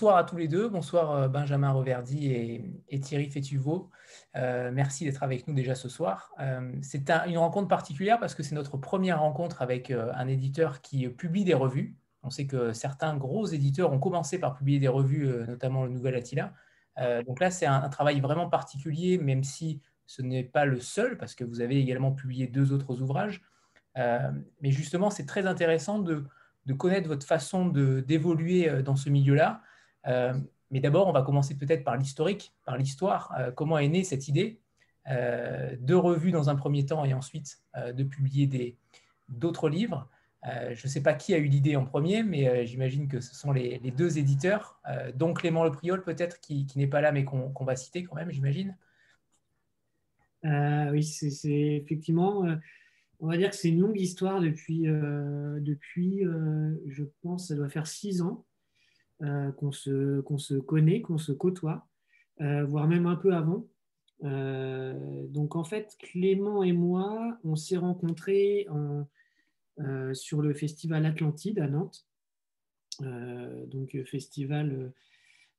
Euh, bonsoir à tous les deux, bonsoir euh, Benjamin Reverdy et, Thierry Fétuveau. Euh, merci d'être avec nous déjà ce soir. c'est une rencontre particulière parce que c'est notre première rencontre avec un éditeur qui publie des revues. On sait que certains gros éditeurs ont commencé par publier des revues, notamment le Nouvel Attila. donc là, c'est un, travail vraiment particulier, même si ce n'est pas le seul, parce que vous avez également publié deux autres ouvrages. mais justement, c'est très intéressant de, connaître votre façon d'évoluer euh, dans ce milieu-là. Euh, mais d'abord, on va commencer peut-être par l'historique, par l'histoire. Euh, comment est née cette idée de revue dans un premier temps et ensuite de publier d'autres livres? Je ne sais pas qui a eu l'idée en premier, mais j'imagine que ce sont les, deux éditeurs, dont Clément Le Priol peut-être, qui, n'est pas là, mais qu'on va citer quand même, j'imagine. oui, c'est effectivement on va dire que c'est une longue histoire depuis, euh, depuis euh, je pense, ça doit faire six ans euh, qu'on se, se connaît, qu'on se côtoie, voire même un peu avant. donc en fait, Clément et moi, on s'est rencontrés sur le festival Atlantide à Nantes. donc festival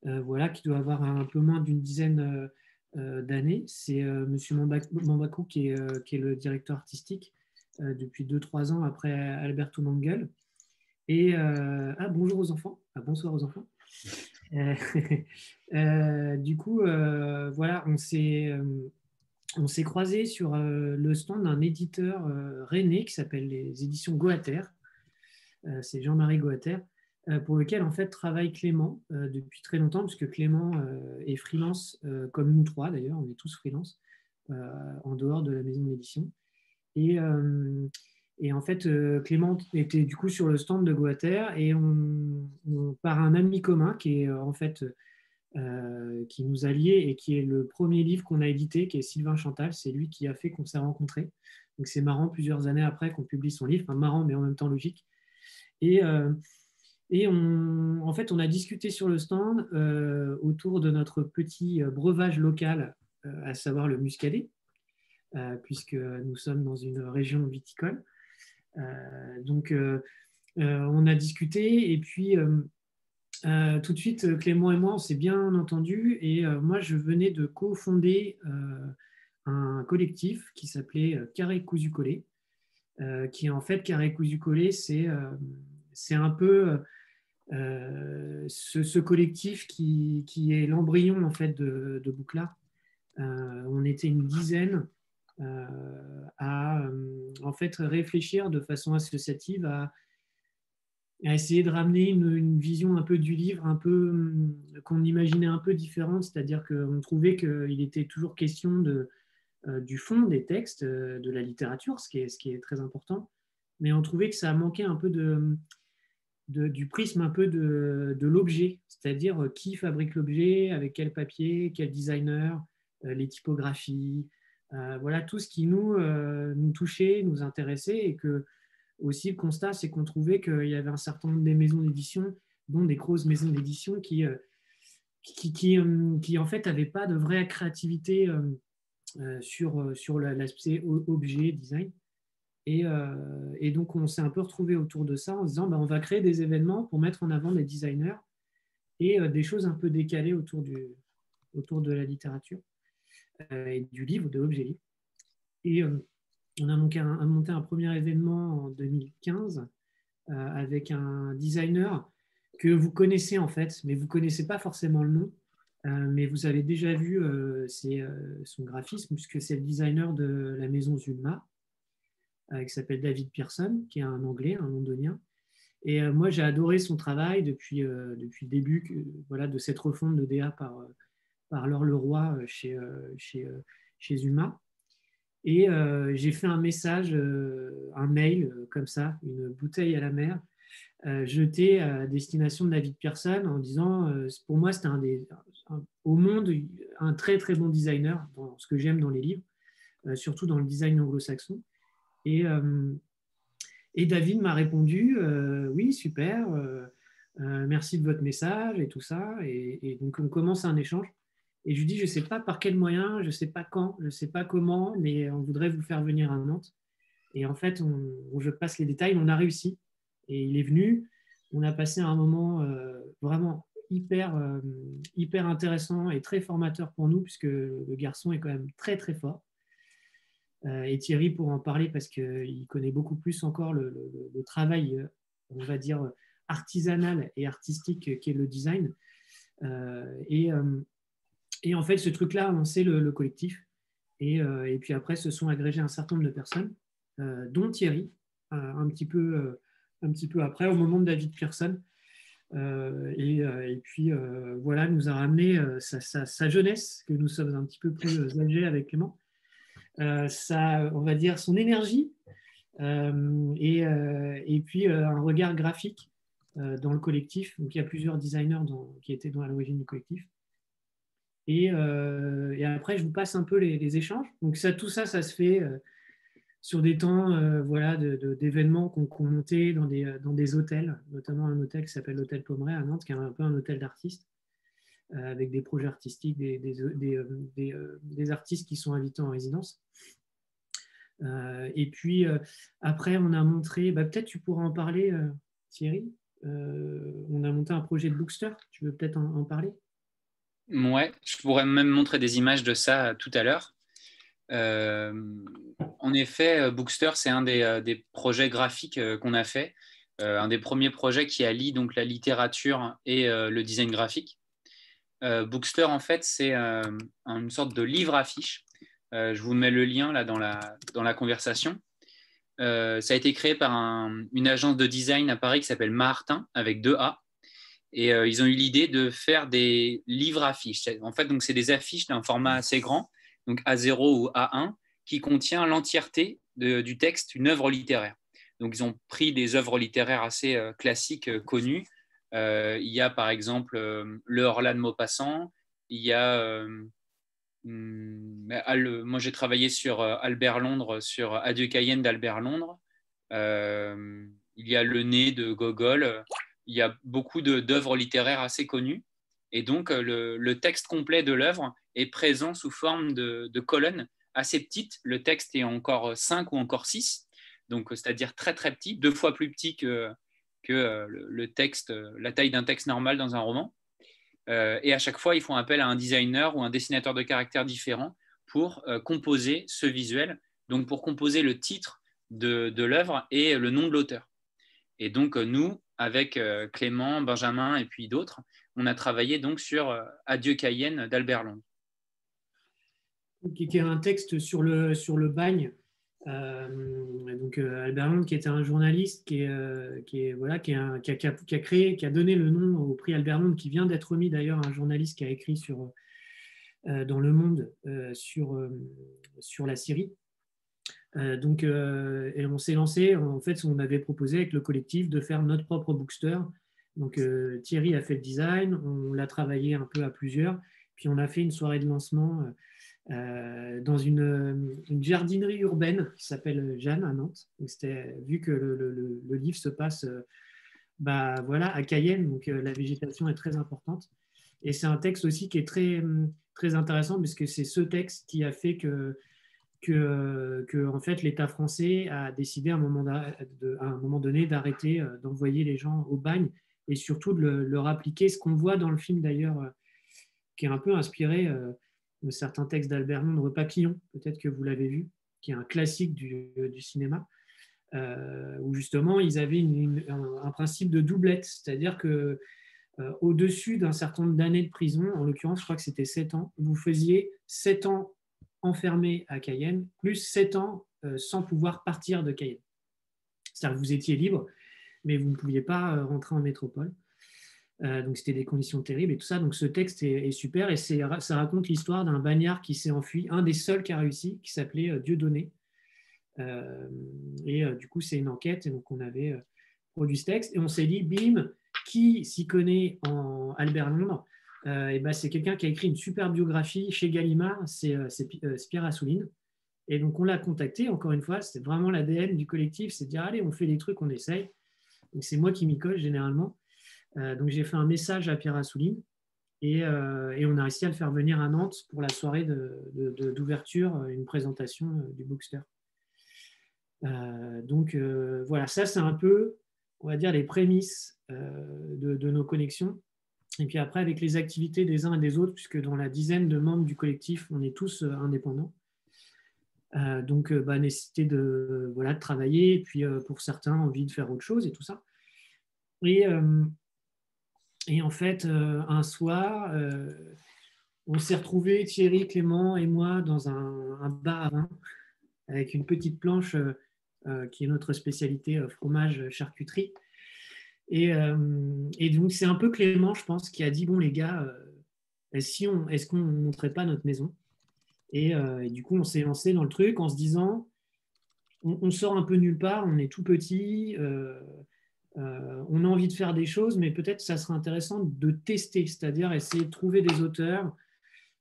voilà, qui doit avoir un peu moins d'une dizaine d'années. C'est M. Mambakou qui est, qui est le directeur artistique euh, depuis 2-3 ans après Alberto Mangel. Et euh, ah, bonjour aux enfants, ah, bonsoir aux enfants. Euh, du coup, voilà, on s'est on s'est croisé sur le stand d'un éditeur rennais qui s'appelle les éditions Goater. c'est Jean-Marie Goater, pour lequel en fait travaille Clément depuis très longtemps, puisque Clément est freelance, comme nous trois d'ailleurs, on est tous freelance, en dehors de la maison d'édition. Et, euh, et, en fait, euh, Clément était du coup sur le stand de Goater et on, par un ami commun qui est euh, en fait qui nous a liés et qui est le premier livre qu'on a édité, qui est Sylvain Chantal. C'est lui qui a fait qu'on s'est rencontrés. Donc c'est marrant, plusieurs années après qu'on publie son livre, marrant mais en même temps logique. Et, et on, en fait, on a discuté sur le stand autour de notre petit breuvage local, à savoir le muscadet. Euh, puisque nous sommes dans une région viticole. Euh, donc, euh, on a discuté et puis tout de suite, Clément et moi, on s'est bien entendu et moi, je venais de cofonder un collectif qui s'appelait Carré Cousu Collé, qui en fait, Carré Cousu Collé, c'est un peu ce, collectif qui, qui est l'embryon en fait de, de Bouclard. on était une dizaine euh, à euh, en fait réfléchir de façon associative à, essayer de ramener une, vision un peu du livre, un peu euh, qu'on imaginait un peu différente, c'est-à-dire qu'on trouvait qu'il était toujours question de, du fond des textes, de la littérature, ce qui est, ce qui est très important, mais on trouvait que ça manquait un peu de, du prisme un peu de, de l'objet, c'est-à-dire qui fabrique l'objet, avec quel papier, quel designer, les typographies, euh, voilà tout ce qui nous, euh, nous touchait, nous intéressait et que aussi le constat, c'est qu'on trouvait qu'il y avait un certain nombre des maisons d'édition, dont des grosses maisons d'édition, qui, euh, qui, qui, en fait n'avaient pas de vraie créativité sur, sur l'aspect objet, design. Et, et, donc, on s'est un peu retrouvé autour de ça en se disant ben, on va créer des événements pour mettre en avant des designers et des choses un peu décalées autour, du, autour de la littérature. Euh, et du livre, de l'objet livre. Et euh, on a monté un, premier événement en 2015 euh, avec un designer que vous connaissez en fait, mais vous ne connaissez pas forcément le nom. mais vous avez déjà vu son graphisme, puisque c'est le designer de la maison Zulma, qui s'appelle David Pearson, qui est un Anglais, un Londonien. Et moi, j'ai adoré son travail depuis, depuis le début de cette refonte de DA par, par Laure Leroy euh, chez, euh, chez, euh, chez Zuma. Et j'ai fait un message, un mail comme ça, une bouteille à la mer, jeté à destination de David Pearson en disant pour moi c'était un des au monde un très très bon designer dans ce que j'aime dans les livres surtout dans le design anglo-saxon. Et, et David m'a répondu oui super merci de votre message et tout ça. Et, et, donc on commence un échange et je lui dis, je ne sais pas par quel moyen, je ne sais pas quand, je ne sais pas comment, mais on voudrait vous faire venir à Nantes. Et en fait, on, je passe les détails, on a réussi. Et il est venu, on a passé un moment euh, vraiment hyper, hyper intéressant et très formateur pour nous, puisque le garçon est quand même très très fort. et Thierry pourra en parler parce qu'il connaît beaucoup plus encore le, travail, on va dire, artisanal et artistique qu'est le design. et, et, en fait, ce truc-là a lancé le, collectif. Et, et, puis après, se sont agrégés un certain nombre de personnes, dont Thierry, un petit peu un petit peu après, au moment de David Pearson. Euh, euh, et, puis euh, voilà, nous a ramené sa, jeunesse, que nous sommes un petit peu plus âgés avec Clément, sa, on va dire son énergie et, et, puis un regard graphique dans le collectif. Donc il y a plusieurs designers qui étaient dans l'origine du collectif. Et, et, après, je vous passe un peu les, échanges. Donc ça, tout ça, ça se fait sur des temps euh, voilà, d'événements qu'on qu montait dans des, hôtels, notamment un hôtel qui s'appelle l'Hôtel Pomeray à Nantes, qui est un peu un hôtel d'artistes, euh, avec des projets artistiques, des, euh, artistes qui sont invités en résidence. et puis après, on a montré, bah, peut-être tu pourras en parler, Thierry. on a monté un projet de Bookster, tu veux peut-être en parler? Ouais, je pourrais même montrer des images de ça tout à l'heure. Euh, en effet, euh, Bookster, c'est un des, euh, projets graphiques qu'on a fait, un des premiers projets qui allie donc la littérature et le design graphique. Bookster, en fait, c'est une sorte de livre affiche. je vous mets le lien là dans la, dans la conversation. ça a été créé par une agence de design à Paris qui s'appelle Martin avec deux A. Et ils ont eu l'idée de faire des livres affiches. En fait, donc c'est des affiches d'un format assez grand donc A0 ou A1, qui contient l'entièreté du texte, une œuvre littéraire. Donc, ils ont pris des œuvres littéraires assez euh, classiques, euh, connues. Euh, il y a par exemple Le Horla de Maupassant. Il y a. Hmm, moi, j'ai travaillé sur Albert Londres, sur Adieu Cayenne d'Albert Londres. il y a Le Nez de Gogol. Il y a beaucoup d'œuvres littéraires assez connues. Et donc, le texte complet de l'œuvre est présent sous forme de, colonnes assez petites. Le texte est encore 5 ou encore 6, donc c'est-à-dire très très petit, deux fois plus petit que, que euh, le texte, la taille d'un texte normal dans un roman. Euh, et à chaque fois, ils font appel à un designer ou un dessinateur de caractères différent pour euh, composer ce visuel, donc pour composer le titre de, de l'œuvre et le nom de l'auteur. Et donc, nous, avec Clément, Benjamin et puis d'autres, on a travaillé donc sur Adieu Cayenne d'Albert Long qui, est un texte sur le, bagne. Euh, donc euh, Albert Londres, qui était un journaliste qui, euh, a, créé, qui a donné le nom au prix Albert Londres, qui vient d'être remis d'ailleurs à un journaliste qui a écrit dans Le Monde sur la Syrie. Donc, et on s'est lancé, en fait, on avait proposé avec le collectif de faire notre propre bookster. Donc, Thierry a fait le design, on l'a travaillé un peu à plusieurs, puis on a fait une soirée de lancement euh, dans une, jardinerie urbaine qui s'appelle Jeanne à Nantes. C'était vu que le, livre se passe euh, bah, voilà, à Cayenne, donc euh, la végétation est très importante. Et c'est un texte aussi qui est très, très intéressant parce que c'est ce texte qui a fait que, que, que fait, l'État français a décidé à un moment, donné d'arrêter d'envoyer les gens au bagne et surtout de leur appliquer ce qu'on voit dans le film d'ailleurs, qui est un peu inspiré de certains textes d'Albert Londres, Papillon, peut-être que vous l'avez vu, qui est un classique du, cinéma, euh, où justement ils avaient un, principe de doublette, c'est-à-dire que euh, au-dessus d'un certain nombre d'années de prison, en l'occurrence, je crois que c'était 7 ans, vous faisiez 7 ans enfermé à Cayenne, plus 7 ans euh, sans pouvoir partir de Cayenne. C'est-à-dire que vous étiez libre, mais vous ne pouviez pas rentrer en métropole. Euh, donc c'était des conditions terribles et tout ça. Donc ce texte est, super et ça raconte l'histoire d'un bagnard qui s'est enfui, un des seuls qui a réussi, qui s'appelait euh, Dieudonné. Euh, et du coup c'est une enquête et donc on avait produit ce texte et on s'est dit, bim, qui s'y connaît en Albert Londres? Et ben, C'est quelqu'un qui a écrit une super biographie chez Gallimard, c'est Pierre Assouline. Et donc on l'a contacté, encore une fois, c'est vraiment l'ADN du collectif, c'est de dire, allez, on fait des trucs, on essaye. C'est moi qui m'y colle généralement. Euh, donc j'ai fait un message à Pierre Assouline euh, et, on a réussi à le faire venir à Nantes pour la soirée d'ouverture, une présentation euh, du Bookster. donc voilà, ça c'est un peu, on va dire, les prémices de, nos connexions. Et puis après, avec les activités des uns et des autres, puisque dans la dizaine de membres du collectif, on est tous indépendants. donc, bah, nécessité de, voilà, travailler, et puis pour certains, envie de faire autre chose et tout ça. Et, et en fait, un soir, on s'est retrouvés, Thierry, Clément et moi, dans un, bar à vin, avec une petite planche qui est notre spécialité fromage charcuterie. Et, donc, c'est un peu Clément, je pense, qui a dit, bon, les gars, est-ce qu'on ne montrait pas notre maison? Et, du coup, on s'est lancé dans le truc en se disant, on, sort un peu nulle part, on est tout petit, euh, on a envie de faire des choses, mais peut-être ça serait intéressant de tester, c'est-à-dire essayer de trouver des auteurs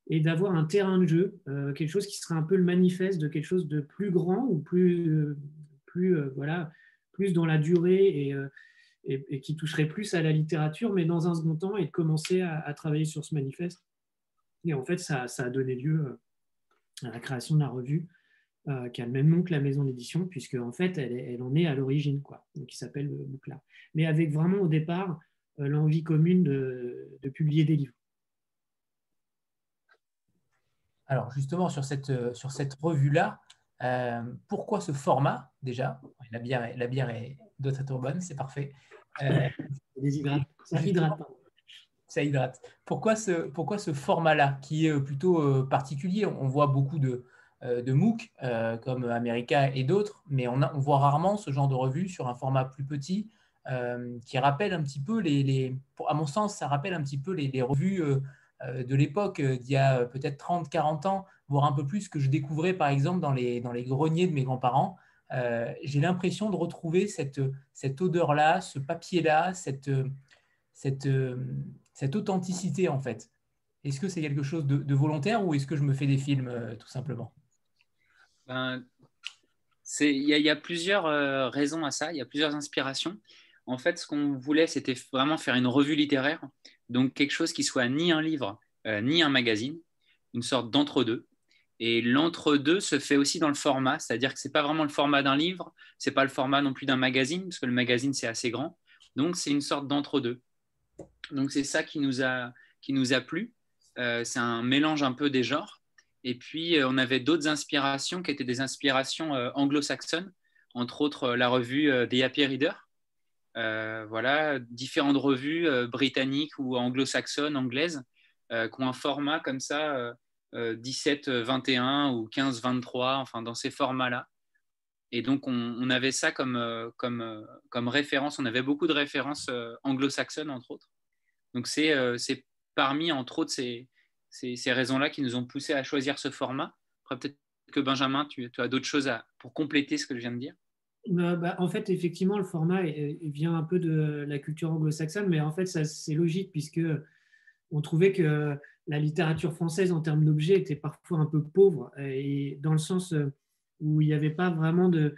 et d'avoir un terrain de jeu, euh, quelque chose qui serait un peu le manifeste de quelque chose de plus grand ou plus, plus, euh, voilà, plus dans la durée et, et, qui toucherait plus à la littérature, mais dans un second temps, et de commencer à, travailler sur ce manifeste. Et en fait, ça, a donné lieu à la création de la revue euh, qui a le même nom que la maison d'édition, puisque en fait, elle, en est à l'origine, quoi, qui s'appelle Bouclard. Mais avec vraiment au départ euh, l'envie commune de, publier des livres. Alors justement, sur cette, euh, sur cette revue-là, pourquoi ce format déjà? La bière, la bière est d'autres bonne, c'est parfait. ça hydrate. Ça hydrate. Pourquoi ce, pourquoi ce format-là, qui est plutôt particulier? On voit beaucoup de, euh, de MOOC euh, comme America et d'autres, mais on, voit rarement ce genre de revue sur un format plus petit euh, qui rappelle un petit peu les, à mon sens, ça rappelle un petit peu les, revues de l'époque d'il y a peut-être 30, 40 ans, voire un peu plus que je découvrais par exemple dans les, dans les greniers de mes grands-parents. J'ai l'impression de retrouver cette, cette odeur-là, ce papier-là, cette, cette, cette authenticité en fait. Est-ce que c'est quelque chose de, volontaire ou est-ce que je me fais des films tout simplement? Ben, il y, a plusieurs euh, raisons à ça, il y a plusieurs inspirations. En fait, ce qu'on voulait, c'était vraiment faire une revue littéraire, donc quelque chose qui soit ni un livre, euh, ni un magazine, une sorte d'entre-deux. Et l'entre-deux se fait aussi dans le format, c'est-à-dire que ce n'est pas vraiment le format d'un livre, ce n'est pas le format non plus d'un magazine, parce que le magazine, c'est assez grand. Donc, c'est une sorte d'entre-deux. Donc, c'est ça qui nous a, qui nous a plu. Euh, c'est un mélange un peu des genres. Et puis, euh, on avait d'autres inspirations qui étaient des inspirations anglo-saxonnes, entre autres la revue The Happy Reader. Voilà, différentes revues britanniques ou anglo-saxonnes, anglaises, qui ont un format comme ça, 17-21 ou 15-23, enfin dans ces formats-là. Et donc, on, avait ça comme, comme, comme, référence. On avait beaucoup de références anglo-saxonnes, entre autres. Donc, c'est parmi, entre autres, ces, c'est ces raisons-là qui nous ont poussé à choisir ce format. Peut-être que Benjamin, tu, as d'autres choses à, pour compléter ce que je viens de dire. Bah, bah, en fait, effectivement, le format vient un peu de la culture anglo-saxonne, mais en fait, c'est logique puisque on trouvait que la littérature française en termes d'objets était parfois un peu pauvre, et dans le sens où il n'y avait pas vraiment de,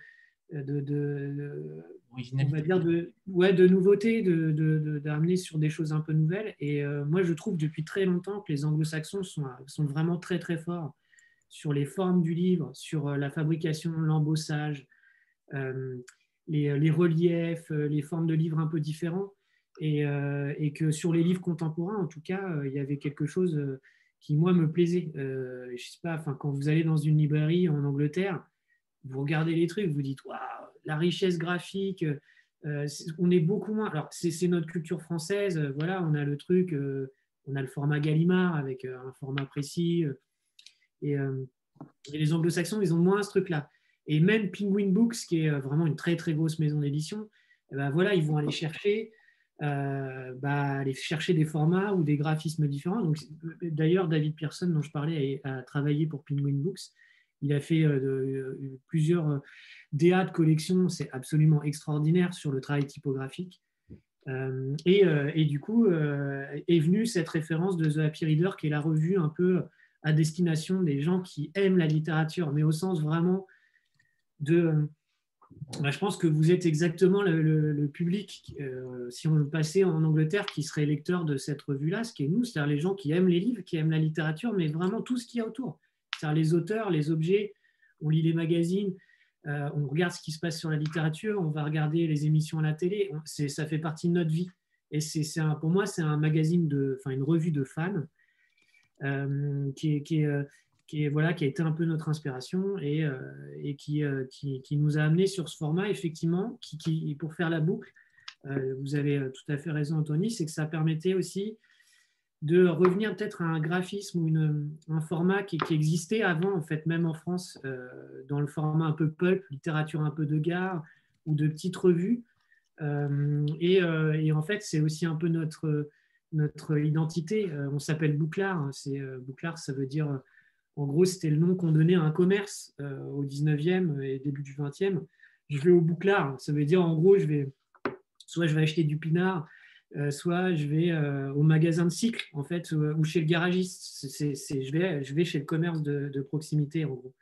de, on va dire de, ouais, de nouveautés, d'amener de, sur des choses un peu nouvelles. Et euh, moi, je trouve depuis très longtemps que les anglo-saxons sont, sont, vraiment très très forts sur les formes du livre, sur euh, la fabrication, l'embossage, euh, les, les, reliefs, les formes de livres un peu différents. Et, et, que sur les livres contemporains, en tout cas, il y avait quelque chose qui, moi, me plaisait. je sais pas, quand vous allez dans une librairie en Angleterre, vous regardez les trucs, vous dites, waouh, la richesse graphique, euh, on est beaucoup moins. Alors, c'est notre culture française, euh, voilà, on a le truc, euh, on a le format Gallimard avec un format précis. Et, les anglo-saxons, ils ont moins ce truc-là. Et même Penguin Books, qui est vraiment une très très grosse maison d'édition, eh ben, voilà, ils vont aller chercher, bah, aller chercher des formats ou des graphismes différents. D'ailleurs, David Pearson, dont je parlais, a travaillé pour Penguin Books. Il a fait euh, plusieurs euh, DA de collection, c'est absolument extraordinaire sur le travail typographique. Euh, et, du coup, est venue cette référence de The Happy Reader, qui est la revue un peu à destination des gens qui aiment la littérature, mais au sens vraiment de... Bah, je pense que vous êtes exactement le, public, si on le passait en Angleterre, qui serait lecteur de cette revue-là, ce qui est nous, c'est-à-dire les gens qui aiment les livres, qui aiment la littérature, mais vraiment tout ce qu'il y a autour les auteurs, les objets, on lit les magazines, euh, on regarde ce qui se passe sur la littérature, on va regarder les émissions à la télé, ça fait partie de notre vie. Et c'est, pour moi, c'est un magazine, de, une revue de fans qui, est, qui, qui, voilà, qui a été un peu notre inspiration et, et qui, qui, nous a amené sur ce format, effectivement, qui, pour faire la boucle, vous avez tout à fait raison, Anthony, c'est que ça permettait aussi de revenir peut-être à un graphisme ou un format qui, existait avant, en fait, même en France, euh, dans le format un peu pulp, littérature un peu de gare ou de petites revues. Euh, euh, et, en fait, c'est aussi un peu notre, notre identité. on s'appelle Bouclard. Hein. Bouclard, ça veut dire, en gros, c'était le nom qu'on donnait à un commerce au 19e et début du 20e. Je vais au Bouclard. Ça veut dire, en gros, soit je vais acheter du pinard, euh, soit je vais euh, au magasin de cycle, en fait, ou, chez le garagiste. je, vais, chez le commerce de, proximité, en gros.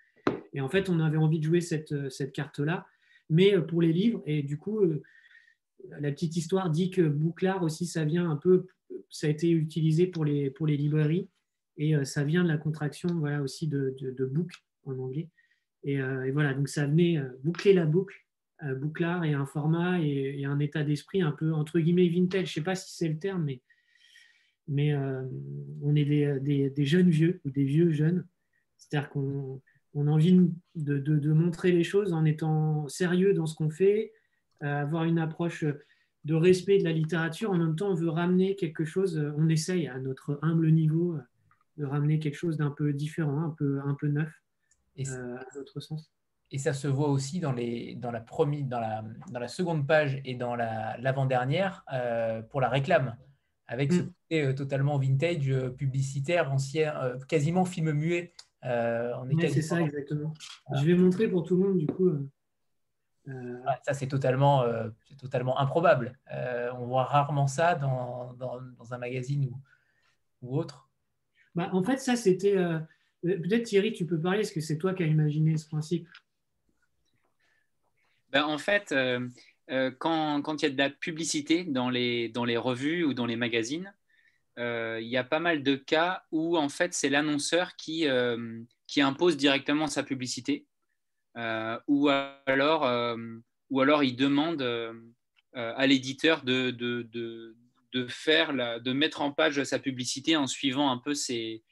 Et en fait, on avait envie de jouer cette, carte-là, mais pour les livres. Et du coup, euh, la petite histoire dit que Bouclard aussi, ça vient un peu, ça a été utilisé pour les librairies, et ça vient de la contraction voilà, aussi de, de, book en anglais. Et, et, voilà, donc ça venait boucler la boucle euh, bouclard et un format et, un état d'esprit un peu entre guillemets vintage. Je ne sais pas si c'est le terme, mais, mais euh, on est des, jeunes vieux ou des vieux jeunes. C'est-à-dire qu'on a envie de, montrer les choses en étant sérieux dans ce qu'on fait, euh, avoir une approche de respect de la littérature. En même temps, on veut ramener quelque chose, on essaye à notre humble niveau de ramener quelque chose d'un peu différent, un peu, un peu neuf, à notre sens et ça se voit aussi dans, les, dans, la, première, dans, la, dans la seconde page et dans l'avant-dernière euh, pour la réclame, avec ce mm. côté euh, totalement vintage, euh, publicitaire, ancien, quasiment film muet. c'est ça, exactement. Je vais montrer pour tout le monde, du coup. ça, c'est totalement, totalement improbable. on voit rarement ça dans, dans, dans un magazine ou, ou autre. Bah, en fait, ça, c'était. Peut-être Thierry, tu peux parler, est-ce que c'est toi qui as imaginé ce principe? Ben, En fait, euh, euh, quand, quand, il y a de la publicité dans les, dans les revues ou dans les magazines, euh, il y a pas mal de cas où en fait c'est l'annonceur qui, qui impose directement sa publicité ou, alors, ou alors il demande à l'éditeur de, de, de, faire de mettre en page sa publicité en suivant un peu ses,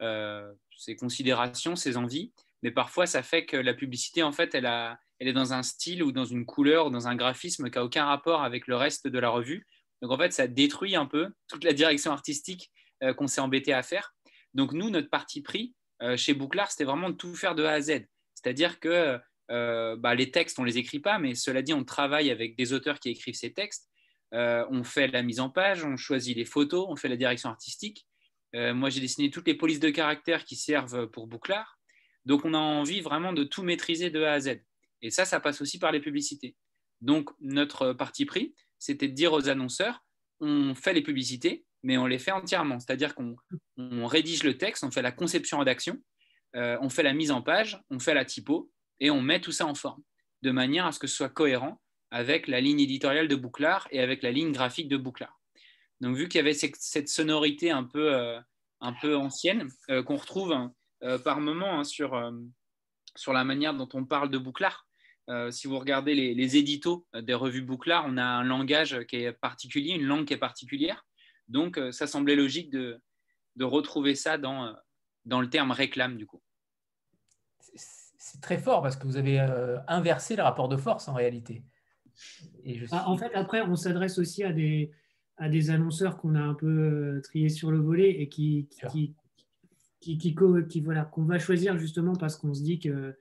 ses considérations, ses envies. Mais parfois ça fait que la publicité en fait elle a elle est dans un style ou dans une couleur ou dans un graphisme qui n'a aucun rapport avec le reste de la revue. Donc en fait, ça détruit un peu toute la direction artistique euh, qu'on s'est embêté à faire. Donc nous, notre parti pris euh, chez Bouclard, c'était vraiment de tout faire de A à Z. C'est-à-dire que euh, bah, les textes, on ne les écrit pas, mais cela dit, on travaille avec des auteurs qui écrivent ces textes. On fait la mise en page, on choisit les photos, on fait la direction artistique. moi, j'ai dessiné toutes les polices de caractère qui servent pour Bouclard. Donc on a envie vraiment de tout maîtriser de A à Z. Et ça, ça passe aussi par les publicités. Donc, notre parti pris, c'était de dire aux annonceurs, on fait les publicités, mais on les fait entièrement. C'est-à-dire qu'on rédige le texte, on fait la conception-rédaction, euh, on fait la mise en page, on fait la typo, et on met tout ça en forme, de manière à ce que ce soit cohérent avec la ligne éditoriale de Bouclard et avec la ligne graphique de Bouclard. Donc, vu qu'il y avait cette sonorité un peu, euh, un peu ancienne, euh, qu'on retrouve hein, par moment hein, sur, sur la manière dont on parle de Bouclard, euh, si vous regardez les, éditos des revues Bouclard, on a un langage qui est particulier, une langue qui est particulière. Donc, euh, ça semblait logique de, retrouver ça dans, euh, dans le terme réclame, du coup. C'est très fort parce que vous avez inversé le rapport de force en réalité. Ah, en fait, après, on s'adresse aussi à des, à des annonceurs qu'on a un peu triés sur le volet et qui, qui, qui, qui, voilà, qu'on va choisir justement parce qu'on se dit que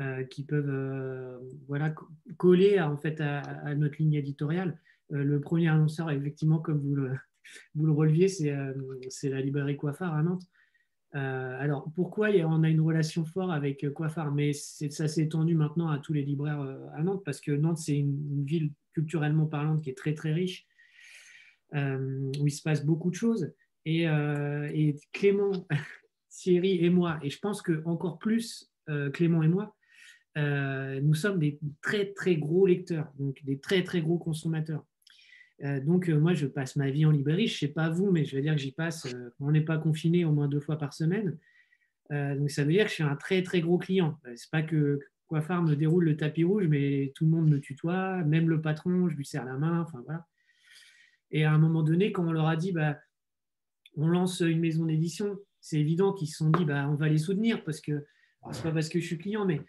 euh, qui peuvent euh, voilà, coller à, en fait, à, notre ligne éditoriale. Euh, le premier annonceur, effectivement, comme vous le, vous le releviez, c'est la librairie Coiffard à Nantes. Alors, pourquoi on a une relation forte avec Coiffard Mais ça s'est étendu maintenant à tous les libraires à Nantes, parce que Nantes, c'est une, ville culturellement parlante qui est très, très riche, où il se passe beaucoup de choses. Et, et Clément, Thierry et moi, et je pense que encore plus Clément et moi, euh, nous sommes des très très gros lecteurs, donc des très très gros consommateurs. Euh, donc euh, moi, je passe ma vie en librairie. Je ne sais pas vous, mais je veux dire que j'y passe. on n'est pas confiné au moins deux fois par semaine. donc ça veut dire que je suis un très très gros client. C'est pas que Coiffard me déroule le tapis rouge, mais tout le monde me tutoie, même le patron, je lui serre la main. Enfin voilà. Et à un moment donné, quand on leur a dit, bah, on lance une maison d'édition, c'est évident qu'ils se sont dit, bah, on va les soutenir parce que, c'est pas parce que je suis client, mais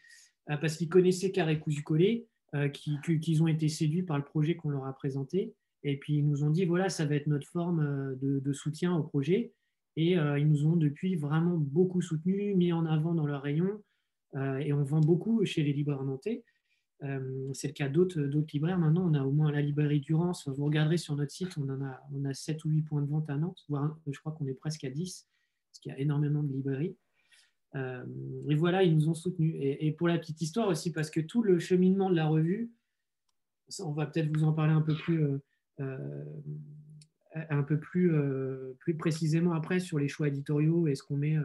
euh, parce qu'ils connaissaient Carré Cousu Collé, euh, qu'ils ont été séduits par le projet qu'on leur a présenté. Et puis ils nous ont dit, voilà, ça va être notre forme euh, de, soutien au projet. Et ils nous ont depuis vraiment beaucoup soutenus, mis en avant dans leur rayon. et on vend beaucoup chez les libraires nantais. c'est le cas d'autres libraires. Maintenant, on a au moins la librairie Durance. Vous regarderez sur notre site, on, en a, on a 7 ou 8 points de vente à Nantes, voire je crois qu'on est presque à 10, parce qu'il y a énormément de librairies. Euh, et voilà, ils nous ont soutenus. Et, pour la petite histoire aussi, parce que tout le cheminement de la revue, on va peut-être vous en parler un peu plus, euh, euh, un peu plus, plus précisément après sur les choix éditoriaux et ce qu'on met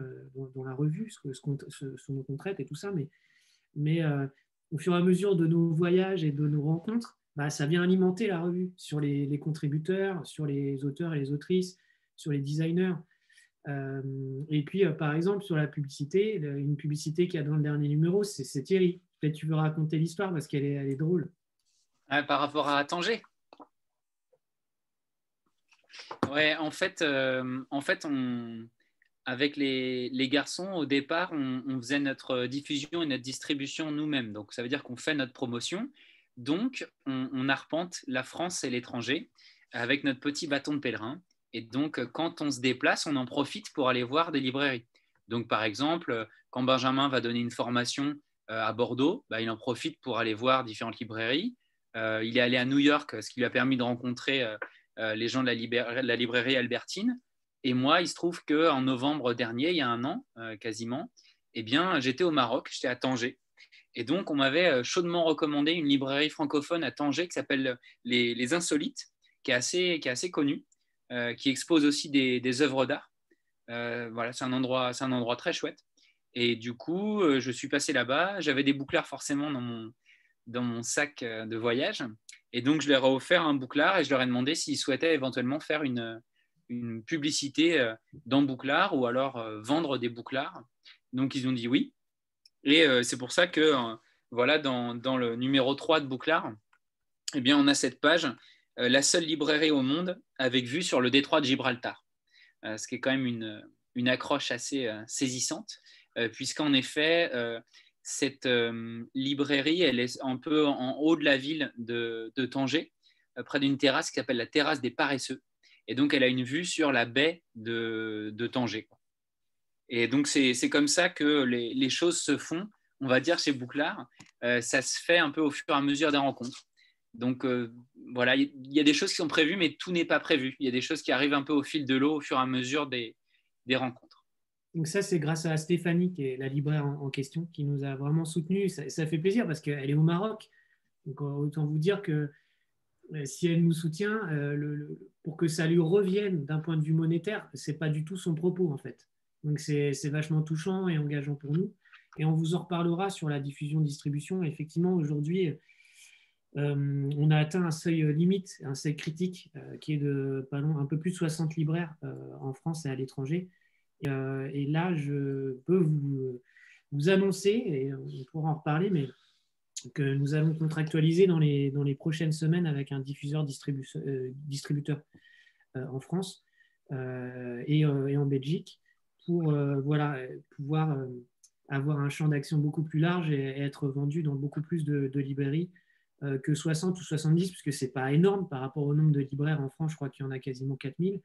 dans, la revue, ce, ce qu'on ce, traite et tout ça. Mais, mais au fur et à mesure de nos voyages et de nos rencontres, bah, ça vient alimenter la revue sur les, contributeurs, sur les auteurs et les autrices, sur les designers. Euh, et puis, euh, par exemple, sur la publicité, une publicité qu'il y a dans le dernier numéro, c'est Thierry. Peut-être tu veux raconter l'histoire parce qu'elle est, elle est drôle. par rapport à Tanger? Ouais, en fait, euh, en fait avec les, les, garçons, au départ, on, faisait notre diffusion et notre distribution nous-mêmes. Donc, ça veut dire qu'on fait notre promotion. Donc, on, arpente la France et l'étranger avec notre petit bâton de pèlerin. Et donc, euh, quand on se déplace, on en profite pour aller voir des librairies. Donc, par exemple, euh, quand Benjamin va donner une formation euh, à Bordeaux, bah, il en profite pour aller voir différentes librairies. il est allé à New York, ce qui lui a permis de rencontrer les gens de la, librairie Albertine. Et moi, il se trouve qu'en novembre dernier, il y a un an quasiment, eh bien, j'étais au Maroc, j'étais à Tanger. Et donc, on m'avait chaudement recommandé une librairie francophone à Tanger qui s'appelle les, Insolites, qui est assez, qui est assez connue. Euh, qui expose aussi des, œuvres d'art. Euh, voilà, c'est un, endroit, un endroit très chouette. Et du coup, euh, je suis passé là-bas. J'avais des bouclards forcément dans mon, dans mon sac de voyage. Et donc, je leur ai offert un bouclard et je leur ai demandé s'ils souhaitaient éventuellement faire une, une publicité dans Bouclard ou alors vendre des bouclards. Donc, ils ont dit oui. Et c'est pour ça que, voilà, dans, dans, le numéro 3 de Bouclard, eh bien, on a cette page euh, la seule librairie au monde avec vue sur le détroit de Gibraltar, euh, ce qui est quand même une, accroche assez euh, saisissante, puisqu'en effet, cette librairie, elle est un peu en haut de la ville de, Tanger, près d'une terrasse qui s'appelle la terrasse des paresseux. Et donc, elle a une vue sur la baie de, Tanger. Et donc, c'est comme ça que les, choses se font, on va dire, chez Bouclard. ça se fait un peu au fur et à mesure des rencontres. Donc euh, voilà, il y, a des choses qui sont prévues, mais tout n'est pas prévu. Il y a des choses qui arrivent un peu au fil de l'eau au fur et à mesure des, rencontres. Donc ça, c'est grâce à Stéphanie, qui est la libraire en, question, qui nous a vraiment soutenus. Ça, fait plaisir parce qu'elle est au Maroc. Donc autant vous dire que euh, si elle nous soutient, euh, pour que ça lui revienne d'un point de vue monétaire, ce n'est pas du tout son propos en fait. Donc c'est vachement touchant et engageant pour nous. Et on vous en reparlera sur la diffusion-distribution. Effectivement, aujourd'hui, euh, on a atteint un seuil limite, un seuil critique, euh, qui est de un peu plus de 60 libraires euh, en France et à l'étranger. Et, là, je peux vous, vous, annoncer, et on pourra en reparler, mais que nous allons contractualiser dans les, prochaines semaines avec un diffuseur distributeur en France et, en Belgique pour pouvoir avoir un champ d'action beaucoup plus large et, être vendu dans beaucoup plus de librairies euh, que 60 ou 70, puisque ce n'est pas énorme par rapport au nombre de libraires en France, je crois qu'il y en a quasiment 4000.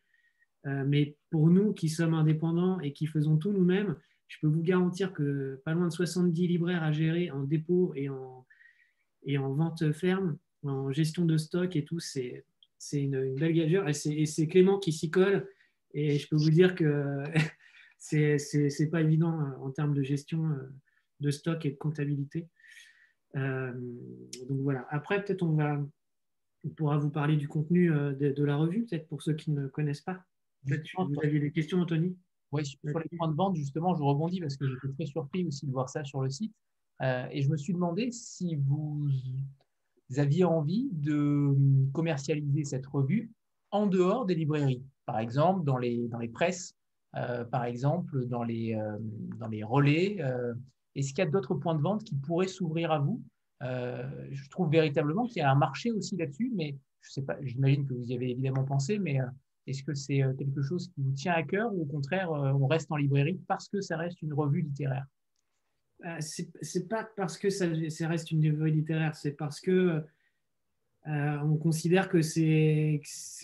Euh, mais pour nous qui sommes indépendants et qui faisons tout nous-mêmes, je peux vous garantir que pas loin de 70 libraires à gérer en dépôt et en, et en vente ferme, en gestion de stock et tout, c'est une, belle gageure. Et c'est Clément qui s'y colle. Et je peux vous dire que c'est pas évident euh, en termes de gestion de stock et de comptabilité. Euh, donc voilà. Après, peut-être on va, on pourra vous parler du contenu euh, de, la revue, peut-être pour ceux qui ne connaissent pas. Vous aviez des questions, Anthony? Oui, sur les points de vente, justement, je rebondis parce que j'étais très surpris aussi de voir ça sur le site. Euh, et je me suis demandé si vous aviez envie de commercialiser cette revue en dehors des librairies, par exemple dans les, dans les presses, par exemple dans les, dans les relais, est-ce qu'il y a d'autres points de vente qui pourraient s'ouvrir à vous? Euh, Je trouve véritablement qu'il y a un marché aussi là-dessus, mais je sais pas, j'imagine que vous y avez évidemment pensé, mais est-ce que c'est quelque chose qui vous tient à cœur ou au contraire, on reste en librairie parce que ça reste une revue littéraire? C'est pas parce que ça, reste une revue littéraire, c'est parce que on considère que c'est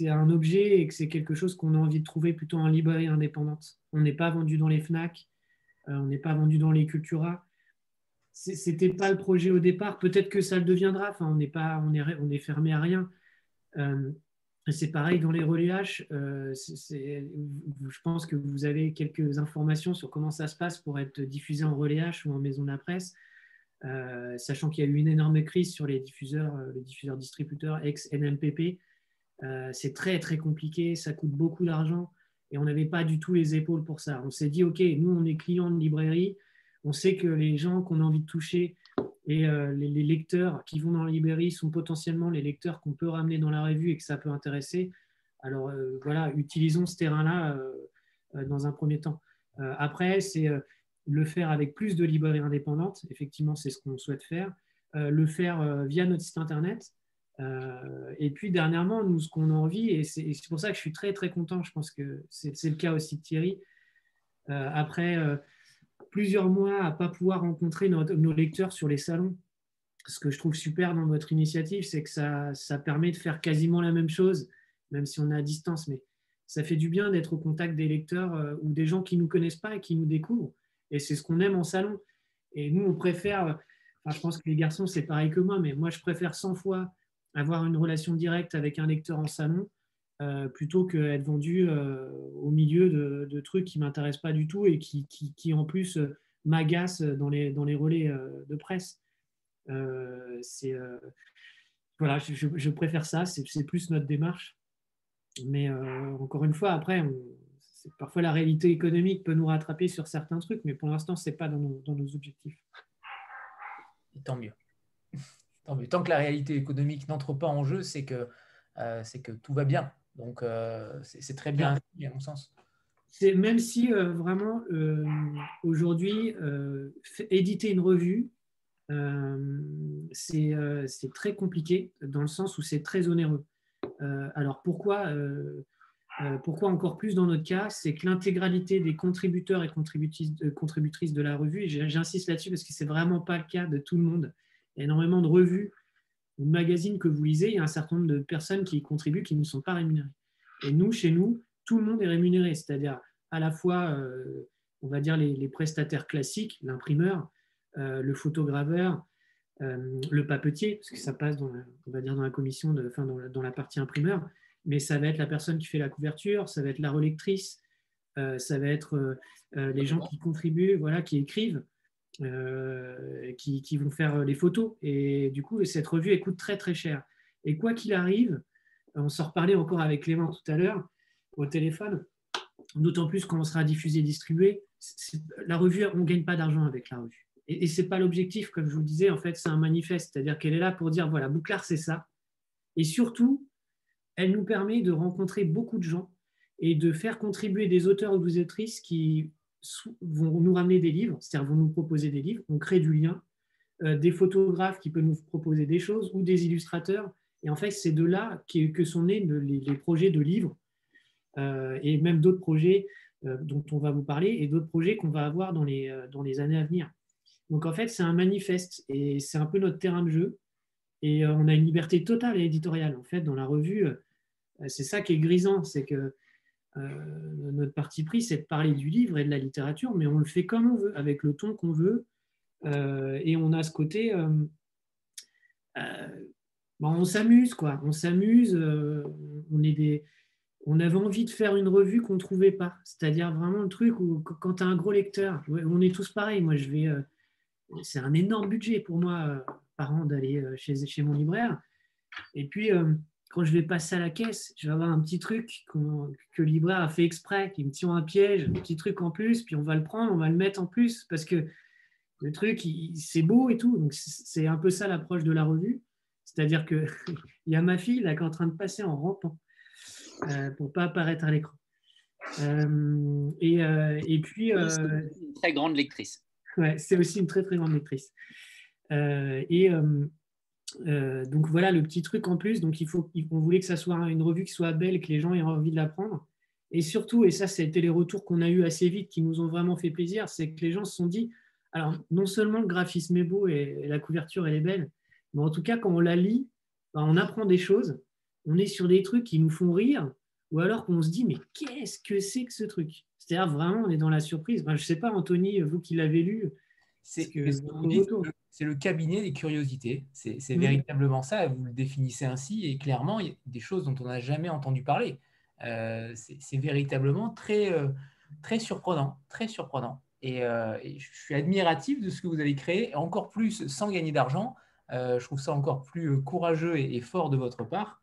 un objet et que c'est quelque chose qu'on a envie de trouver plutôt en librairie indépendante. On n'est pas vendu dans les FNAC, on n'est pas vendu dans les Cultura c'était pas le projet au départ. Peut-être que ça le deviendra. Enfin, on n'est pas, on est, on est fermé à rien. Euh, c'est pareil dans les relais H. Euh, je pense que vous avez quelques informations sur comment ça se passe pour être diffusé en relais H ou en maison de la presse, euh, sachant qu'il y a eu une énorme crise sur les diffuseurs, les diffuseurs distributeurs ex-NMPP. c'est très très compliqué, ça coûte beaucoup d'argent et on n'avait pas du tout les épaules pour ça. On s'est dit, OK, nous on est clients de librairie, on sait que les gens qu'on a envie de toucher et euh, les, lecteurs qui vont dans la librairie sont potentiellement les lecteurs qu'on peut ramener dans la revue et que ça peut intéresser. Alors euh, voilà, utilisons ce terrain-là euh, dans un premier temps. après, c'est le faire avec plus de librairies indépendantes. Effectivement, c'est ce qu'on souhaite faire. le faire via notre site internet. et puis dernièrement, nous, ce qu'on a envie, et c'est pour ça que je suis très très content, je pense que c'est le cas aussi de Thierry. après plusieurs mois à pas pouvoir rencontrer nos, lecteurs sur les salons. Ce que je trouve super dans votre initiative, c'est que ça, permet de faire quasiment la même chose, même si on est à distance, mais ça fait du bien d'être au contact des lecteurs euh, ou des gens qui ne nous connaissent pas et qui nous découvrent. Et c'est ce qu'on aime en salon. Et nous, on préfère, je pense que les garçons, c'est pareil que moi, mais moi, je préfère 100 fois avoir une relation directe avec un lecteur en salon euh, plutôt qu'être vendu euh, au milieu de, trucs qui ne m'intéressent pas du tout et qui, qui, en plus euh, m'agacent dans les, dans les relais de presse. c'est voilà, je, préfère ça, c'est plus notre démarche. Mais encore une fois, après, parfois la réalité économique peut nous rattraper sur certains trucs, mais pour l'instant, ce n'est pas dans nos, dans nos objectifs. tant mieux. tant mieux. Tant que la réalité économique n'entre pas en jeu, c'est que, c'est que tout va bien. Donc, euh, c'est très bien, à mon sens. Même si euh, vraiment, euh, aujourd'hui, éditer une revue, c'est très compliqué dans le sens où c'est très onéreux. alors, pourquoi pourquoi encore plus dans notre cas, c'est que l'intégralité des contributeurs et contributrices de, contributrices de la revue, et j'insiste là-dessus parce que ce n'est vraiment pas le cas de tout le monde, il y a énormément de revues magazine que vous lisez, il y a un certain nombre de personnes qui y contribuent qui ne sont pas rémunérées. Et nous, chez nous, tout le monde est rémunéré, c'est-à-dire à la fois, euh, on va dire, les, prestataires classiques, l'imprimeur, euh, le photograveur, euh, le papetier, parce que ça passe dans la, on va dire dans la commission, de, enfin, dans, la, partie imprimeur, mais ça va être la personne qui fait la couverture, ça va être la relectrice, ça va être les gens qui contribuent, voilà, qui écrivent. Euh, qui, vont faire les photos. Et du coup, cette revue, coûte très très cher. Et quoi qu'il arrive, on s'en reparlait encore avec Clément tout à l'heure au téléphone, d'autant plus quand on sera diffusé, distribué, la revue, on ne gagne pas d'argent avec la revue. Et, et ce n'est pas l'objectif, comme je vous le disais, en fait, c'est un manifeste, c'est-à-dire qu'elle est là pour dire, voilà, Bouclard, c'est ça. Et surtout, elle nous permet de rencontrer beaucoup de gens et de faire contribuer des auteurs ou des autrices qui vont nous ramener des livres, c'est-à-dire vont nous proposer des livres, on crée du lien, euh, des photographes qui peuvent nous proposer des choses ou des illustrateurs. Et en fait, c'est de là que sont nés les, projets de livres euh, et même d'autres projets euh, dont on va vous parler et d'autres projets qu'on va avoir dans les, dans les années à venir. Donc en fait, c'est un manifeste et c'est un peu notre terrain de jeu. Et on a une liberté totale et éditoriale. En fait, dans la revue, c'est ça qui est grisant, c'est que euh, notre parti pris, c'est de parler du livre et de la littérature, mais on le fait comme on veut, avec le ton qu'on veut. Euh, et on a ce côté. Euh, on s'amuse, quoi. On s'amuse. on, est des, on avait envie de faire une revue qu'on ne trouvait pas. C'est-à-dire vraiment le truc où, quand tu as un gros lecteur, on est tous pareils. Moi, je vais. c'est un énorme budget pour moi, par an, d'aller chez, chez mon libraire. Et puis quand je vais passer à la caisse, je vais avoir un petit truc que le libraire a fait exprès, qui me tient un piège, un petit truc en plus, puis on va le prendre, on va le mettre en plus, parce que le truc, c'est beau et tout. Donc, c'est un peu ça l'approche de la revue. C'est-à-dire qu'il y a ma fille là, qui est en train de passer en rampant euh, pour ne pas apparaître à l'écran. Euh, et, euh, et, puis. une très grande lectrice. Ouais, c'est aussi une très, très grande lectrice. et donc voilà le petit truc en plus. Donc il faut, on voulait que ça soit une revue qui soit belle, que les gens aient envie de la prendre. Et surtout, et ça, c'était les retours qu'on a eu assez vite qui nous ont vraiment fait plaisir, c'est que les gens se sont dit, alors non seulement le graphisme est beau et, la couverture elle est belle, mais en tout cas quand on la lit, bah, on apprend des choses. On est sur des trucs qui nous font rire, ou alors qu'on se dit, mais qu'est-ce que c'est que ce truc? C'est-à-dire vraiment, on est dans la surprise. je ne sais pas, Anthony, vous qui l'avez lu, c'est le cabinet des curiosités. C'est véritablement ça. Vous le définissez ainsi. Et clairement, il y a des choses dont on n'a jamais entendu parler. Euh, c'est véritablement très, euh, très surprenant. Très surprenant. Euh, et, je suis admiratif de ce que vous avez créé, encore plus sans gagner d'argent. je trouve ça encore plus courageux et, fort de votre part.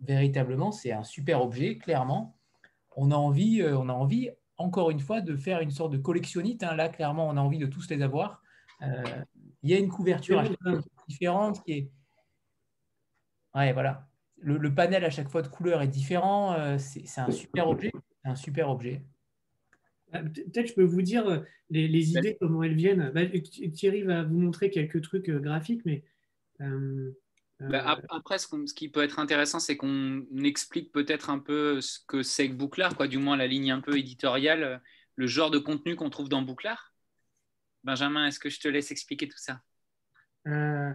véritablement, c'est un super objet, clairement. On a envie, on a envie encore une fois, de faire une sorte de collectionnite. Hein. Là, clairement, on a envie de tous les avoir. Euh, il y a une couverture différente qui est. Ouais, voilà. Le, panel à chaque fois de couleur est différent. Euh, c'est un super objet. Un super objet. Bah, peut-être je peux vous dire euh, les, idées, comment elles viennent. Bah, Thierry va vous montrer quelques trucs graphiques, mais bah, euh, après, ce, qui peut être intéressant, c'est qu'on explique peut-être un peu ce que c'est que Bouclard, quoi, du moins la ligne un peu éditoriale, le genre de contenu qu'on trouve dans Bouclard. Benjamin, est-ce que je te laisse expliquer tout ça? Euh,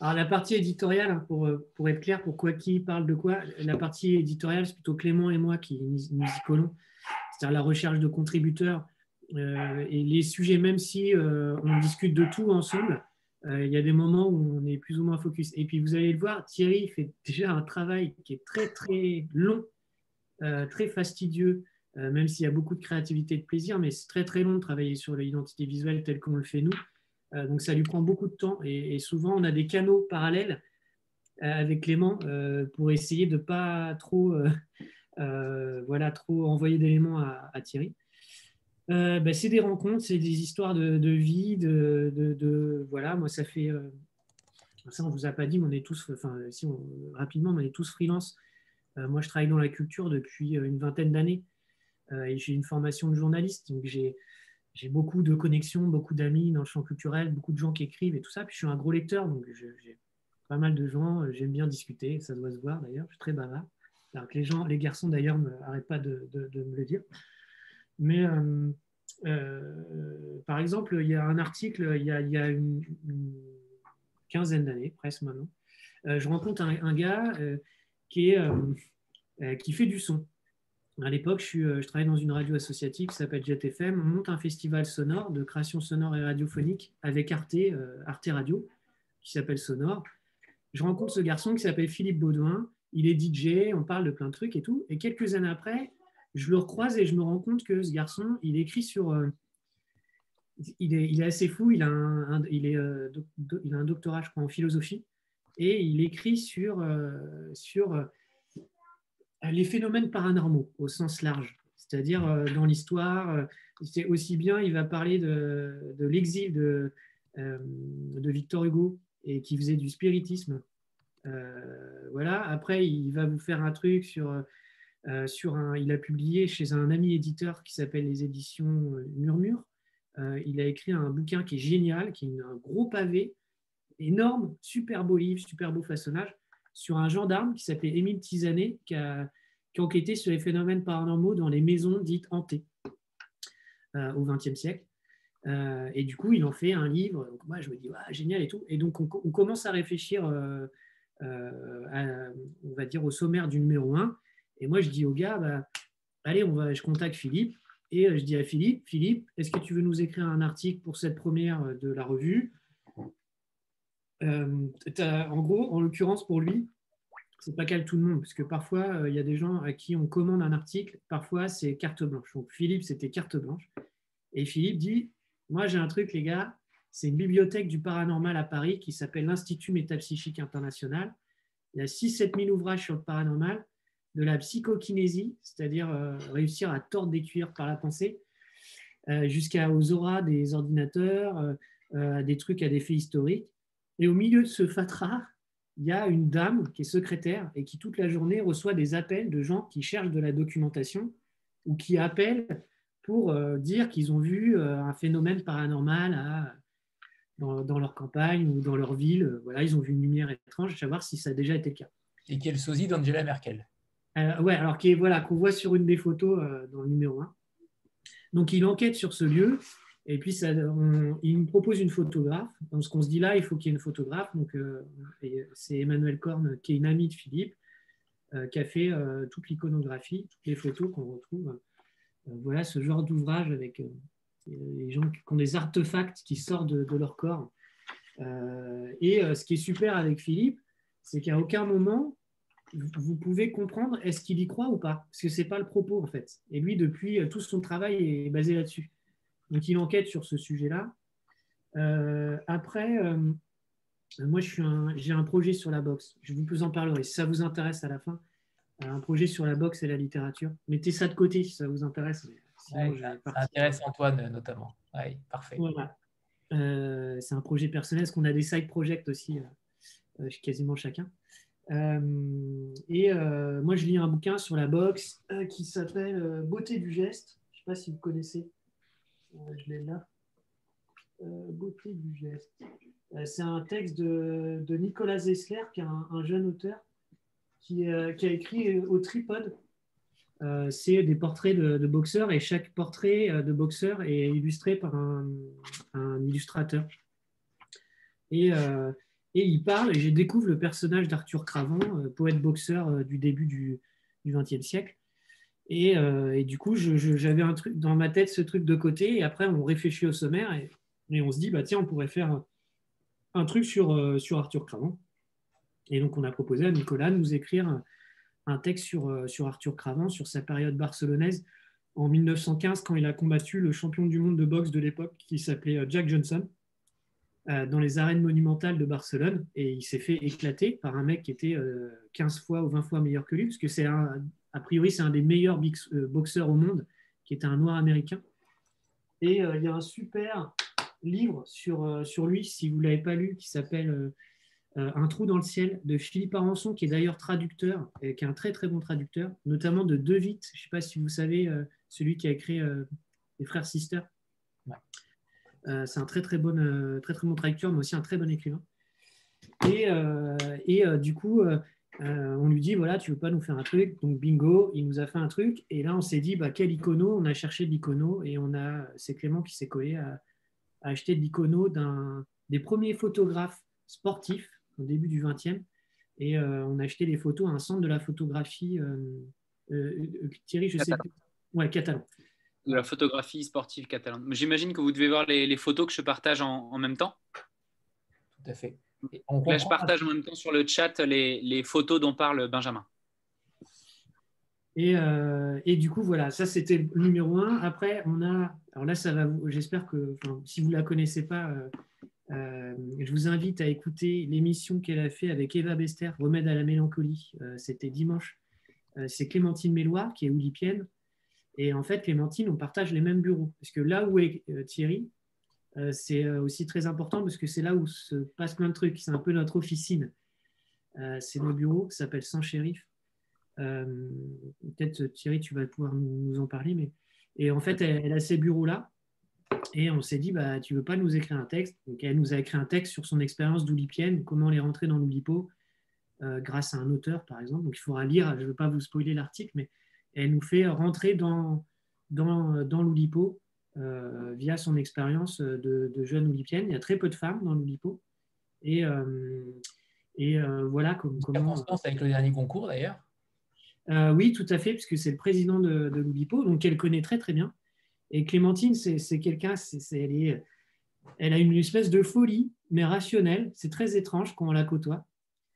Alors, la partie éditoriale, hein, pour, pour être clair, pourquoi qui parle de quoi La partie éditoriale, c'est plutôt Clément et moi qui nous y collons, c'est-à-dire la recherche de contributeurs. Euh, et les sujets, même si on discute de tout ensemble, euh, il y a des moments où on est plus ou moins focus. Et puis vous allez le voir, Thierry fait déjà un travail qui est très très long, euh, très fastidieux, euh, même s'il y a beaucoup de créativité et de plaisir, mais c'est très très long de travailler sur l'identité visuelle telle qu'on le fait nous. donc ça lui prend beaucoup de temps et, souvent on a des canaux parallèles avec Clément pour essayer de ne pas trop, voilà, trop envoyer d'éléments à Thierry. Euh, bah, c'est des rencontres, c'est des histoires de, vie, de, voilà. Moi, ça fait euh, ça, on vous a pas dit, mais on est tous, enfin, si rapidement, on est tous freelance. Euh, moi, je travaille dans la culture depuis une vingtaine d'années j'ai une formation de journaliste, donc j'ai beaucoup de connexions, beaucoup d'amis dans le champ culturel, beaucoup de gens qui écrivent et tout ça. Puis je suis un gros lecteur, donc j'ai pas mal de gens. J'aime bien discuter, ça doit se voir d'ailleurs. Je suis très bavard. Alors que les gens, les garçons d'ailleurs, n'arrêtent pas de, me le dire. Mais euh, euh, par exemple, il y a un article, il y a, une, quinzaine d'années, presque maintenant, euh, je rencontre un, gars qui fait du son. À l'époque, je, je, travaillais dans une radio associative qui s'appelle Jet FM. On monte un festival sonore de création sonore et radiophonique avec Arte, Arte Radio, qui s'appelle Sonore. Je rencontre ce garçon qui s'appelle Philippe Baudouin. Il est DJ, on parle de plein de trucs et tout. Et quelques années après, je le recroise et je me rends compte que ce garçon, il écrit sur. Euh, il, est, assez fou, il a un, il est, euh, il a un doctorat, je crois, en philosophie, et il écrit sur, euh, sur les phénomènes paranormaux au sens large. C'est-à-dire, dans l'histoire, c'est aussi bien, il va parler de, l'exil de, Victor Hugo, et qui faisait du spiritisme. voilà. Après, il va vous faire un truc sur euh, sur un, il a publié chez un ami éditeur qui s'appelle les éditions euh, Murmure. Euh, il a écrit un bouquin qui est génial, qui est un gros pavé, énorme, super beau livre, super beau façonnage, sur un gendarme qui s'appelait Émile Tisanet, qui a, sur les phénomènes paranormaux dans les maisons dites hantées au XXe siècle. et du coup, il en fait un livre. Donc, moi, je me dis, génial et tout. Et donc, on, commence à réfléchir, on va dire, au sommaire du numéro 1. Et moi, je dis au gars, bah, allez, on va, je contacte Philippe. Et euh, je dis à Philippe, Philippe, est-ce que tu veux nous écrire un article pour cette première euh, de la revue? euh, En gros, en l'occurrence, pour lui, c'est pas qu'à tout le monde, parce que parfois, il y a des gens à qui on commande un article, parfois c'est carte blanche. Donc Philippe, c'était carte blanche. Et Philippe dit, moi j'ai un truc, les gars, c'est une bibliothèque du paranormal à Paris qui s'appelle l'Institut Métapsychique International. Il y a 6-7 000 ouvrages sur le paranormal de la psychokinésie, c'est-à-dire euh, réussir à tordre des cuirs par la pensée, euh, jusqu'aux auras des ordinateurs, euh, des trucs à des faits historiques. Et au milieu de ce fatras, il y a une dame qui est secrétaire et qui toute la journée reçoit des appels de gens qui cherchent de la documentation ou qui appellent pour dire qu'ils ont vu un phénomène paranormal à dans, leur campagne ou dans leur ville. Voilà, ils ont vu une lumière étrange, savoir si ça a déjà été le cas. Et quel sosie d'Angela Merkel. ouais, alors qui voilà, qu'on voit sur une des photos dans le numéro 1. Donc il enquête sur ce lieu et puis il nous propose une photographe. Donc ce qu'on se dit là, il faut qu'il y ait une photographe. Donc c'est Emmanuel Korn qui est une amie de Philippe qui a fait toute l'iconographie, toutes les photos qu'on retrouve euh, voilà ce genre d'ouvrage avec euh, les gens qui ont des artefacts qui sortent de, leur corps. Euh, et ce qui est super avec Philippe, c'est qu'à aucun moment, vous pouvez comprendre est-ce qu'il y croit ou pas, parce que ce n'est pas le propos en fait. Et lui, depuis, tout son travail est basé là-dessus. Donc il enquête sur ce sujet-là. après, moi, j'ai un, projet sur la boxe. Je vous en parlerai. Si ça vous intéresse à la fin, un projet sur la boxe et la littérature. Mettez ça de côté si ça vous intéresse. ça, intéresse Antoine notamment. parfait. Euh, c'est un projet personnel, parce qu'on a des side projects aussi, euh, euh, quasiment chacun. et moi, je lis un bouquin sur la boxe qui s'appelle Beauté du geste. Je ne sais pas si vous connaissez. Je l'ai là. Beauté du geste. c'est un texte de, Nicolas Zessler, qui est un jeune auteur euh, qui, a écrit euh, au tripode. Euh, c'est des portraits de, boxeurs et chaque portrait de boxeur est illustré par un, illustrateur. Et, il parle, et je découvre le personnage d'Arthur Cravant, poète boxeur du début du XXe siècle. Et, du coup, j'avais un truc dans ma tête, ce truc de côté, et après, on réfléchit au sommaire, et, on se dit, bah, tiens, on pourrait faire un, truc sur, sur Arthur Cravant. Et donc, on a proposé à Nicolas de nous écrire un texte sur, euh, sur Arthur Cravant, sur sa période barcelonaise en 1915, quand il a combattu le champion du monde de boxe de l'époque, qui s'appelait euh, Jack Johnson, euh, dans les arènes monumentales de Barcelone. Et il s'est fait éclater par un mec qui était 15 fois ou 20 fois meilleur que lui, parce que c'est a priori, c'est un des meilleurs boxeurs au monde, qui était un noir américain. Et il y a un super livre sur, sur lui, si vous ne l'avez pas lu, qui s'appelle euh, un trou dans le ciel de Philippe Arançon, qui est d'ailleurs traducteur, et qui est un très très bon traducteur, notamment de De Witt. Je ne sais pas si vous savez, euh, celui qui a écrit euh, Les Frères Sister. c'est un très très, bon, très très bon traducteur, mais aussi un très bon écrivain. Et, et du coup, on lui dit voilà, tu veux pas nous faire un truc Donc bingo, il nous a fait un truc. Et là, on s'est dit bah, quel icono? On a cherché l'icono et on a, c'est Clément qui s'est collé à, à acheter l'icono d'un des premiers photographes sportifs au début du 20e. Et euh, on a acheté les photos à un centre de la photographie. Euh, euh, Thierry, je sais plus. Ouais, catalan. De la photographie sportive catalane. J'imagine que vous devez voir les, photos que je partage en, même temps. Tout à fait. Là, je partage en même temps sur le chat les, photos dont parle Benjamin. Et, et, du coup, voilà, ça c'était le numéro un. Après, on a, alors là, ça va, j'espère que, si vous ne la connaissez pas, euh, je vous invite à écouter l'émission qu'elle a fait avec Eva Bester, Remède à la mélancolie. Euh, c'était dimanche. Euh, c'est Clémentine Méloire qui est oulipienne. Et en fait, Clémentine, on partage les mêmes bureaux. Parce que là où est Thierry, c'est aussi très important parce que c'est là où se passe plein de trucs. C'est un peu notre officine. c'est nos bureaux qui s'appellent Sans Shérif. Peut-être Thierry, tu vas pouvoir nous en parler. Et en fait, elle a ces bureaux-là. Et on s'est dit, bah, tu veux pas nous écrire un texte? Donc, elle nous a écrit un texte sur son expérience d'oulipienne, comment les rentrer dans l'oulipo, euh, grâce à un auteur, par exemple. Donc, il faudra lire, je ne veux pas vous spoiler l'article, mais elle nous fait rentrer dans l'oulipo euh, via son expérience de, jeune oulipienne. Il y a très peu de femmes dans l'oulipo. Et, euh, et voilà comme, comment. Constance avec le dernier concours, d'ailleurs? Oui, tout à fait, puisque c'est le président de, de l'oulipo, donc elle connaît très, très bien. Et Clémentine, c'est quelqu'un, elle, elle, a une espèce de folie, mais rationnelle. C'est très étrange quand on la côtoie.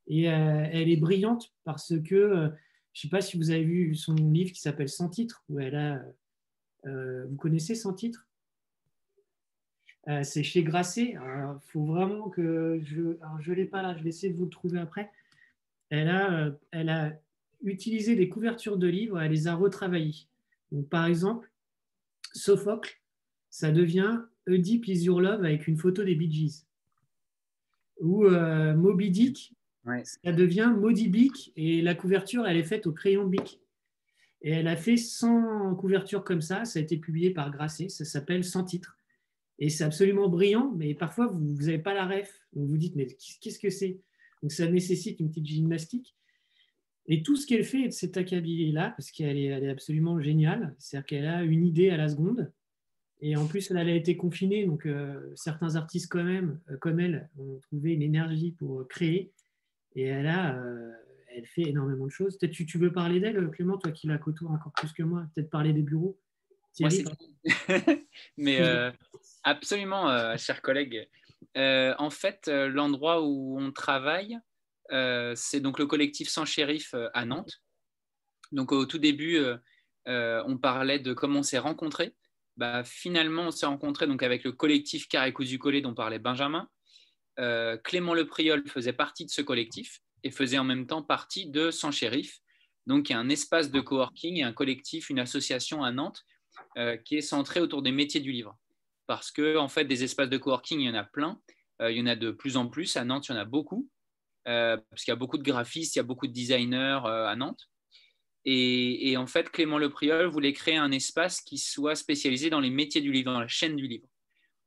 Et euh, elle est brillante parce que, euh, je ne sais pas si vous avez vu son livre qui s'appelle Sans titre, où elle a. Euh, vous connaissez Sans titre C'est chez Grasset. Il faut vraiment que je. Alors, je ne l'ai pas là, je vais essayer de vous le trouver après. Elle a, elle a utilisé des couvertures de livres, elle les a retravaillées. Donc, par exemple, Sophocle, ça devient Oedipe is your love avec une photo des Bee Gees. Ou euh, Moby Dick, ça devient Maudit Bic et la couverture, elle est faite au crayon Bic. Et elle a fait 100 couvertures comme ça, ça a été publié par Grasset, ça s'appelle Sans titre. Et c'est absolument brillant, mais parfois, vous n'avez pas la ref. Vous vous dites, mais qu'est-ce que c'est? Donc, ça nécessite une petite gymnastique. Et tout ce qu'elle fait de cet acabit-là, parce qu'elle est, elle est absolument géniale, c'est-à-dire qu'elle a une idée à la seconde. Et en plus, elle a été confinée, donc euh, certains artistes quand même, euh, comme elle, ont trouvé une énergie pour créer. Et elle a, euh, elle fait énormément de choses. Peut-être tu, tu veux parler d'elle, Clément, toi qui la côtoie encore plus que moi. Peut-être parler des bureaux. Mais absolument, chers collègues. en fait, l'endroit où on travaille, euh, c'est donc le collectif Sans Shérif euh, à Nantes. Donc au tout début, euh, on parlait de comment on s'est rencontrés. Bah, finalement, on s'est rencontrés donc, avec le collectif Carré Cousu Collé dont parlait Benjamin. Clément Le Priol faisait partie de ce collectif et faisait en même temps partie de Sans Shérif, donc il y a un espace de coworking un collectif, une association à Nantes qui est centré autour des métiers du livre. Parce que en fait, des espaces de coworking, il y en a plein. il y en a de plus en plus. À Nantes, il y en a beaucoup. Euh, parce qu'il y a beaucoup de graphistes, il y a beaucoup de designers euh, à Nantes. Et, en fait, Clément Lepriol voulait créer un espace qui soit spécialisé dans les métiers du livre, dans la chaîne du livre.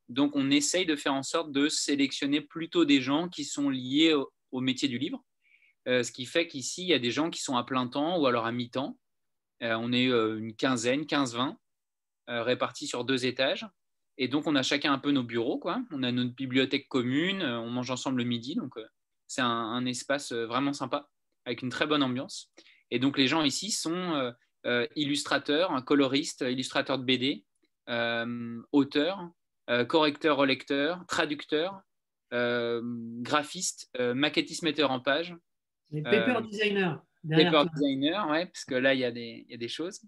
Donc, on essaye de faire en sorte de sélectionner plutôt des gens qui sont liés au, métier du livre. Euh, ce qui fait qu'ici, il y a des gens qui sont à plein temps ou alors à mi-temps. on est une quinzaine, 15-20, répartis sur deux étages. Et donc, on a chacun un peu nos bureaux. Quoi. On a notre bibliothèque commune, on mange ensemble le midi. Donc, c'est un, espace euh, vraiment sympa, avec une très bonne ambiance. Et donc les gens ici sont euh, euh, illustrateurs, coloristes, illustrateurs de BD, auteurs, correcteurs, relecteurs, traducteurs, graphistes, maquettistes, metteurs en page. Les paper designers. Paper designers, ouais, parce que là, il y, a des, il y, a des choses.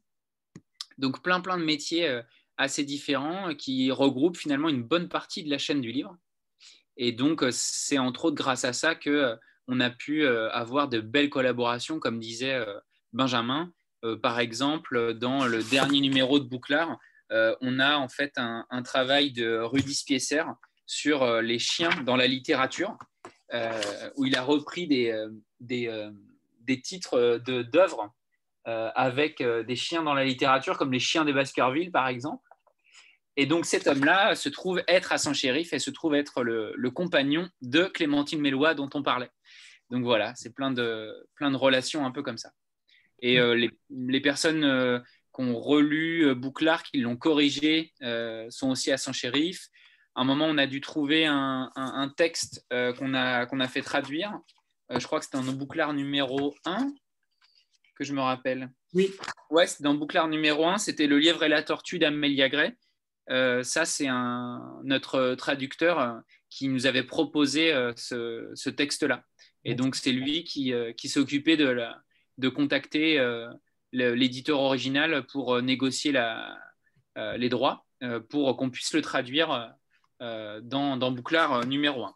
Donc plein, plein de métiers assez différents qui regroupent finalement une bonne partie de la chaîne du livre. Et donc, euh, c'est entre autres grâce à ça qu'on euh, a pu euh, avoir de belles collaborations, comme disait Benjamin. par exemple, dans le dernier numéro de Bouclard, on a en fait un, travail de Rudy Spiesser sur les chiens dans la littérature, où il a repris des, des, titres d'œuvres avec des chiens dans la littérature, comme les chiens des Baskerville, par exemple. Et donc cet homme-là se trouve être à son shérif et se trouve être le, compagnon de Clémentine Mélois dont on parlait. Donc voilà, c'est plein de, plein de relations un peu comme ça. Et euh, les, personnes euh, qui ont relu euh, Bouclard, qui l'ont corrigé, sont aussi à son shérif. À un moment, on a dû trouver un, texte qu'on a, qu'on a fait traduire. je crois que c'était dans Bouclard numéro 1, que je me rappelle. Oui. Ouais, dans Bouclard numéro 1, c'était Le lièvre et la tortue d'Amélia Gray. Euh, ça, c'est notre traducteur euh, qui nous avait proposé euh, ce, texte-là. Et donc, c'est lui qui, s'est occupé de, de contacter l'éditeur original pour négocier les droits, pour qu'on puisse le traduire dans, dans Bouclard numéro 1.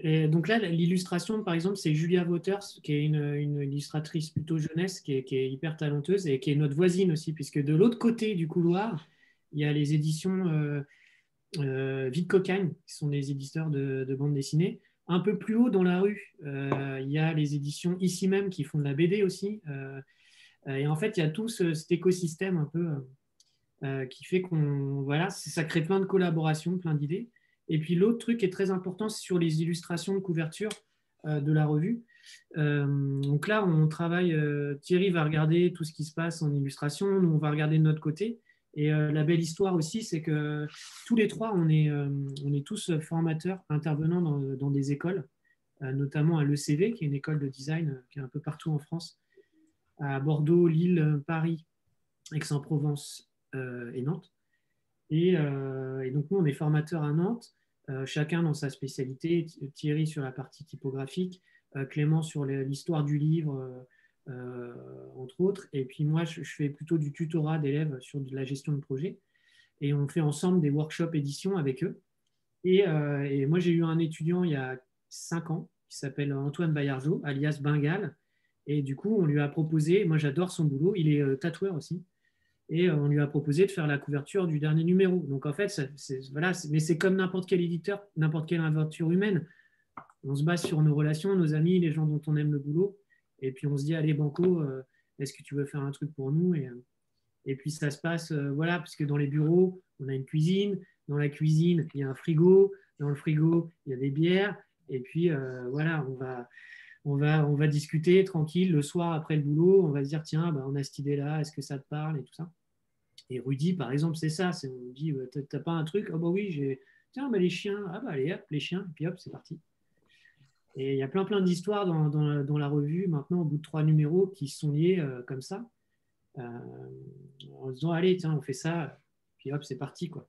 Et donc là, l'illustration, par exemple, c'est Julia Waters, qui est une, illustratrice plutôt jeunesse, qui est, hyper talenteuse et qui est notre voisine aussi, puisque de l'autre côté du couloir, il y a les éditions euh, euh Vite Cocagne, qui sont des éditeurs de, de bande dessinée. Un peu plus haut dans la rue, euh, il y a les éditions ici même qui font de la BD aussi. Euh, et en fait, il y a tout cet écosystème un peu qui fait qu'on voilà, ça crée plein de collaborations, plein d'idées. Et puis l'autre truc qui est très important, c'est sur les illustrations de couverture euh, de la revue. Euh, donc là, on travaille, euh, Thierry va regarder tout ce qui se passe en illustration, nous, on va regarder de notre côté. Et la belle histoire aussi, c'est que tous les trois, on est, tous formateurs intervenant dans, dans des écoles, notamment à l'ECV, qui est une école de design qui est un peu partout en France, à Bordeaux, Lille, Paris, Aix-en-Provence et Nantes. Et, et, donc, nous, on est formateurs à Nantes. Euh, chacun dans sa spécialité. Thierry sur la partie typographique, euh, Clément sur l'histoire du livre, euh, entre autres. Et puis moi, je, fais plutôt du tutorat d'élèves sur de la gestion de projet. Et on fait ensemble des workshops édition avec eux. Et, moi, j'ai eu un étudiant il y a cinq ans qui s'appelle Antoine Bayarjo, alias Bengal. Et du coup, on lui a proposé, moi j'adore son boulot, il est tatoueur aussi et euh, on lui a proposé de faire la couverture du dernier numéro. Donc en fait, c'est, voilà, mais c'est comme n'importe quel éditeur, n'importe quelle aventure humaine. On se base sur nos relations, nos amis, les gens dont on aime le boulot, et puis on se dit allez banco, euh, est-ce que tu veux faire un truc pour nous? Et, Et puis ça se passe, voilà, parce que dans les bureaux, on a une cuisine. Dans la cuisine, il y a un frigo. Dans le frigo, il y a des bières. Et puis voilà, on va, on va, on va discuter tranquille le soir après le boulot. On va se dire, tiens, bah, on a cette idée-là, est-ce que ça te parle? Et tout ça. Et Rudy, par exemple, c'est ça. C'est, on dit, t'as pas un truc? Ah bah oui, j'ai. Tiens, bah, les chiens. Ah bah allez, hop, les chiens. Et puis hop, c'est parti. Et il y a plein plein d'histoires dans, dans, la revue maintenant, au bout de trois numéros, qui sont liés euh, comme ça. Euh, en se disant, allez, tiens, on fait ça. Puis hop, c'est parti. quoi.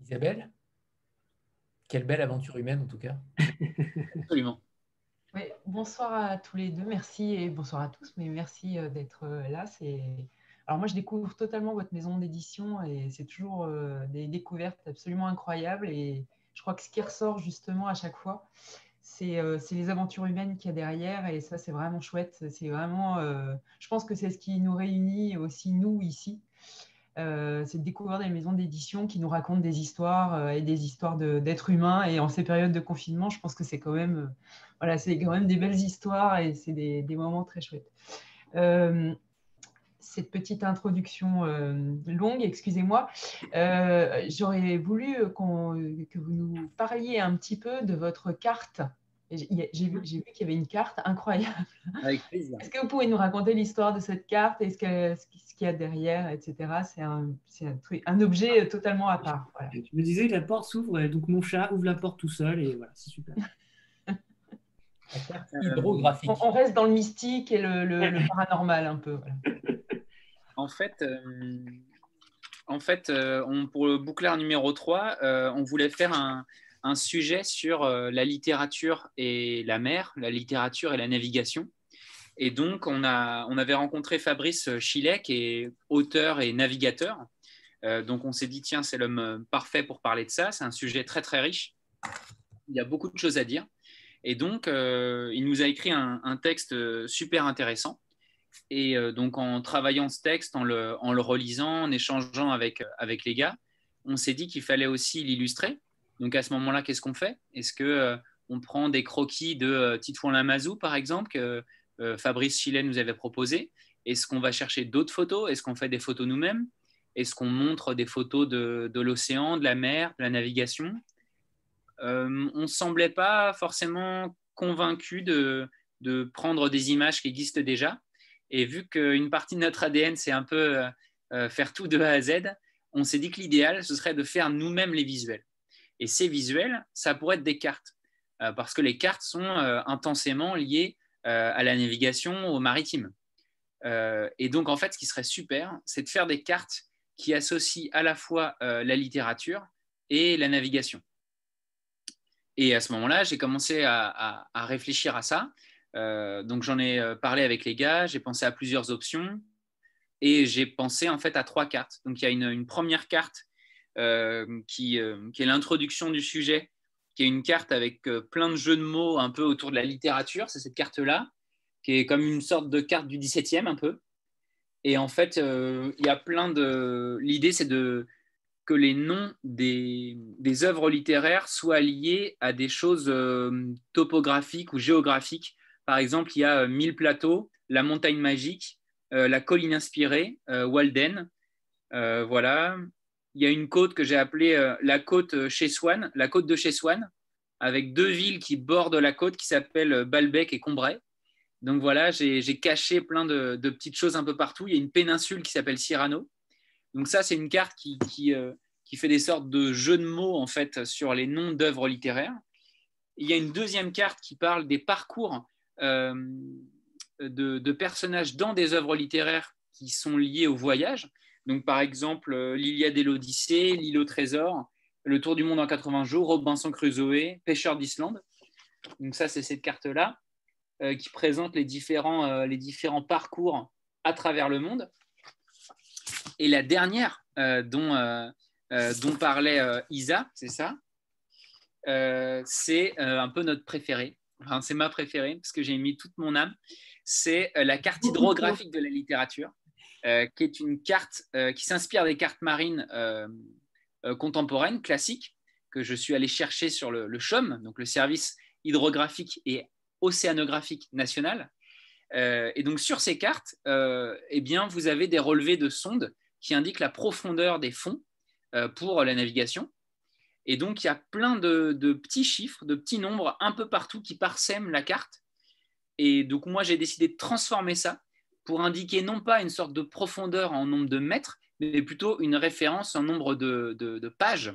Isabelle? Quelle belle aventure humaine en tout cas. Absolument. Oui, bonsoir à tous les deux, merci et bonsoir à tous, mais merci euh, d'être là. C'est alors moi, je découvre totalement votre maison d'édition et c'est toujours euh, des découvertes absolument incroyables. Et je crois que ce qui ressort justement à chaque fois, c'est euh, les aventures humaines qu'il y a derrière. Et ça, c'est vraiment chouette. C'est vraiment, euh, je pense que c'est ce qui nous réunit aussi, nous, ici. c'est de découvrir des maisons d'édition qui nous racontent des histoires et des histoires d'êtres humains. Et en ces périodes de confinement, je pense que c'est quand même, voilà, c'est quand même des belles histoires et c'est des, des, moments très chouettes cette petite introduction euh, longue, excusez-moi. Euh, j'aurais voulu que vous nous parliez un petit peu de votre carte. J'ai vu, qu'il y avait une carte incroyable. Est-ce que vous pouvez nous raconter l'histoire de cette carte et ce qu'il y a derrière, etc. C'est un, un, objet totalement à part. Tu me disais que la porte s'ouvre, donc mon chat ouvre la porte tout seul et voilà, c'est super. hydrographique. On, reste dans le mystique et le, paranormal un peu. En fait, euh, en fait euh, pour le bouclard numéro 3, euh, on voulait faire un, sujet sur la littérature et la mer, la littérature et la navigation. Et donc, on, a, on avait rencontré Fabrice Chilek, qui est auteur et navigateur. donc, on s'est dit, tiens, c'est l'homme parfait pour parler de ça. C'est un sujet très, très riche. Il y a beaucoup de choses à dire. Et donc, il nous a écrit un texte super intéressant et euh, donc, en travaillant ce texte, en le, relisant, en échangeant avec, euh, avec les gars, on s'est dit qu'il fallait aussi l'illustrer. Donc, à ce moment-là, qu'est-ce qu'on fait? Est-ce que euh, on prend des croquis de Titouan Lamazou, par exemple, que Fabrice Chilet nous avait proposé? Est-ce qu'on va chercher d'autres photos? Est-ce qu'on fait des photos nous-mêmes? Est-ce qu'on montre des photos de, l'océan, de la mer, de la navigation? On ne semblait pas forcément convaincu de prendre des images qui existent déjà et vu qu'une partie de notre ADN, c'est un peu euh, euh, faire tout de A à Z, on s'est dit que l'idéal, ce serait de faire nous-mêmes les visuels. Et ces visuels, ça pourrait être des cartes, euh, parce que les cartes sont intensément liées à la navigation, au maritime. et donc, en fait, ce qui serait super, c'est de faire des cartes qui associent à la fois la littérature et la navigation. Et à ce moment-là, j'ai commencé à, réfléchir à ça. Euh, donc j'en ai euh, parlé avec les gars, j'ai pensé à plusieurs options et j'ai pensé en fait à trois cartes. Donc il y a une, première carte euh, qui, est l'introduction du sujet, qui est une carte avec plein de jeux de mots un peu autour de la littérature. C'est cette carte-là, qui est comme une sorte de carte du 17e un peu. Et en fait, il y a plein de... L'idée, c'est de que les noms des, œuvres littéraires soient liés à des choses topographiques ou géographiques par exemple, il y a euh, Mille plateaux, La montagne magique, euh, La colline inspirée, euh, Walden. voilà. Il y a une côte que j'ai appelée la côte chez Swan, la côte de chez Swan, avec deux villes qui bordent la côte qui s'appellent Balbec et Combray. Donc voilà, j'ai caché plein de, petites choses un peu partout. Il y a une péninsule qui s'appelle Cyrano. Donc ça, c'est une carte qui, qui, fait des sortes de jeux de mots en fait sur les noms d'œuvres littéraires. Il y a une deuxième carte qui parle des parcours euh, de, personnages dans des œuvres littéraires qui sont liées au voyage. Donc, par exemple, euh, l'Iliade et l'Odyssée, L'île au trésor, Le Tour du monde en 80 jours, Robinson Crusoe, Pêcheur d'Islande. Donc, ça, c'est cette carte-là euh, qui présente les différents, les différents parcours à travers le monde. Et la dernière dont, dont parlait Isa, c'est ça, c'est un peu notre préféré c'est ma préférée parce que j'ai mis toute mon âme, c'est euh, la carte hydrographique de la littérature, euh, qui est une carte euh, qui s'inspire des cartes marines contemporaines, classiques, que je suis allé chercher sur le, le CHOM, donc le service hydrographique et océanographique national. et donc sur ces cartes, eh bien, vous avez des relevés de sondes qui indiquent la profondeur des fonds pour la navigation. Et donc, il y a plein de, petits chiffres, de petits nombres un peu partout qui parsèment la carte. Et donc, moi, j'ai décidé de transformer ça pour indiquer non pas une sorte de profondeur en nombre de mètres, mais plutôt une référence en nombre de, pages.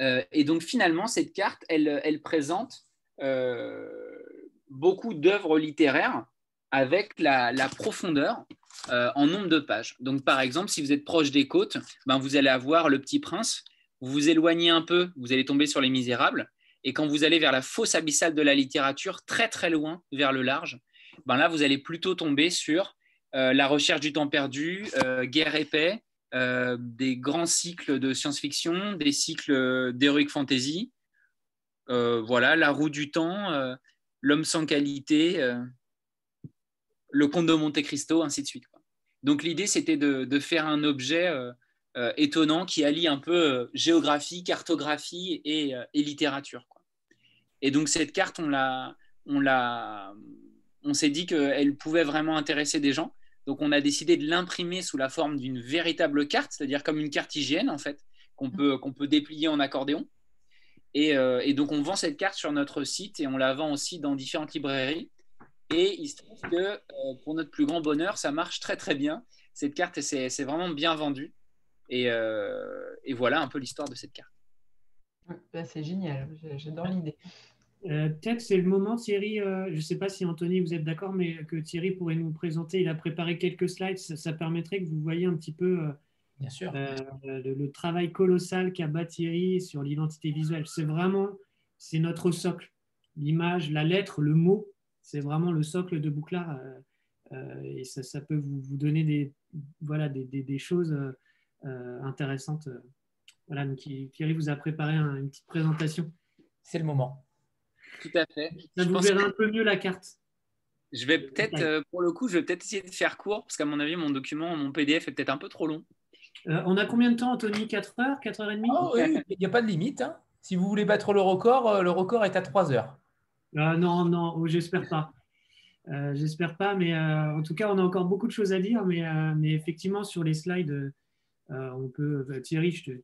Euh, et donc, finalement, cette carte, elle, présente euh, beaucoup d'œuvres littéraires avec la, profondeur euh, en nombre de pages. Donc, par exemple, si vous êtes proche des côtes, ben, vous allez avoir Le Petit Prince vous vous éloignez un peu, vous allez tomber sur les misérables. Et quand vous allez vers la fosse abyssale de la littérature, très très loin, vers le large, ben là, vous allez plutôt tomber sur euh, la recherche du temps perdu, euh, guerre et paix, euh, des grands cycles de science-fiction, des cycles d'heroic fantasy. voilà, la roue du temps, l'homme sans qualité, le conte de Monte Cristo, ainsi de suite. Donc l'idée, c'était de, faire un objet euh, étonnant qui allie un peu euh, géographie, cartographie et, euh, littérature. Et donc cette carte, on l'a, on l'a, on s'est dit qu'elle pouvait vraiment intéresser des gens. Donc on a décidé de l'imprimer sous la forme d'une véritable carte, c'est-à-dire comme une carte hygiène en fait, qu'on peut, qu'on peut déplier en accordéon. Et, donc on vend cette carte sur notre site et on la vend aussi dans différentes librairies. Et il se trouve que pour notre plus grand bonheur, ça marche très très bien. Cette carte, c'est, c'est vraiment bien Euh, et, voilà un peu l'histoire de cette carte. Bah, c'est génial, j'adore l'idée. Euh, peut-être c'est le moment, Thierry, euh, je ne sais pas si Anthony, vous êtes d'accord, mais que Thierry pourrait nous présenter, il a préparé quelques slides, ça, permettrait que vous voyez un petit peu Bien sûr. Le, travail colossal qu'a bâti Thierry sur l'identité visuelle. C'est vraiment, c'est notre socle. L'image, la lettre, le mot, c'est vraiment le socle de Bouclard. et ça, peut vous, donner des, voilà, des, des choses euh, intéressante. Voilà, donc Thierry vous a préparé une petite présentation. C'est le moment. Tout à fait. Ça vous verrez un peu mieux la carte. Je vais peut-être, euh, pour le coup, je vais peut-être essayer de faire court, parce qu'à mon avis, mon document, mon PDF est peut-être un peu trop long. Euh, on a combien de temps, Anthony? 4 heures? 4 heures et demie? Oh, Il n'y a pas de limite. Hein. Si vous voulez battre le record, le record est à 3 heures. non, non, oh, j'espère pas. j'espère pas, mais en tout cas, on a encore beaucoup de choses à dire. Mais, mais effectivement, sur les slides, euh, on peut, euh, Thierry, tu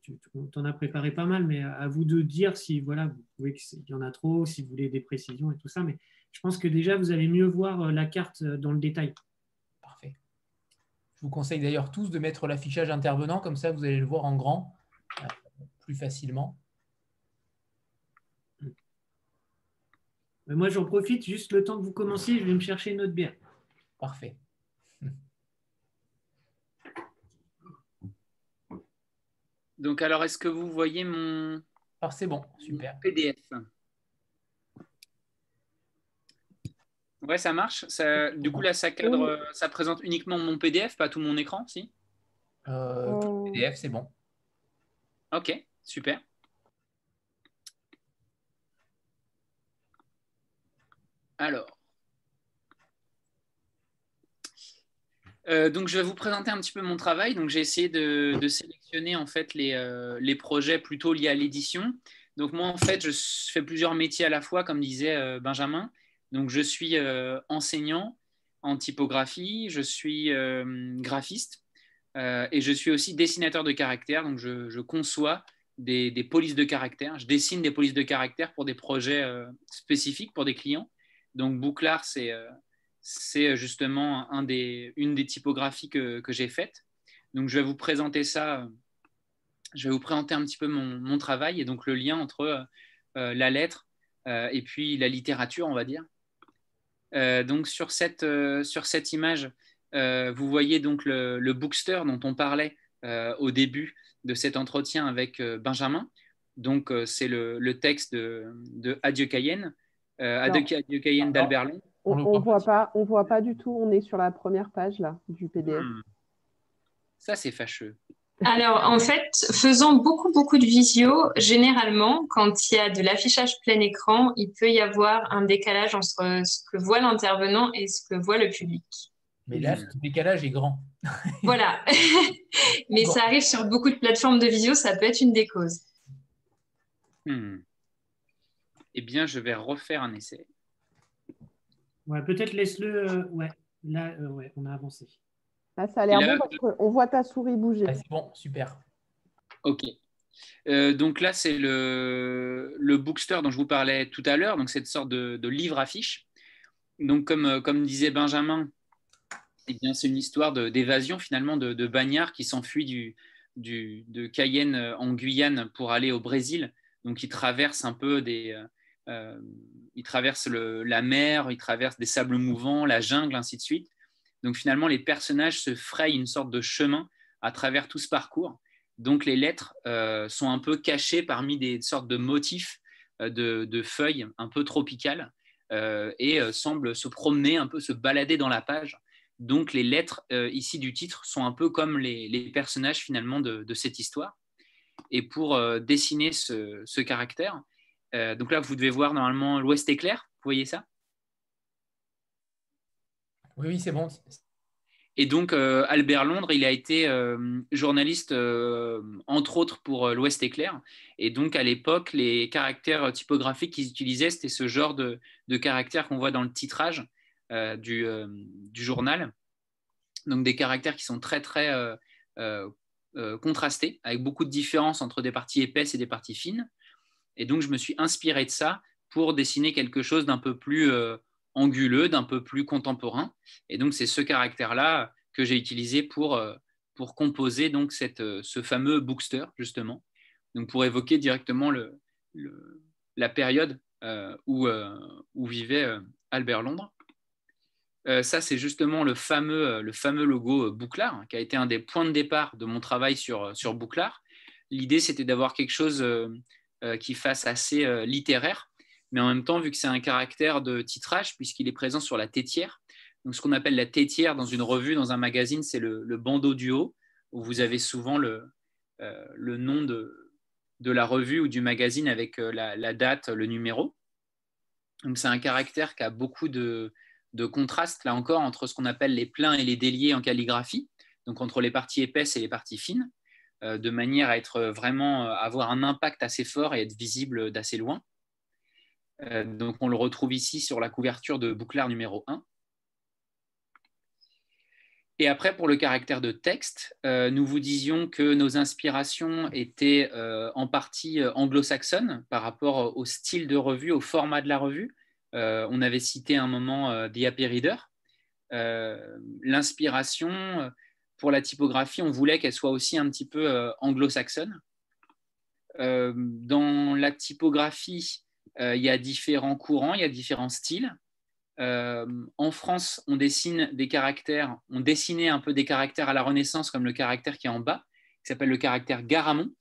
en as préparé pas mal, mais à vous de dire si voilà, vous pouvez qu'il y en a trop, si vous voulez des précisions et tout ça. Mais je pense que déjà, vous allez mieux voir euh, la carte dans le détail. Parfait. Je vous conseille d'ailleurs tous de mettre l'affichage intervenant, comme ça vous allez le voir en grand plus facilement. Moi, j'en profite, juste le temps que vous commenciez, je vais me chercher une autre bière. Parfait. Donc, alors, est-ce que vous voyez mon. Alors, c'est bon, super. PDF. Ouais, ça marche. du coup, là, ça cadre, ça présente uniquement mon PDF, pas tout mon écran, si? Euh, oh. PDF, c'est bon. Ok, super. Alors, Euh, donc, je vais vous présenter un petit peu mon travail. Donc, j'ai essayé de, sélectionner en fait euh, les, projets plutôt liés à l'édition. Donc, moi, en fait, je fais plusieurs métiers à la fois, comme disait euh, Benjamin. Donc, je suis enseignant en typographie, je suis graphiste et je suis aussi dessinateur de caractères. Donc, je, conçois des, des, polices de caractères. Je dessine des polices de caractères pour des projets spécifiques pour des clients. Donc, Bouclard, c'est c'est euh, justement un des, une des typographies que, j'ai faites. Donc, je vais vous présenter ça. Euh, je vais vous présenter un petit peu mon, travail et donc le lien entre euh, la lettre et puis la littérature, on va dire. donc, sur cette, sur cette image, vous voyez donc le, bookster dont on parlait au début de cet entretien avec Benjamin. Donc, c'est le, texte de, Adieu Cayenne, Adieu, Cayenne d'Albert Long. On ne voit pas, on voit pas du tout. On est sur la première page là du PDF. Hmm. Ça c'est fâcheux. Alors en fait, faisant beaucoup beaucoup de visio, généralement quand il y a de l'affichage plein écran, il peut y avoir un décalage entre ce que voit l'intervenant et ce que voit le public. Mais là, le décalage est grand. voilà. Mais ça arrive sur beaucoup de plateformes de visio, ça peut être une des causes. Hmm. Eh bien, je vais refaire un essai. Ouais, peut-être laisse-le. ouais, là, ouais, on a avancé. Là, ça a l'air bon parce qu'on voit ta souris bouger. c'est bon, super. Ok. donc là, c'est le, le bookster dont je vous parlais tout à l'heure, donc cette sorte de, de livre affiche. Donc, comme, comme disait Benjamin, eh c'est une histoire d'évasion finalement de, de Bagnard qui s'enfuit du, du, de Cayenne en Guyane pour aller au Brésil. Donc, il traverse un peu des, euh, il traverse la mer, il traverse des sables mouvants, la jungle, ainsi de suite. Donc finalement, les personnages se frayent une sorte de chemin à travers tout ce parcours. Donc les lettres euh, sont un peu cachées parmi des sortes de motifs euh, de, feuilles un peu tropicales et semblent se promener, un peu se balader dans la page. Donc les lettres ici du titre sont un peu comme les, personnages finalement de, cette histoire. Et pour dessiner ce caractère, euh, donc là, vous devez voir normalement l'ouest éclair. Vous voyez ça? Oui, oui, c'est bon. Et donc, euh, Albert Londres, il a été euh, journaliste, entre autres, pour l'Ouest éclair. Et donc, à l'époque, les caractères typographiques qu'ils utilisaient, c'était ce genre de, caractères qu'on voit dans le titrage du, du, journal. Donc, des caractères qui sont très, très contrastés, avec beaucoup de différences entre des parties épaisses et des parties fines. Et donc, je me suis inspiré de ça pour dessiner quelque chose d'un peu plus euh, anguleux, d'un peu plus contemporain. Et donc, c'est ce caractère-là que j'ai utilisé pour, euh, pour composer donc cette, euh, ce fameux bookster, justement. Donc, pour évoquer directement le, la période où, où, vivait Albert Londres. ça, c'est justement le fameux, le fameux logo Bouclard, qui a été un des points de départ de mon travail sur, sur Bouclard. L'idée, c'était d'avoir quelque chose qui fasse assez euh, littéraire, mais en même temps, vu que c'est un caractère de titrage, puisqu'il est présent sur la tétière, donc ce qu'on appelle la tétière dans une revue, dans un magazine, c'est le, bandeau du haut, où vous avez souvent le, euh, nom de, de, la revue ou du magazine avec la, date, le numéro. Donc c'est un caractère qui a beaucoup de, de contraste, là encore, entre ce qu'on appelle les pleins et les déliés en calligraphie, donc entre les parties épaisses et les parties fines. Euh, de manière à être vraiment euh, avoir un impact assez fort et être visible d'assez loin. Euh, donc on le retrouve ici sur la couverture de Bouclard numéro 1. Et après, pour le caractère de texte, nous vous disions que nos inspirations étaient en partie anglo-saxonnes par rapport au style de revue, au format de la revue. on avait cité un moment The Happy Reader. L'inspiration, pour la typographie, on voulait qu'elle soit aussi un petit peu euh, anglo-saxonne. Euh, dans la typographie, euh, il y a différents courants, il y a différents styles. en France, on dessine des caractères, on dessinait un peu des caractères à la Renaissance, comme le caractère qui est en bas, qui s'appelle le caractère Garamond.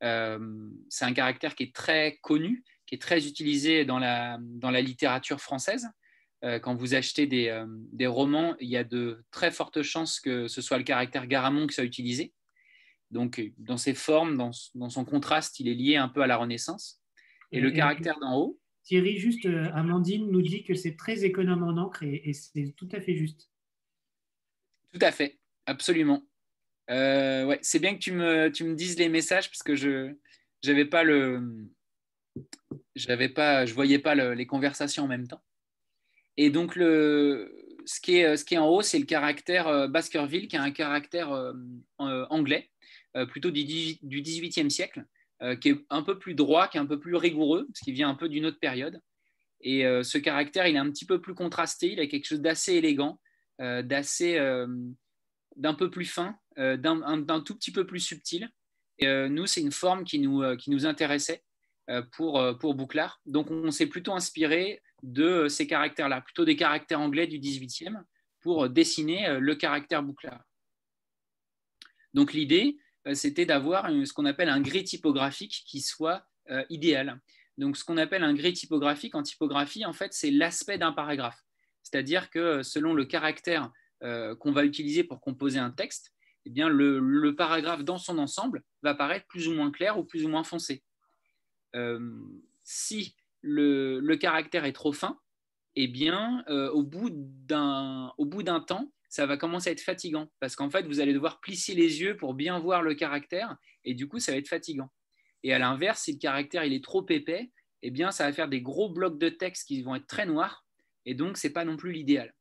c'est un caractère qui est très connu, qui est très utilisé dans la, dans la littérature française. Euh, quand vous achetez euh, des, romans, il y a de très fortes chances que ce soit le caractère Garamond qui soit utilisé. Donc, dans ses formes, dans, son contraste, il est lié un peu à la Renaissance. Et, le caractère d'en haut? Thierry, juste, euh, Amandine nous dit que c'est très économe en encre et, c'est tout à fait juste. Tout à fait, absolument. ouais, c'est bien que tu me, tu me dises les messages parce que je j'avais pas le j'avais pas je voyais pas les conversations en même temps. Et donc, ce, qui est, en haut, c'est le caractère euh, Baskerville, qui a un caractère euh, euh, anglais, plutôt du XVIIIe siècle, qui est un peu plus droit, qui est un peu plus rigoureux, parce qu'il vient un peu d'une autre période. Et ce caractère, il est un petit peu plus contrasté, il a quelque chose d'assez élégant, d'assez, d'un peu plus fin, d'un tout petit peu plus subtil. Et nous, c'est une forme qui nous, qui nous intéressait pour, pour Bouclard. Donc, on s'est plutôt inspiré de ces caractères-là, plutôt des caractères anglais du 18e, pour dessiner euh, le caractère bouclard. Donc l'idée, euh, c'était d'avoir ce qu'on appelle un gris typographique qui soit euh, idéal. Donc ce qu'on appelle un gris typographique en typographie, en fait, c'est l'aspect d'un paragraphe. C'est-à-dire que selon le caractère qu'on va utiliser pour composer un texte, eh bien, le, paragraphe dans son ensemble va paraître plus ou moins clair ou plus ou moins foncé. si le, caractère est trop fin, eh bien, euh, au bout d'un temps, ça va commencer à être fatigant parce qu'en fait, vous allez devoir plisser les yeux pour bien voir le caractère et du coup, ça va être fatigant. Et à l'inverse, si le caractère il est trop épais, eh bien, ça va faire des gros blocs de texte qui vont être très noirs et donc c'est pas non plus l'idéal.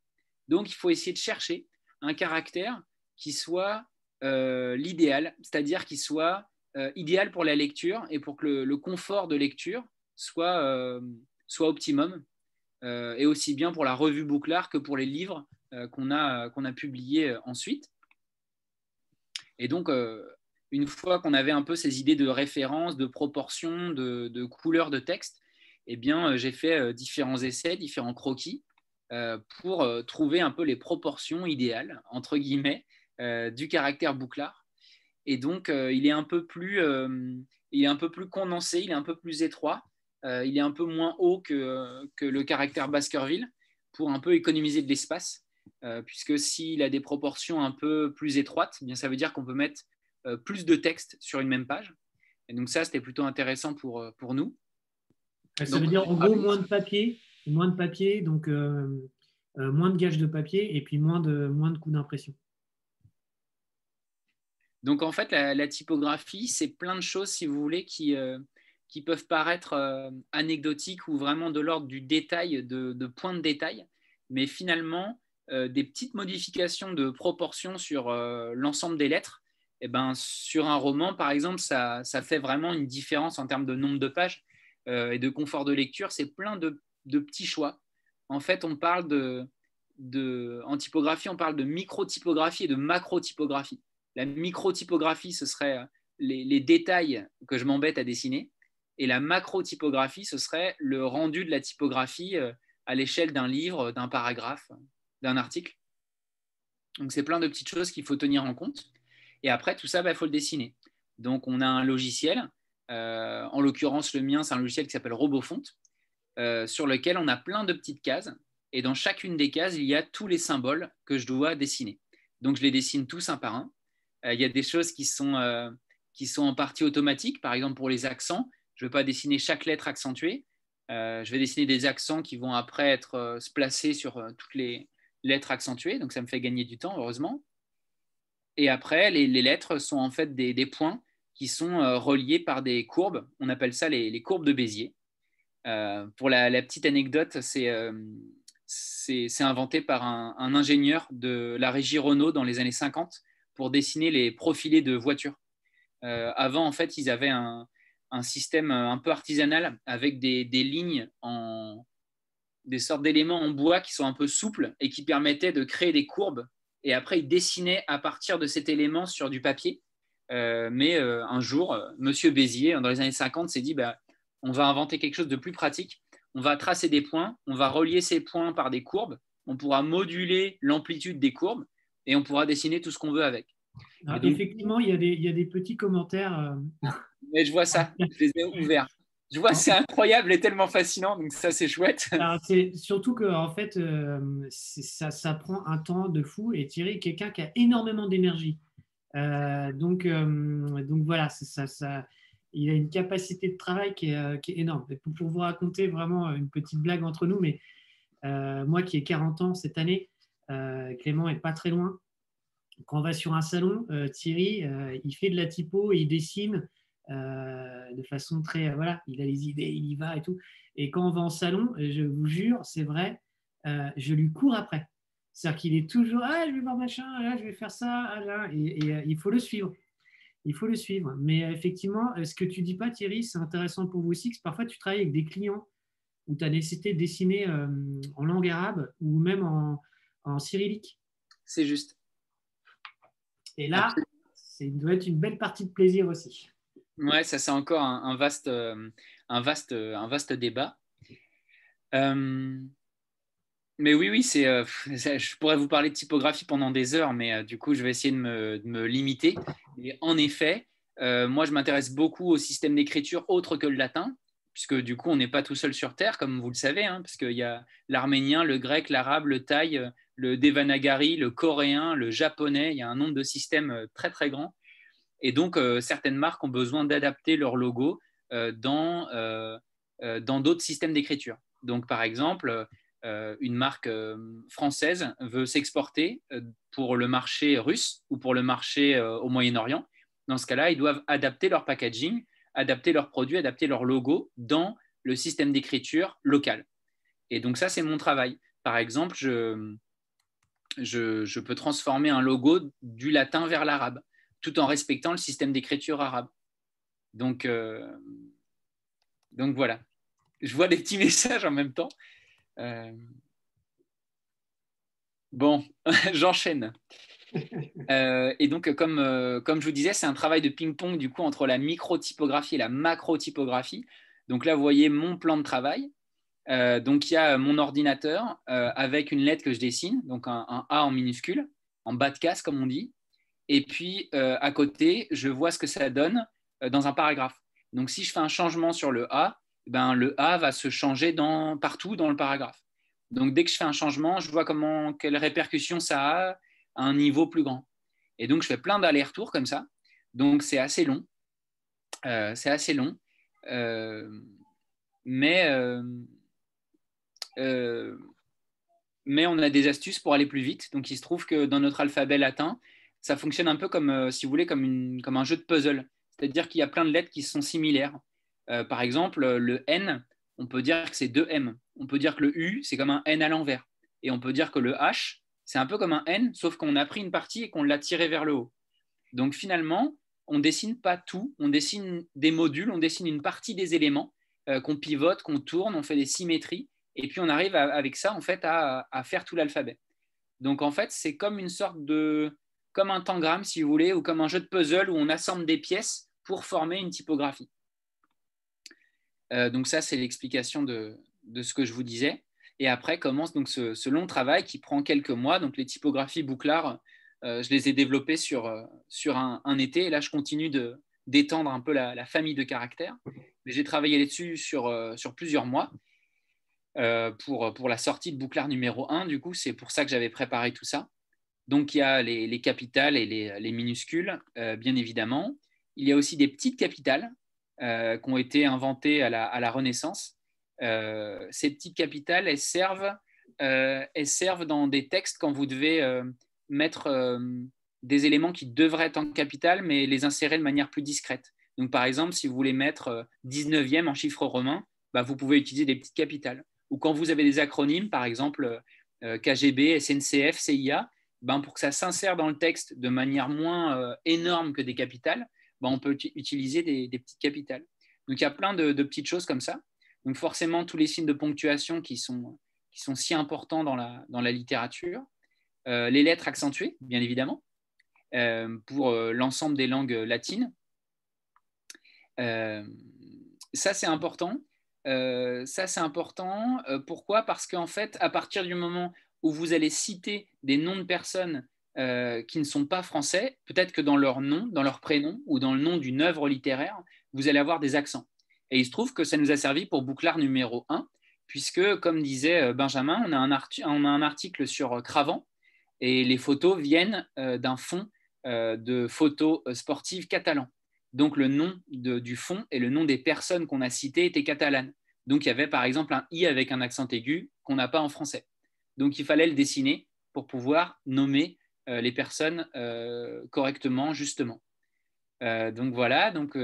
Donc il faut essayer de chercher un caractère qui soit euh, l'idéal, c'est-à-dire qui soit euh, idéal pour la lecture et pour que le, confort de lecture soit, euh, soit optimum, et aussi bien pour la revue Bouclard que pour les livres qu'on a, a publiés ensuite. Et donc, une fois qu'on avait un peu ces idées de référence, de proportion, de, de couleur de texte, eh bien, j'ai fait différents essais, différents croquis pour trouver un peu les proportions idéales, entre guillemets, euh, du caractère bouclard. Et donc, euh, il, est un peu plus, euh, il est un peu plus condensé, il est un peu plus étroit, il est un peu moins haut que, que, le caractère Baskerville pour un peu économiser de l'espace. puisque s'il a des proportions un peu plus étroites, eh bien ça veut dire qu'on peut mettre plus de texte sur une même page. Et donc ça, c'était plutôt intéressant pour, pour nous. Ça veut dire en gros moins de papier, moins de papier, donc moins de gages de papier et puis moins de, moins de coups d'impression. Donc en fait, la, typographie, c'est plein de choses, si vous voulez, qui, euh, qui peuvent paraître euh, anecdotiques ou vraiment de l'ordre du détail, de, points de détail, mais finalement, euh, des petites modifications de proportion sur l'ensemble des lettres, et eh ben, sur un roman, par exemple, ça, fait vraiment une différence en termes de nombre de pages et de confort de lecture. C'est plein de, petits choix. En fait, on parle de, de, en typographie, on parle de micro-typographie et de macro-typographie. La micro-typographie, ce serait euh, les, détails que je m'embête à dessiner. Et la macro-typographie, ce serait le rendu de la typographie euh, à l'échelle d'un livre, d'un paragraphe, d'un article. Donc, c'est plein de petites choses qu'il faut tenir en compte. Et après, tout ça, il bah, faut le dessiner. Donc, on a un logiciel. Euh, en l'occurrence, le mien, c'est un logiciel qui s'appelle RoboFont, sur lequel on a plein de petites cases. Et dans chacune des cases, il y a tous les symboles que je dois dessiner. Donc, je les dessine tous un par un. Euh, il y a des choses qui sont, euh, qui sont en partie automatiques. Par exemple, pour les accents, je ne vais pas dessiner chaque lettre accentuée. Euh, je vais dessiner des accents qui vont après être se placer sur toutes les lettres accentuées. Donc, ça me fait gagner du temps, heureusement. Et après, les, lettres sont en fait des, points qui sont reliés par des courbes. On appelle ça les, courbes de Bézier. pour la, petite anecdote, c'est inventé par un, un, ingénieur de la régie Renault dans les années 50 pour dessiner les profilés de voitures. Euh, avant, en fait, ils avaient un, système un peu artisanal avec des, lignes en des sortes d'éléments en bois qui sont un peu souples et qui permettaient de créer des courbes. Et après, ils dessinaient à partir de cet élément sur du papier. Euh, mais euh, un jour, Monsieur Bézier, dans les années 50, s'est dit bah, on va inventer quelque chose de plus pratique. On va tracer des points, on va relier ces points par des courbes. On pourra moduler l'amplitude des courbes et on pourra dessiner tout ce qu'on veut avec. effectivement, il y, a des, il y, a des, petits commentaires. Euh, Mais je vois ça, je les ai ouverts. Je vois, c'est incroyable et tellement fascinant, donc ça, c'est chouette. C'est surtout que, en fait, euh, ça, ça, prend un temps de fou. Et Thierry quelqu'un qui a énormément d'énergie. Euh, donc, donc voilà, ça, ça, il a une capacité de travail qui est, qui est énorme. Pour, pour, vous raconter vraiment une petite blague entre nous, mais moi qui ai 40 ans cette année, euh, Clément est pas très loin. Quand on va sur un salon, euh, Thierry, euh, il fait de la typo, il dessine de façon très. Voilà, il a les idées, il y va et tout. Et quand on va en salon, je vous jure, c'est vrai, je lui cours après. C'est-à-dire qu'il est toujours Ah, je vais voir machin, là, je vais faire ça, ah, là, et, il faut le suivre. Il faut le suivre. Mais effectivement, ce que tu dis pas, Thierry, c'est intéressant pour vous aussi, que parfois tu travailles avec des clients où tu as nécessité de dessiner en langue arabe ou même en, en cyrillique. C'est juste. Et là, ça doit être une belle partie de plaisir aussi. Ouais, ça c'est encore un, vaste, euh, un, vaste, un vaste débat. Euh, mais oui, oui, c'est, euh, je pourrais vous parler de typographie pendant des heures, mais du coup, je vais essayer de me, de me limiter. Et en effet, moi, je m'intéresse beaucoup au système d'écriture autre que le latin, puisque du coup, on n'est pas tout seul sur Terre, comme vous le savez, hein, parce qu'il y a l'arménien, le grec, l'arabe, le thaï, le devanagari, le coréen, le japonais. Il y a un nombre de systèmes euh, très, très grand. Et donc, euh, certaines marques ont besoin d'adapter leur logo euh, dans dans d'autres systèmes d'écriture. Donc, par exemple, une marque française veut s'exporter pour le marché russe ou pour le marché au Moyen-Orient. Dans ce cas-là, ils doivent adapter leur packaging adapter leurs produits, adapter leur logo dans le système d'écriture local. Et donc ça, c'est mon travail. par exemple, je, je, peux transformer un logo du latin vers l'arabe, tout en respectant le système d'écriture arabe. Donc, euh, donc voilà. Je vois des petits messages en même temps. Euh, bon, j'enchaîne. Euh, et donc, comme, comme je vous disais, c'est un travail de ping-pong du coup entre la micro-typographie et la macro-typographie. Donc là, vous voyez mon plan de travail. Donc il y a mon ordinateur avec une lettre que je dessine, donc un, A en minuscule, en bas de case comme on dit. Et puis euh, à côté, je vois ce que ça donne dans un paragraphe. Donc si je fais un changement sur le A, ben, le A va se changer partout dans le paragraphe. Donc dès que je fais un changement, je vois comment, quelle répercussion ça a à un niveau plus grand. Et donc je fais plein d'allers-retours comme ça. Donc c'est assez long. c'est assez long. mais euh, mais on a des astuces pour aller plus vite. Donc, il se trouve que dans notre alphabet latin, ça fonctionne un peu comme, euh, si vous voulez, comme, un jeu de puzzle. C'est-à-dire qu'il y a plein de lettres qui sont similaires. Euh, par exemple, le N, on peut dire que c'est deux M. On peut dire que le U, c'est comme un N à l'envers. Et on peut dire que le H, c'est un peu comme un N, sauf qu'on a pris une partie et qu'on l'a tiré vers le haut. Donc finalement, on ne dessine pas tout, on dessine des modules, on dessine une partie des éléments qu'on pivote, qu'on tourne, on fait des symétries et puis on arrive avec ça en fait à, faire tout l'alphabet. Donc en fait, c'est comme une sorte de comme un tangram si vous voulez ou comme un jeu de puzzle où on assemble des pièces pour former une typographie. Euh, donc ça, c'est l'explication de, ce que je vous disais. Et après commence donc ce, long travail qui prend quelques mois. Donc les typographies bouclards, euh, je les ai développées sur, euh, un, été. Et là, je continue d'étendre un peu la, famille de caractères. Mais j'ai travaillé là-dessus sur, plusieurs mois. Pour, pour la sortie de Bouclard numéro 1. Du coup, c'est pour ça que j'avais préparé tout ça. Donc, il y a les, capitales et les, minuscules, euh, bien évidemment. Il y a aussi des petites capitales euh, qui ont été inventées à la, Renaissance. ces petites capitales, elles servent, elles servent dans des textes quand vous devez mettre des éléments qui devraient être en capitale, mais les insérer de manière plus discrète. Donc, par exemple, si vous voulez mettre 19e en chiffre romain, bah, vous pouvez utiliser des petites capitales ou quand vous avez des acronymes, par exemple euh, KGB, SNCF, CIA, ben, pour que ça s'insère dans le texte de manière moins euh, énorme que des capitales, ben, on peut utiliser des, petites capitales. Donc il y a plein de, petites choses comme ça. Donc forcément, tous les signes de ponctuation qui sont, qui sont si importants dans la, dans la littérature. Euh, les lettres accentuées, bien évidemment, pour l'ensemble des langues latines. ça, c'est important. Euh, ça, c'est important. Euh, pourquoi? Parce qu'en fait, à partir du moment où vous allez citer des noms de personnes euh, qui ne sont pas français, peut-être que dans leur nom, dans leur prénom ou dans le nom d'une œuvre littéraire, vous allez avoir des accents. Et il se trouve que ça nous a servi pour Bouclard numéro 1, puisque, comme disait Benjamin, on a un, article sur Cravant, et les photos viennent d'un fond de photos sportives catalans. Donc le nom du fond et le nom des personnes qu'on a citées étaient catalanes. Donc il y avait par exemple un i avec un accent aigu qu'on n'a pas en français. Donc il fallait le dessiner pour pouvoir nommer euh, les personnes euh, correctement, justement. Euh, donc voilà, donc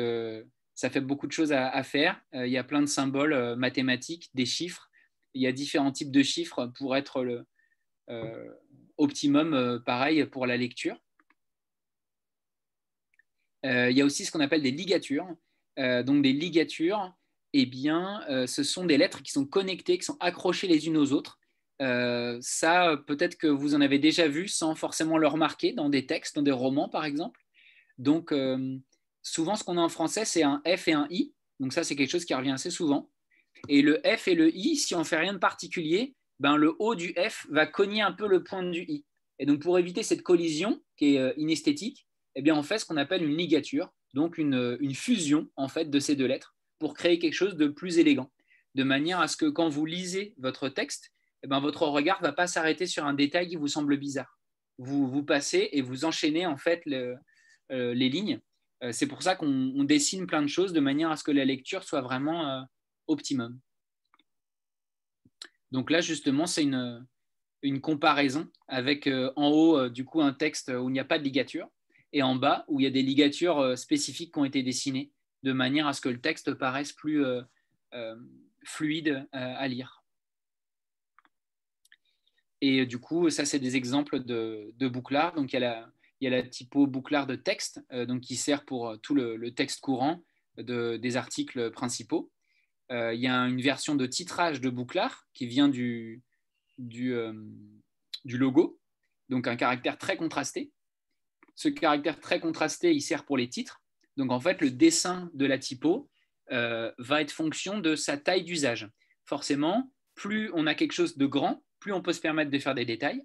ça fait beaucoup de choses à, faire. il y a plein de symboles mathématiques, des chiffres. Il y a différents types de chiffres pour être le optimum, pareil pour la lecture. Il y a aussi ce qu'on appelle des ligatures. Donc des ligatures, eh bien, ce sont des lettres qui sont connectées, qui sont accrochées les unes aux autres. Ça, peut-être que vous en avez déjà vu sans forcément le remarquer dans des textes, dans des romans par exemple. Donc, souvent, ce qu'on a en français, c'est un F et un I. Donc ça, c'est quelque chose qui revient assez souvent. Et le F et le I, si on fait rien de particulier, ben, le haut du F va cogner un peu le point du I. Et donc, pour éviter cette collision qui est inesthétique, eh bien, on fait ce qu'on appelle une ligature, donc une, fusion en fait de ces deux lettres pour créer quelque chose de plus élégant, de manière à ce que quand vous lisez votre texte, eh bien, votre regard ne va pas s'arrêter sur un détail qui vous semble bizarre. Vous, vous passez et vous enchaînez en fait euh, les lignes. Euh, c'est pour ça qu'on dessine plein de choses de manière à ce que la lecture soit vraiment euh, optimum. Donc là, justement, c'est une, une, comparaison avec en haut, du coup, un texte où il n'y a pas de ligature et en bas où il y a des ligatures spécifiques qui ont été dessinées de manière à ce que le texte paraisse plus fluide à lire. Et du coup, ça, c'est des exemples de, de bouclards. Donc, il y a la, il typo bouclard de texte, donc qui sert pour tout le, texte courant de, des articles principaux. il y a une version de titrage de bouclard qui vient du, du, logo, donc un caractère très contrasté. Ce caractère très contrasté, il sert pour les titres. Donc en fait, le dessin de la typo euh, va être fonction de sa taille d'usage. Forcément, plus on a quelque chose de grand, plus on peut se permettre de faire des détails.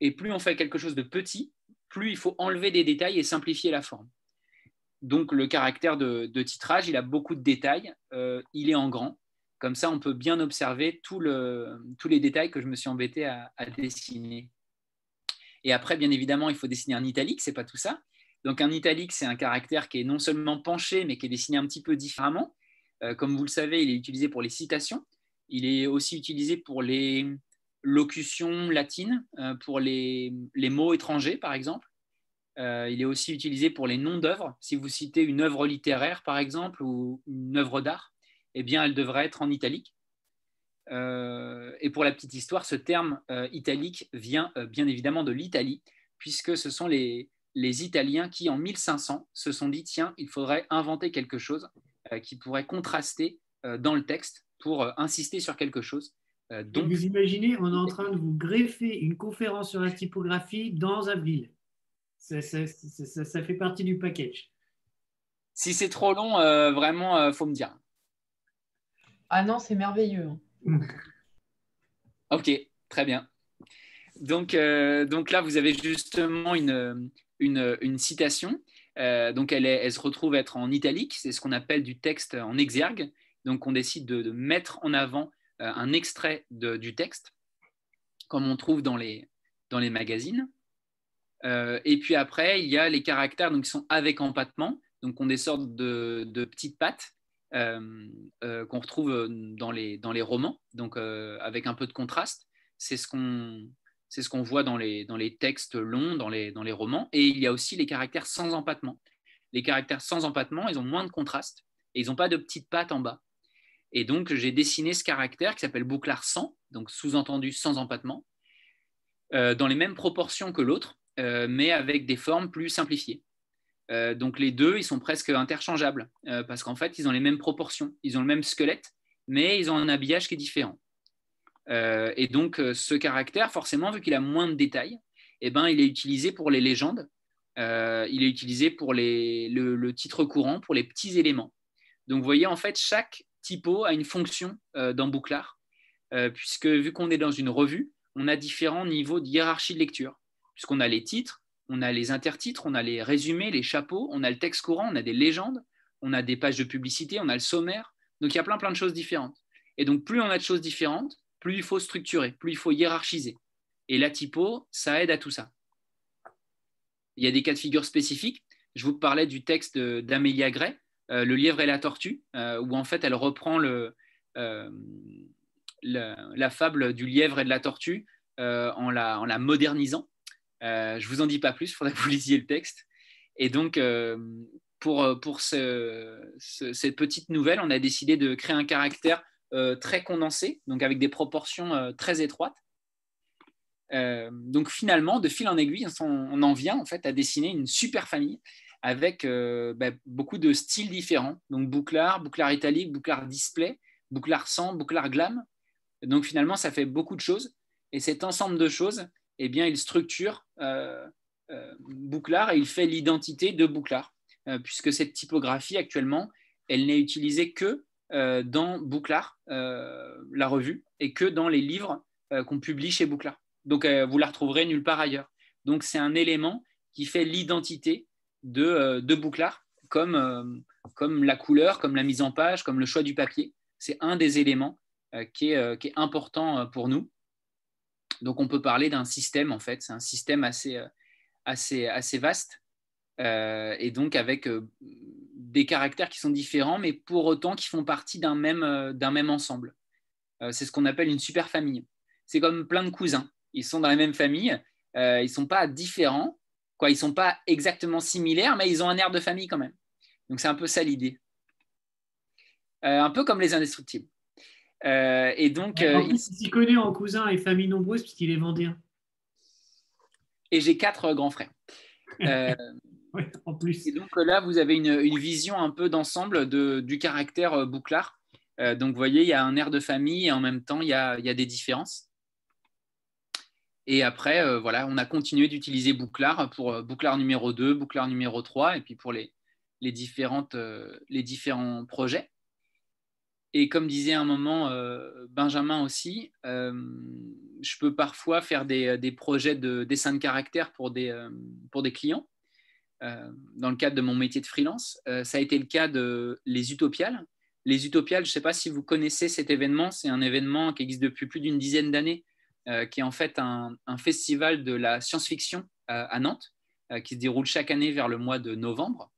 Et plus on fait quelque chose de petit, plus il faut enlever des détails et simplifier la forme. Donc le caractère de, titrage, il a beaucoup de détails, euh, il est en grand. Comme ça, on peut bien observer tous les détails que je me suis embêté à, dessiner. Et après, bien évidemment, il faut dessiner un italique, c'est pas tout ça. Donc un italique, c'est un caractère qui est non seulement penché, mais qui est dessiné un petit peu différemment. Euh, comme vous le savez, il est utilisé pour les citations. Il est aussi utilisé pour les locutions latines, euh, pour les, mots étrangers, par exemple. Euh, il est aussi utilisé pour les noms d'œuvres. Si vous citez une œuvre littéraire, par exemple, ou une œuvre d'art, eh bien, elle devrait être en italique. et pour la petite histoire, ce terme italique vient bien évidemment de l'Italie, puisque ce sont les, les Italiens qui, en 1500, se sont dit, tiens, il faudrait inventer quelque chose euh, qui pourrait contraster euh, dans le texte pour euh, insister sur quelque chose. Donc... Vous imaginez, on est en train de vous greffer une conférence sur la typographie dans Avril. Ça, ça, ça, fait partie du package. Si c'est trop long, vraiment, il faut me dire. Ah non, c'est merveilleux. Hein. ok, très bien. Donc, donc là, vous avez justement une, une, citation. Euh, donc, elle, elle, se retrouve être en italique. C'est ce qu'on appelle du texte en exergue. Donc, on décide de, mettre en avant euh, un extrait du texte, comme on trouve dans les, dans les magazines. Euh, et puis après, il y a les caractères donc, qui sont avec empattement. Donc, on des sortes de, de petites pattes qu'on retrouve dans les, dans les romans, donc avec un peu de contraste. C'est ce qu'on c'est ce qu'on voit dans les, dans les textes longs, dans les, dans les romans. Et il y a aussi les caractères sans empattement. Les caractères sans empattement, ils ont moins de contraste et ils n'ont pas de petites pattes en bas. Et donc, j'ai dessiné ce caractère qui s'appelle bouclard sans, donc sous-entendu sans empattement, euh, dans les mêmes proportions que l'autre, euh, mais avec des formes plus simplifiées. Euh, donc, les deux, ils sont presque interchangeables parce qu'en fait, ils ont les mêmes proportions, ils ont le même squelette, mais ils ont un habillage qui est différent. Et donc, ce caractère, forcément, vu qu'il a moins de détails, eh ben, il est utilisé pour les légendes, il est utilisé pour le, titre courant, pour les petits éléments. Donc, vous voyez, en fait, chaque typo a une fonction dans Bouclard, puisque vu qu'on est dans une revue, on a différents niveaux de hiérarchie de lecture, puisqu'on a les titres, on a les intertitres, on a les résumés, les chapeaux, on a le texte courant, on a des légendes, on a des pages de publicité, on a le sommaire. Donc, il y a plein, plein de choses différentes. Et donc, plus on a de choses différentes, plus il faut structurer, plus il faut hiérarchiser. Et la typo, ça aide à tout ça. Il y a des cas de figure spécifiques. Je vous parlais du texte d'Amélia Gray, euh, Le lièvre et la tortue, euh, où en fait elle reprend euh, la, fable du lièvre et de la tortue en la, modernisant. je ne vous en dis pas plus, il faudrait que vous lisiez le texte. Et donc, pour, cette petite nouvelle, on a décidé de créer un caractère très condensé, donc avec des proportions très étroites. Donc finalement, de fil en aiguille, on, en vient en fait à dessiner une super famille avec bah, beaucoup de styles différents. Donc bouclard, bouclard italique, bouclard display, bouclard sans, bouclard glam. Donc finalement, ça fait beaucoup de choses. Et cet ensemble de choses, eh bien, il structure bouclard et il fait l'identité de bouclard, puisque cette typographie actuellement, elle n'est utilisée que euh, dans Bouclard, euh, la revue, et que dans les livres euh, qu'on publie chez Bouclard. Donc, vous la retrouverez nulle part ailleurs. Donc, c'est un élément qui fait l'identité de, de, Bouclard, comme, comme la couleur, comme la mise en page, comme le choix du papier. C'est un des éléments qui est, qui, est, important pour nous. Donc, on peut parler d'un système, en fait. C'est un système assez, assez, assez vaste et donc avec des caractères qui sont différents, mais pour autant qui font partie d'un même, euh, même ensemble. Euh, c'est ce qu'on appelle une super famille. C'est comme plein de cousins. Ils sont dans la même famille, euh, ils ne sont pas différents, quoi, ils ne sont pas exactement similaires, mais ils ont un air de famille quand même. Donc c'est un peu ça l'idée. un peu comme les indestructibles. et donc, en plus, il s'y connaît en cousin et famille nombreuse puisqu'il est vendéen. Et j'ai quatre grands frères. oui, en plus. Et donc là, vous avez une, une vision un peu d'ensemble du caractère bouclard. donc, vous voyez, il y a un air de famille et en même temps, il y a, il y a des différences. Et après, euh, voilà, on a continué d'utiliser Bouclard pour euh, Bouclard numéro 2, Bouclard numéro 3, et puis pour les, les, différentes, euh, les différents projets. Et comme disait un moment Benjamin aussi, je peux parfois faire des, des, projets de dessin de caractère pour des, pour des clients dans le cadre de mon métier de freelance. ça a été le cas de Les Utopiales. Les Utopiales, je ne sais pas si vous connaissez cet événement, c'est un événement qui existe depuis plus d'une dizaine d'années qui est en fait un, festival de la science-fiction euh, à Nantes, euh, qui se déroule chaque année vers le mois de novembre.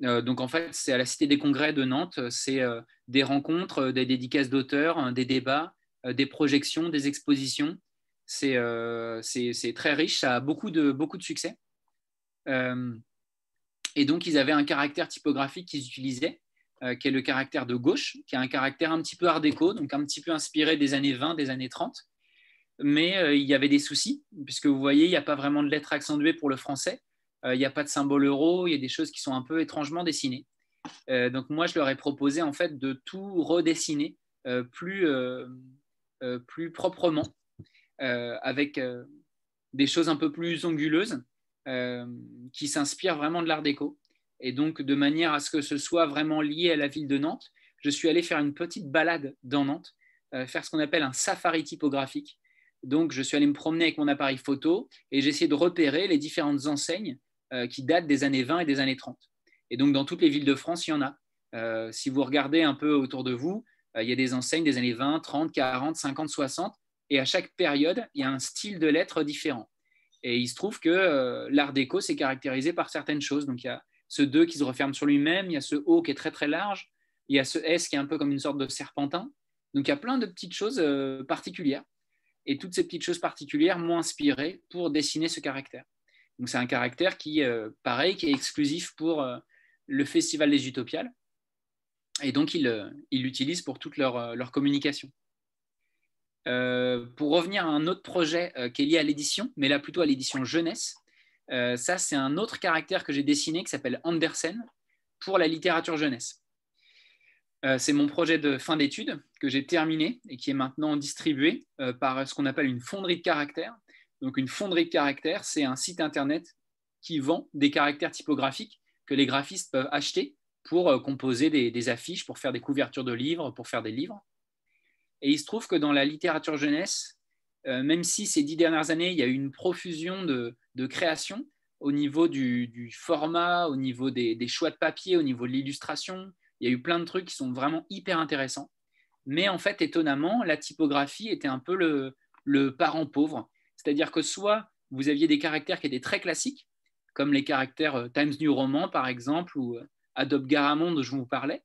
donc en fait, c'est à la Cité des Congrès de Nantes, c'est des rencontres, des dédicaces d'auteurs, des débats, des projections, des expositions. C'est très riche, ça a beaucoup de succès. et donc, ils avaient un caractère typographique qu'ils utilisaient, qui est le caractère de gauche, qui a un caractère un petit peu art déco, donc un petit peu inspiré des années 20, des années 30 mais euh, il y avait des soucis, puisque vous voyez, il n'y a pas vraiment de lettres accentuées pour le français, euh, il n'y a pas de symbole euro, il y a des choses qui sont un peu étrangement dessinées. Euh, donc moi, je leur ai proposé en fait de tout redessiner plus, plus proprement, avec des choses un peu plus onguleuses, qui s'inspirent vraiment de l'art déco. Et donc, de manière à ce que ce soit vraiment lié à la ville de Nantes, je suis allé faire une petite balade dans Nantes, faire ce qu'on appelle un safari typographique. Donc, je suis allé me promener avec mon appareil photo et j'ai essayé de repérer les différentes enseignes euh, qui datent des années 20 et des années 30. Et donc, dans toutes les villes de France, il y en a. Euh, si vous regardez un peu autour de vous, euh, il y a des enseignes des années 20, 30, 40, 50, 60. Et à chaque période, il y a un style de lettres différent. Et il se trouve que l'art déco, c'est caractérisé par certaines choses. Donc, il y a ce 2 qui se referme sur lui-même, il y a ce O qui est très très large, il y a ce S qui est un peu comme une sorte de serpentin. Donc, il y a plein de petites choses particulières. Et toutes ces petites choses particulières m'ont inspiré pour dessiner ce caractère. C'est un caractère qui, euh, pareil, qui est exclusif pour euh, le Festival des Utopiales. Et donc, ils euh, l'utilisent pour toute leur, leur communication. pour revenir à un autre projet qui est lié à l'édition, mais là plutôt à l'édition jeunesse, ça c'est un autre caractère que j'ai dessiné qui s'appelle Andersen pour la littérature jeunesse. Euh, c'est mon projet de fin d'études que j'ai terminé et qui est maintenant distribué euh, par ce qu'on appelle une fonderie de caractères. Donc une fonderie de caractères, c'est un site internet qui vend des caractères typographiques que les graphistes peuvent acheter pour euh, composer des, affiches, pour faire des couvertures de livres, pour faire des livres. Et il se trouve que dans la littérature jeunesse, même si ces dix dernières années, il y a eu une profusion de, création au niveau du, format, au niveau des, choix de papier, au niveau de l'illustration, il y a eu plein de trucs qui sont vraiment hyper intéressants. Mais en fait, étonnamment, la typographie était un peu le, parent pauvre. C'est-à-dire que soit vous aviez des caractères qui étaient très classiques, comme les caractères euh, Times New Roman, par exemple, ou euh, Adobe Garamond, dont je vous parlais,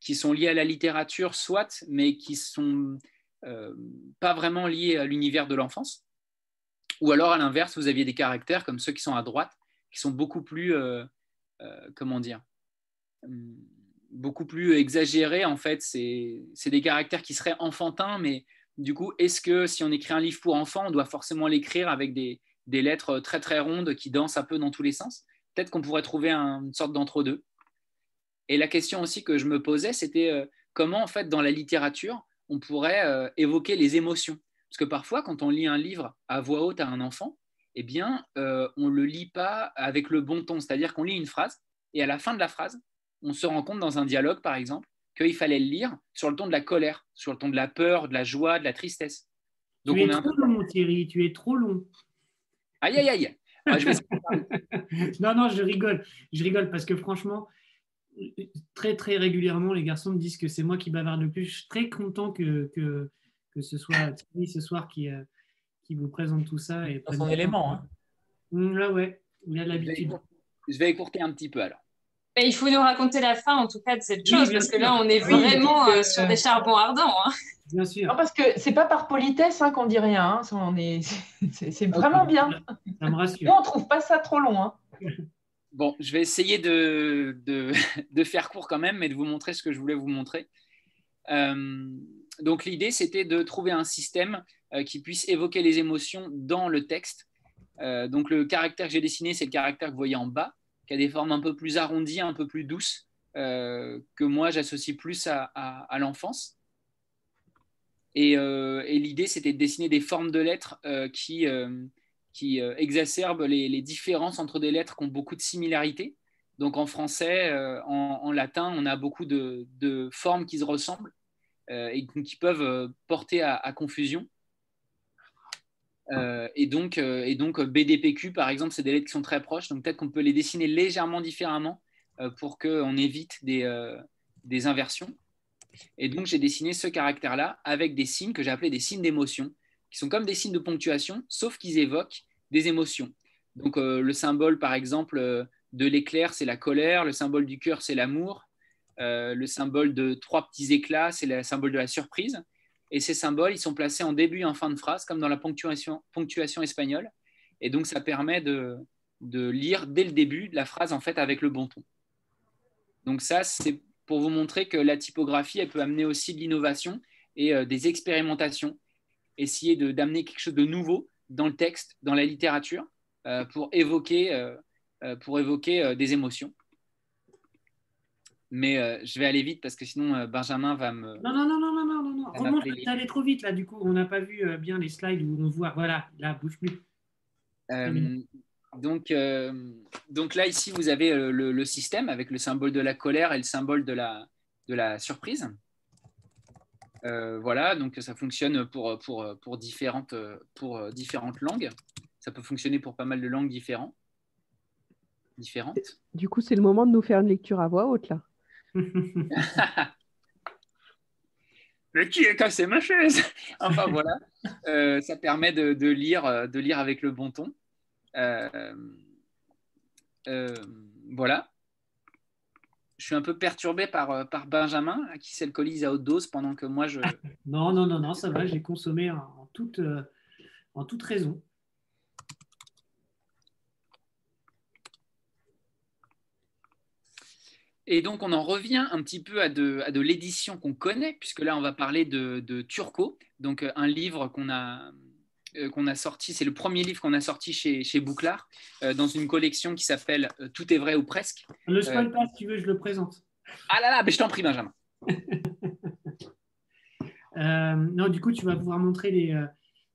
qui sont liés à la littérature, soit, mais qui ne sont euh, pas vraiment liés à l'univers de l'enfance. Ou alors, à l'inverse, vous aviez des caractères comme ceux qui sont à droite, qui sont beaucoup plus, comment dire, hum, beaucoup plus exagéré. En fait, c'est des caractères qui seraient enfantins, mais du coup, est-ce que si on écrit un livre pour enfants, on doit forcément l'écrire avec des, lettres très très rondes qui dansent un peu dans tous les sens? Peut-être qu'on pourrait trouver une sorte d'entre-deux. Et la question aussi que je me posais, c'était euh, comment, en fait, dans la littérature, on pourrait euh, évoquer les émotions? Parce que parfois, quand on lit un livre à voix haute à un enfant, eh bien, euh, on ne le lit pas avec le bon ton. C'est-à-dire qu'on lit une phrase, et à la fin de la phrase, on se rend compte dans un dialogue, par exemple, qu'il fallait le lire sur le ton de la colère, sur le ton de la peur, de la joie, de la tristesse. Donc tu es trop long, Thierry, tu es trop long. Aïe, aïe, aïe. Ah, non, non, je rigole. Je rigole parce que franchement, très, très régulièrement, les garçons me disent que c'est moi qui bavarde le plus. Je suis très content que, que, que ce soit Thierry ce soir qui, euh, qui vous présente tout ça. Et son élément. Hein. Mmh, là, ouais, il a l'habitude. Je vais écourter un petit peu alors il faut nous raconter la fin, en tout cas, de cette chose, parce que là, on est vraiment euh, sur des charbons ardents. Hein. Bien sûr. Non, parce que c'est pas par politesse hein, qu'on dit rien. Hein. Est... C'est vraiment bien. Ça me rassure. Nous, on trouve pas ça trop long. Hein. Bon, je vais essayer de, de, de, faire court quand même, mais de vous montrer ce que je voulais vous montrer. Euh, donc l'idée, c'était de trouver un système qui puisse évoquer les émotions dans le texte. donc le caractère que j'ai dessiné, c'est le caractère que vous voyez en bas, qui a des formes un peu plus arrondies, un peu plus douces, que moi j'associe plus à, l'enfance. Et, l'idée, c'était de dessiner des formes de lettres qui, qui exacerbent les, différences entre des lettres qui ont beaucoup de similarités. Donc en français, en, latin, on a beaucoup de, formes qui se ressemblent. Euh, et qui peuvent euh, porter à, confusion. Euh, et, donc, et donc, BDPQ, par exemple, c'est des lettres qui sont très proches, donc peut-être qu'on peut les dessiner légèrement différemment pour qu'on évite des, des, inversions. Et donc, j'ai dessiné ce caractère-là avec des signes que j'ai appelés des signes d'émotion, qui sont comme des signes de ponctuation, sauf qu'ils évoquent des émotions. Donc, le symbole, par exemple, de l'éclair, c'est la colère, le symbole du cœur, c'est l'amour, euh, le symbole de trois petits éclats, c'est le symbole de la surprise. Et ces symboles, ils sont placés en début et en fin de phrase, comme dans la ponctuation, espagnole. Et donc, ça permet de, lire dès le début la phrase en fait avec le bon ton. Donc ça, c'est pour vous montrer que la typographie, elle peut amener aussi de l'innovation et euh, des expérimentations. Essayer d'amener quelque chose de nouveau dans le texte, dans la littérature, euh, pour évoquer, pour évoquer des émotions. Mais euh, je vais aller vite parce que sinon euh, Benjamin va me. Non, non, non, non, Remonte, t'es allé trop vite là, du coup. On n'a pas vu euh, bien les slides où on voit. Voilà, là, bouge plus. donc, donc là, ici, vous avez le, le, système avec le symbole de la colère et le symbole de la, de la surprise. voilà, donc ça fonctionne pour, pour, pour, différentes, pour différentes langues. Ça peut fonctionner pour pas mal de langues différentes. différentes. Du coup, c'est le moment de nous faire une lecture à voix haute là. Mais qui a cassé ma chaise Enfin voilà, euh, ça permet de, lire, euh, de lire avec le bon ton. Euh, voilà. Je suis un peu perturbé par, par Benjamin, qui s'alcoolise à haute dose pendant que moi je. Non, non, non, non, ça va, j'ai consommé en toute, en toute raison. Et donc, on en revient un petit peu à de, à de l'édition qu'on connaît, puisque là, on va parler de, Turco, donc euh, un livre qu'on a, euh, qu'on a sorti, c'est le premier livre qu'on a sorti chez, chez Bouclard, euh, dans une collection qui s'appelle Tout est vrai ou presque. Le spoil pas, si tu veux, je le présente. Ah là là, mais je t'en prie, Benjamin. non, du coup, tu vas pouvoir montrer les,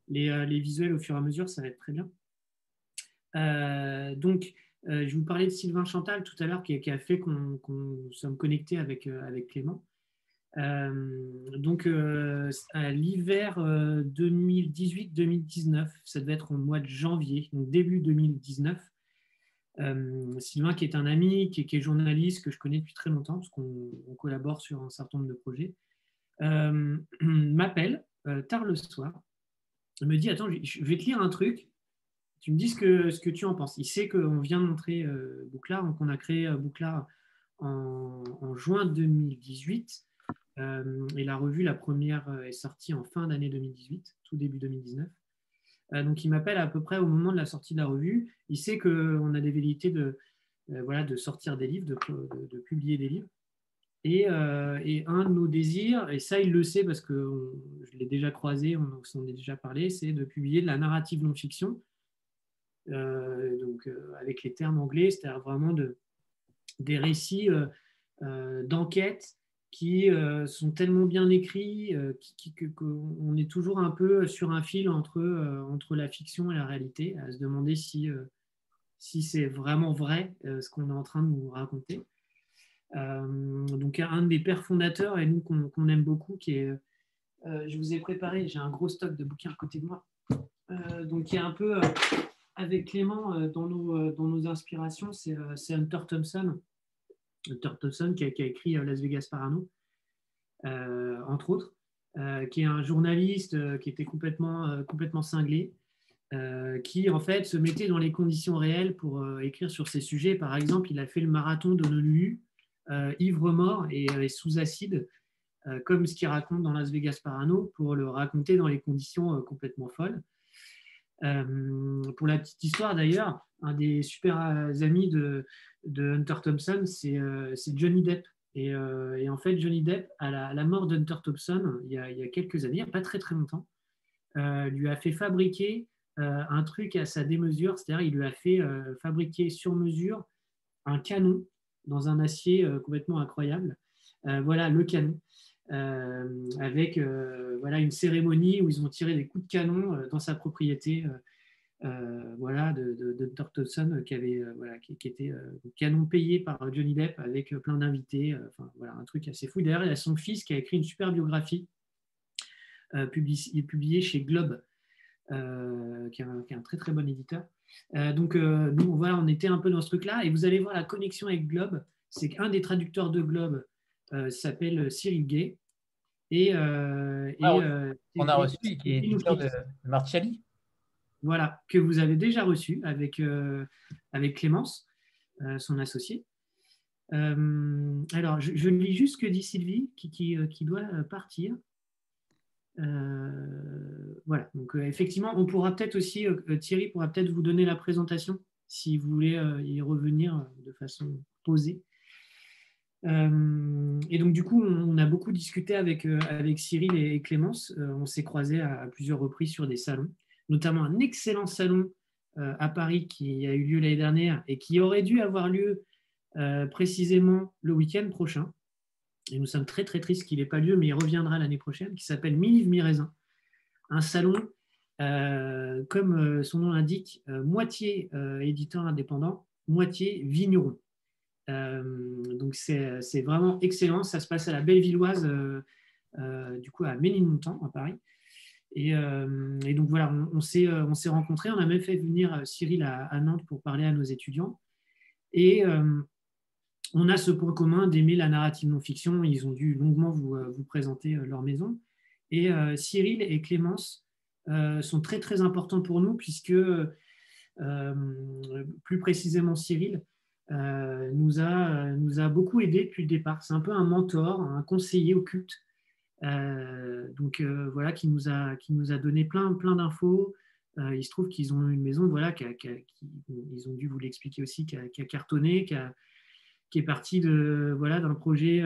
les, les, visuels au fur et à mesure, ça va être très bien. donc, euh, je vous parlais de Sylvain Chantal tout à l'heure qui, a fait qu'on qu sommes connectés avec, euh, avec Clément. Euh, donc, à l'hiver 2018-2019, ça devait être au mois de janvier, donc début 2019, Sylvain, qui est un ami, qui est, journaliste, que je connais depuis très longtemps, parce qu'on collabore sur un certain nombre de projets, m'appelle tard le soir. Me dit Attends, je vais te lire un truc tu me dis ce que, ce que tu en penses. Il sait qu'on vient de montrer euh, on a créé euh, Bouclard en, juin 2018. Euh, et la revue, la première, est sortie en fin d'année 2018, tout début 2019. donc il m'appelle à peu près au moment de la sortie de la revue. Il sait qu'on a des velléités de, voilà, de sortir des livres, de, publier des livres. Et, un de nos désirs, et ça il le sait parce que je l'ai déjà croisé, on s'en est déjà parlé, c'est de publier de la narrative non-fiction euh, donc euh, avec les termes anglais, c'est-à-dire vraiment de, des récits euh, d'enquête qui sont tellement bien écrits qu'on est toujours un peu sur un fil entre, entre la fiction et la réalité, à se demander si, si c'est vraiment vrai ce qu'on est en train de nous raconter. donc un des pères fondateurs et nous qu'on aime beaucoup, qui est, je vous ai préparé, j'ai un gros stock de bouquins à côté de moi, donc qui est un peu avec Clément, euh, dans nos, euh, dans nos inspirations, c'est euh, Hunter Thompson. Qui a, écrit Las Vegas Parano, entre autres, qui est un journaliste qui était complètement, cinglé, qui en fait se mettait dans les conditions réelles pour écrire sur ces sujets. Par exemple, il a fait le marathon d'Honolulu, ivre-mort et, et, sous acide, comme ce qu'il raconte dans Las Vegas Parano, pour le raconter dans les conditions complètement folles. Euh, pour la petite histoire d'ailleurs, un des super amis de, Hunter Thompson, euh, c'est Johnny Depp. Et, en fait, Johnny Depp, à la, mort d'Hunter Thompson, il y, a, il y, a, quelques années, il n'y a pas très très longtemps, lui a fait fabriquer un truc à sa démesure, c'est-à-dire il lui a fait fabriquer sur mesure un canon dans un acier complètement incroyable. voilà le canon. Euh, avec euh, voilà, une cérémonie où ils ont tiré des coups de canon euh, dans sa propriété. voilà, de, de, qui, avait, voilà, qui, était canon payé par Johnny Depp avec plein d'invités. Enfin, voilà, un truc assez fou. D'ailleurs, il a son fils qui a écrit une super biographie publiée, chez Globe, qui, est un, très très bon éditeur. donc, nous, voilà, on était un peu dans ce truc-là. Et vous allez voir la connexion avec Globe. C'est qu'un des traducteurs de Globe euh, s'appelle Cyril Gay. Et, euh, ah, euh, on a reçu, qui est éditeur de, Martiali. Voilà, que vous avez déjà reçu avec, avec Clémence, son associé. alors, je, lis juste ce que dit Sylvie, qui, qui, qui doit partir. voilà, donc effectivement, on pourra peut-être aussi, Thierry pourra peut-être vous donner la présentation si vous voulez y revenir de façon posée. Euh, et donc, du coup, on, a beaucoup discuté avec, euh, avec Cyril et, Clémence. Euh, on s'est croisés à, plusieurs reprises sur des salons, notamment un excellent salon à Paris qui a eu lieu l'année dernière et qui aurait dû avoir lieu précisément le week-end prochain. Et nous sommes très très tristes qu'il n'ait pas lieu, mais il reviendra l'année prochaine, qui s'appelle Mille Mi-Raisin. Un salon, comme son nom l'indique, moitié éditeur indépendant, moitié vigneron. Euh, donc c'est vraiment excellent. Ça se passe à la Bellevilloise, euh, euh, du coup à Ménilmontant, à Paris. Et, donc voilà, on, s'est rencontrés. On a même fait venir Cyril à, Nantes pour parler à nos étudiants. Et on a ce point commun d'aimer la narrative non-fiction. Ils ont dû longuement vous présenter leur maison. Et Cyril et Clémence sont très très importants pour nous puisque plus précisément Cyril euh, nous, a, nous a beaucoup aidé depuis le départ. C'est un peu un mentor, un conseiller occulte. Euh, donc euh, voilà, qui nous, a, qui nous a donné plein, plein d'infos. il se trouve qu'ils ont une maison, voilà, qui, ils ont dû vous l'expliquer aussi, qui a, cartonné, qui, est parti de voilà d'un projet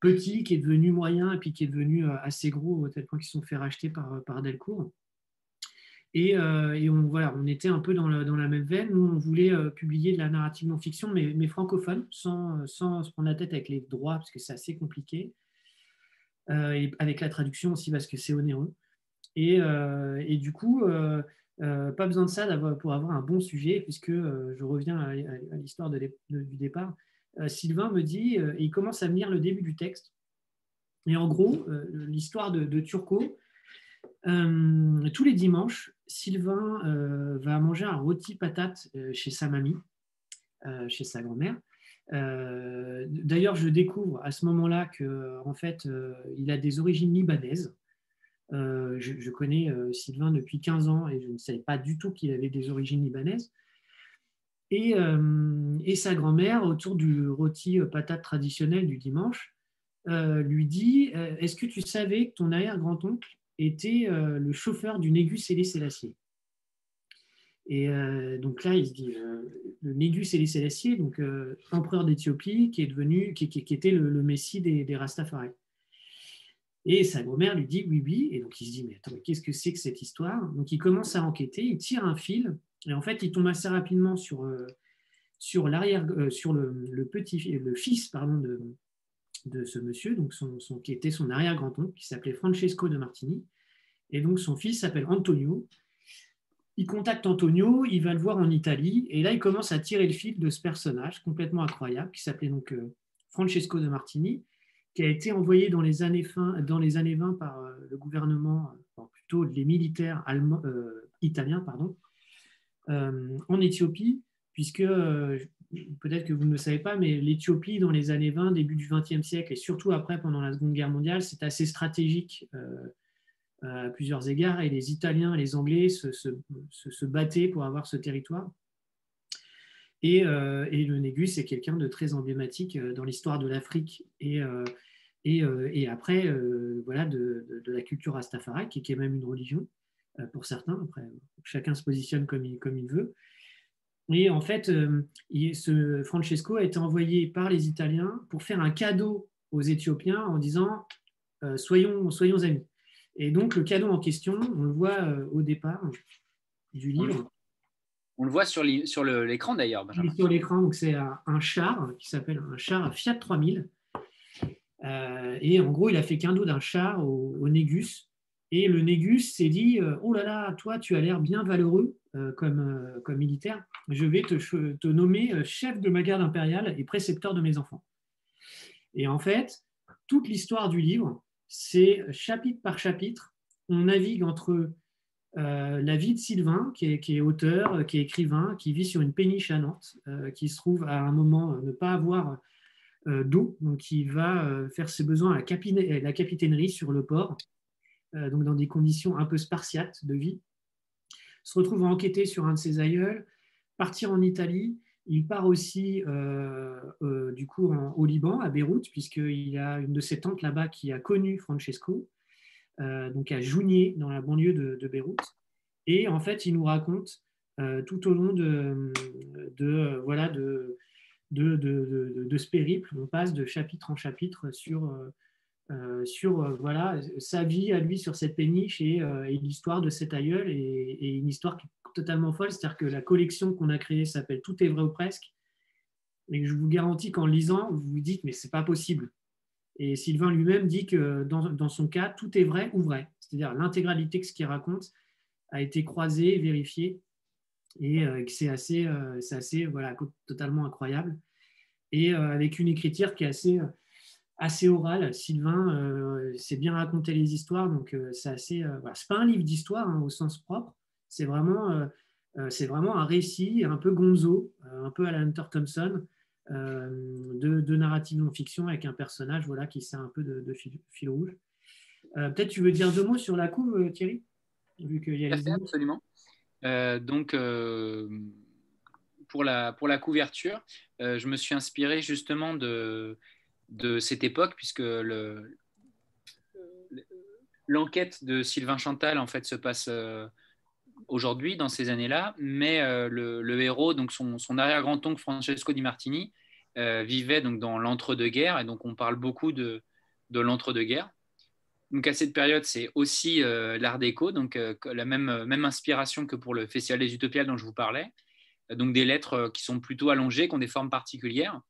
petit qui est devenu moyen et puis qui est devenu assez gros au tel point qu'ils se sont fait racheter par Delcourt. Euh, et, on, voilà, on était un peu dans la, même veine. Nous, on voulait euh, publier de la narrative non-fiction, mais, francophone, sans, sans, se prendre la tête avec les droits, parce que c'est assez compliqué. Euh, et avec la traduction aussi, parce que c'est onéreux. Et, et, du coup, pas besoin de ça pour avoir un bon sujet, puisque je reviens à, l'histoire de, du départ. Sylvain me dit, il commence à venir le début du texte. Et en gros, l'histoire de, de Turco, tous les dimanches, Sylvain euh, va manger un rôti patate euh, chez sa mamie, euh, chez sa grand-mère. D'ailleurs, je découvre à ce moment-là que, en fait, il a des origines libanaises. Je, connais Sylvain depuis 15 ans et je ne savais pas du tout qu'il avait des origines libanaises. Et, et sa grand-mère, autour du rôti patate traditionnel du dimanche, lui dit Est-ce que tu savais que ton arrière-grand-oncle était euh, le chauffeur du Négus Hélé Sélassié. Et euh, donc là, il se dit, euh, le Négus Hélé Sélassié, donc empereur d'Éthiopie, qui est devenu, qui, était le, messie des, des Rastafari. Et sa grand-mère lui dit oui, oui. Et donc il se dit, mais attends, qu'est-ce que c'est que cette histoire? Donc il commence à enquêter, il tire un fil, et en fait, il tombe assez rapidement sur, sur l'arrière, sur le, petit, le fils pardon, de, de ce monsieur, donc son, qui était son arrière-grand-oncle, qui s'appelait Francesco de Martini. Et donc son fils s'appelle Antonio. Il contacte Antonio, il va le voir en Italie, et là il commence à tirer le fil de ce personnage complètement incroyable, qui s'appelait donc euh, Francesco de Martini, qui a été envoyé dans les années, fin, dans les années 20 par euh, le gouvernement, plutôt les militaires euh, italiens, pardon, en Éthiopie, puisque peut-être que vous ne le savez pas, mais l'Éthiopie, dans les années 20, début du XXe siècle, et surtout après, pendant la Seconde Guerre mondiale, c'est assez stratégique euh, à plusieurs égards, et les Italiens et les Anglais se, battaient pour avoir ce territoire. Et, euh, et le Négus est quelqu'un de très emblématique euh, dans l'histoire de l'Afrique et, après voilà, de, la culture rastafari, qui, qui, est même une religion pour certains. Après, chacun se positionne comme il veut. Et en fait, euh, ce Francesco a été envoyé par les Italiens pour faire un cadeau aux Éthiopiens en disant soyons, soyons amis. Et donc, le cadeau en question, on le voit au départ du livre. On le voit sur l'écran d'ailleurs. Sur l'écran, donc c'est un, char qui s'appelle un char Fiat 3000. Euh, et en gros, il a fait qu'un dos d'un char au, Négus. Et le Négus s'est dit euh, Oh là là, toi, tu as l'air bien valeureux euh, comme, comme militaire. Je vais te, nommer chef de ma garde impériale et précepteur de mes enfants. Et en fait, toute l'histoire du livre, c'est chapitre par chapitre. On navigue entre la vie de Sylvain, qui est, auteur, qui est écrivain, qui vit sur une péniche à Nantes, qui se trouve à un moment ne pas avoir euh, d'eau, donc va euh, faire ses besoins à la, capitainerie sur le port, euh, donc dans des conditions un peu spartiates de vie. Se retrouve à enquêter sur un de ses aïeuls, partir en Italie. Il part aussi du coup au Liban, à Beyrouth, puisqu'il a une de ses tantes là-bas qui a connu Francesco, donc à Jounier, dans la banlieue de, Beyrouth. Et en fait, il nous raconte tout au long de, de voilà, de, de, ce périple. On passe de chapitre en chapitre sur, euh, euh, sur euh, voilà, sa vie à lui sur cette péniche et, l'histoire de cet aïeul et, une histoire totalement folle. C'est-à-dire que la collection qu'on a créée s'appelle Tout est vrai ou presque. Et je vous garantis qu'en lisant, vous vous dites, mais c'est pas possible. Et Sylvain lui-même dit que dans, dans, son cas, tout est vrai ou vrai. C'est-à-dire l'intégralité de ce qu'il raconte a été croisée, vérifiée et euh, c'est assez, euh, assez voilà, totalement incroyable. Et euh, avec une écriture qui est assez, assez orale. Sylvain sait bien raconter les histoires, donc c'est assez. Voilà. C'est pas un livre d'histoire hein, au sens propre, c'est vraiment, c'est vraiment un récit un peu gonzo, un peu à la Hunter Thompson. de, de, narrative non-fiction avec un personnage voilà, qui sert un peu de, fil, rouge. Peut-être tu veux dire deux mots sur la couve, Thierry vu qu'il y a les Absolument. Euh, donc, euh, pour, la, pour la couverture, euh, je me suis inspiré justement de, de cette époque, puisque le, l'enquête de Sylvain Chantal en fait se passe aujourd'hui dans ces années-là, mais le, héros, donc son, arrière-grand-oncle Francesco Di Martini, vivait donc dans l'entre-deux-guerres, et donc on parle beaucoup de, de l'entre-deux-guerres. Donc à cette période, c'est aussi euh, l'art déco, donc euh, la même, euh, même inspiration que pour le Festival des Utopiales dont je vous parlais. Donc des lettres qui sont plutôt allongées, qui ont des formes particulières.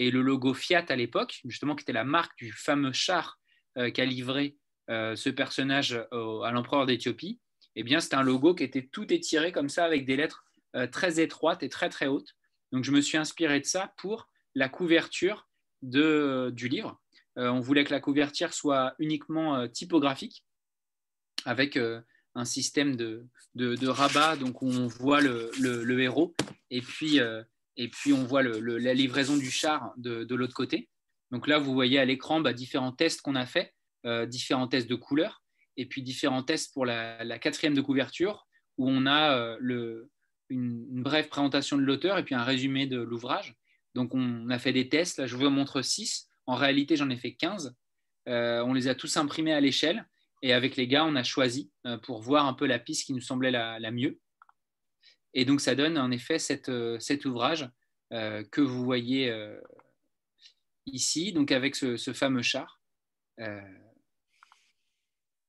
Et le logo Fiat à l'époque, justement, qui était la marque du fameux char qu'a livré ce personnage à l'empereur d'Éthiopie, eh bien c'était un logo qui était tout étiré comme ça avec des lettres très étroites et très très hautes. Donc je me suis inspiré de ça pour la couverture du livre. Euh, on voulait que la couverture soit uniquement euh, typographique, avec euh, un système de, de, rabat, donc on voit le, héros, et puis, et puis on voit la livraison du char de, l'autre côté. Donc là, vous voyez à l'écran bah, différents tests qu'on a fait, différents tests de couleurs, et puis différents tests pour la, quatrième de couverture, où on a une, une, brève présentation de l'auteur et puis un résumé de l'ouvrage. Donc on a fait des tests, là je vous montre six. En réalité, j'en ai fait 15. Euh, on les a tous imprimés à l'échelle. Et avec les gars, on a choisi euh, pour voir un peu la piste qui nous semblait la, mieux. Et donc, ça donne en effet euh, cet ouvrage que vous voyez ici, donc avec ce, fameux char.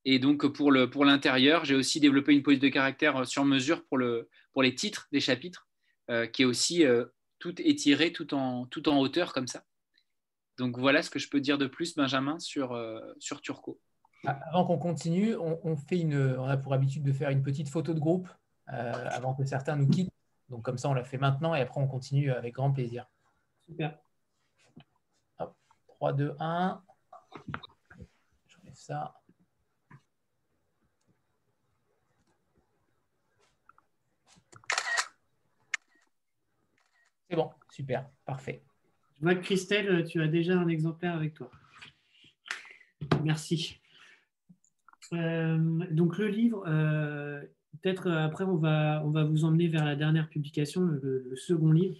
et donc, pour l'intérieur, j'ai aussi développé une police de caractère sur mesure pour, le, pour les titres des chapitres, qui est aussi tout étiré, tout en, hauteur comme ça. Donc voilà ce que je peux dire de plus, Benjamin, sur, euh, sur Turco. Ah, avant qu'on continue, on, a pour habitude de faire une petite photo de groupe euh, avant que certains nous quittent. Donc comme ça, on la fait maintenant et après on continue avec grand plaisir. Super. 3, 2, 1. J'enlève ça. C'est bon, super, parfait. Je vois que Christelle, tu as déjà un exemplaire avec toi. Merci. Euh, donc le livre, euh, peut-être euh, après on va, on va vous emmener vers la dernière publication, le, second livre.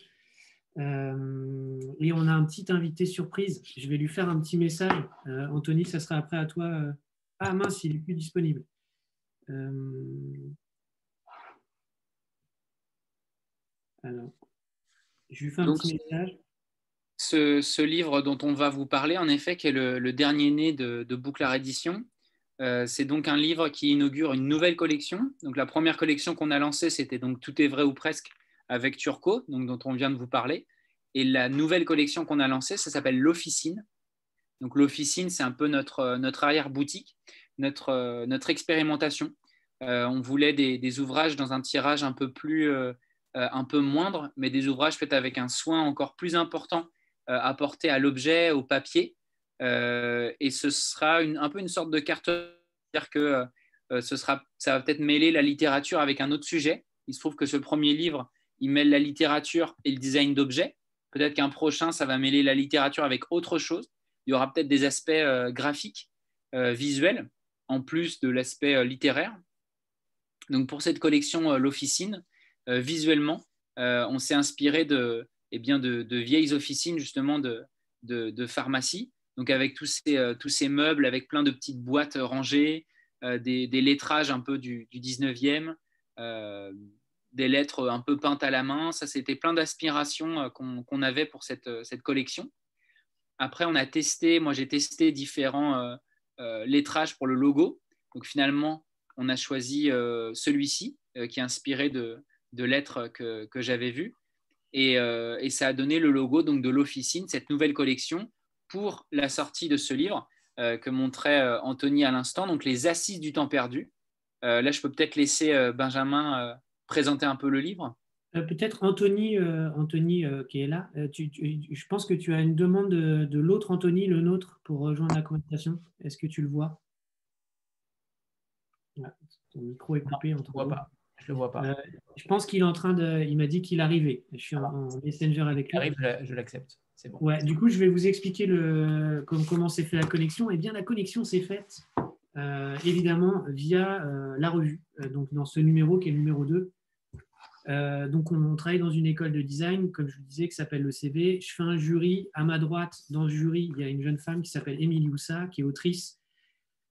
et on a un petit invité surprise. Je vais lui faire un petit message. Anthony, ça sera après à toi. Ah mince, il n'est plus disponible. Alors. Je lui fais un Donc, petit message. ce, ce livre dont on va vous parler, en effet, qui est le, le dernier né de, de Bouclard Édition. Euh, c'est donc un livre qui inaugure une nouvelle collection. Donc la première collection qu'on a lancée, c'était donc Tout est vrai ou presque avec Turco, donc dont on vient de vous parler. Et la nouvelle collection qu'on a lancée, ça s'appelle l'Officine. Donc l'Officine, c'est un peu notre, notre arrière-boutique, notre, euh, notre expérimentation. Euh, on voulait des, ouvrages dans un tirage un peu plus, euh, euh, un peu moindre, mais des ouvrages faits avec un soin encore plus important euh, apporté à l'objet, au papier. Euh, et ce sera un peu une sorte de carte, c'est-à-dire que euh, ça va peut-être mêler la littérature avec un autre sujet. Il se trouve que ce premier livre, il mêle la littérature et le design d'objets. Peut-être qu'un prochain, ça va mêler la littérature avec autre chose. Il y aura peut-être des aspects euh, graphiques, visuels, en plus de l'aspect littéraire. Donc pour cette collection, l'officine, visuellement, on s'est inspiré de, eh de vieilles officines justement de, de, de pharmacie. Donc avec tous ces, euh, tous ces meubles, avec plein de petites boîtes rangées, euh, des, lettrages un peu du, du 19e, euh, des lettres un peu peintes à la main. Ça, c'était plein d'aspirations euh, qu'on avait pour cette, euh, cette collection. Après, on a testé, moi j'ai testé différents euh, euh, lettrages pour le logo. Donc finalement, on a choisi euh, celui-ci euh, qui est inspiré de, de lettres que, que j'avais vues. Et, euh, et ça a donné le logo donc, de l'officine, cette nouvelle collection, pour la sortie de ce livre euh, que montrait euh, Anthony à l'instant, donc les assises du temps perdu. Euh, là, je peux peut-être laisser euh, Benjamin euh, présenter un peu le livre. Euh, Peut-être Anthony, euh, Anthony euh, qui est là. Euh, tu- tu- je pense que tu as une demande de, de l'autre Anthony, le nôtre, pour rejoindre la conversation. Est-ce que tu le vois? Ah, Ton micro est coupé. Je ne vois pas. Je le vois pas. Euh, je pense qu'il est en train de. Il m'a dit qu'il arrivait. Je suis en, en messenger avec Il lui. arrive, je- je l'accepte. C'est bon. Ouais, du coup, je vais vous expliquer le, comment s'est fait la connexion. Eh bien, la connexion s'est faite euh, évidemment via euh, la revue, Euh, donc dans ce numéro qui est le numéro 2. Euh, donc, on, travaille dans une école de design, comme je vous disais, qui s'appelle le CV. Je fais un jury. À ma droite, dans le jury, il y a une jeune femme qui s'appelle Émilie Oussa, qui est autrice,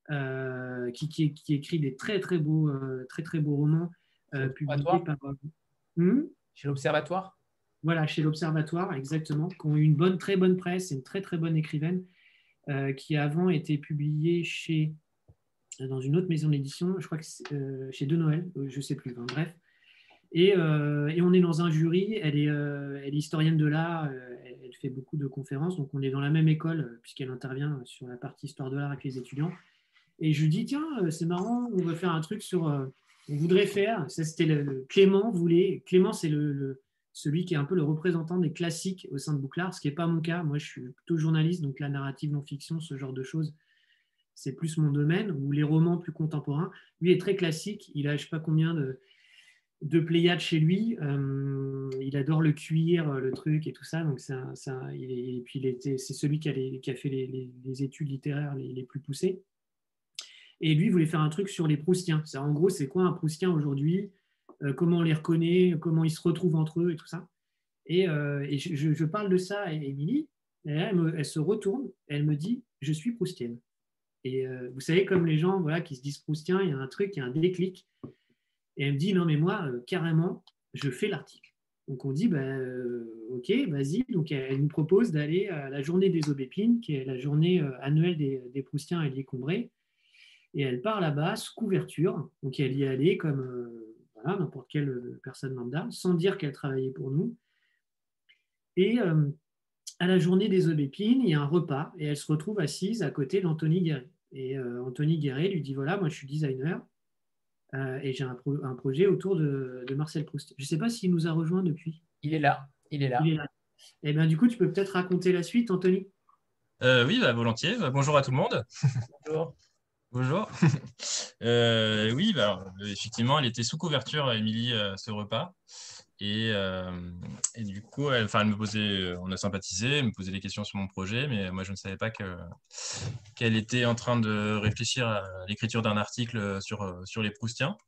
qui, qui- qui écrit des très, très beaux, très, très beaux romans publiés par. Hmm? Chez l'Observatoire? Voilà, chez l'Observatoire, exactement, qui ont eu une bonne, très bonne presse et une très très bonne écrivaine, euh, qui avant était publiée chez, dans une autre maison d'édition, je crois que c'est euh, chez De Noël, euh, je ne sais plus, bref. Et, euh, on est dans un jury, elle est, euh, historienne de l'art, euh, elle, fait beaucoup de conférences, donc on est dans la même école, euh, puisqu'elle intervient sur la partie histoire de l'art avec les étudiants. Et je lui dis, tiens, euh, c'est marrant, on veut faire un truc sur... euh, on voudrait faire, ça c'était Clément voulait, Clément c'est le celui qui est un peu le représentant des classiques au sein de Bouclard, ce qui n'est pas mon cas. Moi, je suis plutôt journaliste, donc la narrative non-fiction, ce genre de choses, c'est plus mon domaine, ou les romans plus contemporains. Lui est très classique, il a je ne sais pas combien de, de Pléiades chez lui, Euh, il adore le cuir, le truc et tout ça, donc c'est et puis c'est celui qui a, fait les, études littéraires les, plus poussées. Et lui voulait faire un truc sur les Proustiens. En gros, c'est quoi un Proustien aujourd'hui? euh, comment on les reconnaît, comment ils se retrouvent entre eux et tout ça. Et, euh, et je, parle de ça à Émilie, et elle, se retourne, et elle me dit Je suis proustienne. Et euh, vous savez, comme les gens voilà, qui se disent proustien, il y a un truc, il y a un déclic. Et elle me dit Non, mais moi, euh, carrément, je fais l'article. Donc on dit bah, euh, Ok, vas-y. Donc elle, elle nous propose d'aller à la journée des aubépines, qui est la journée euh, annuelle des, des proustiens à Lié-Combré. Et elle part là-bas sous couverture. Donc elle y est allée comme. Voilà, n'importe quelle euh, personne lambda, sans dire qu'elle travaillait pour nous. Et euh, à la journée des aubépines, il y a un repas et elle se retrouve assise à côté d'Anthony Guéret. Et euh, Anthony Guéret lui dit voilà, moi je suis designer euh, et j'ai un, pro- un projet autour de, de Marcel Proust. Je ne sais pas s'il nous a rejoint depuis. Il est là. Il est là. Il est là. Et bien du coup, tu peux peut-être raconter la suite, Anthony? Euh, oui, bah, volontiers. Bah, bonjour à tout le monde. Bonjour. Bonjour. Euh, oui, bah, effectivement, elle était sous couverture, Émilie, euh, ce repas. Et, euh, et du coup, elle, elle me posait, on a sympathisé, elle me posait des questions sur mon projet, mais moi, je ne savais pas que, qu'elle était en train de réfléchir à l'écriture d'un article sur, sur les Proustiens.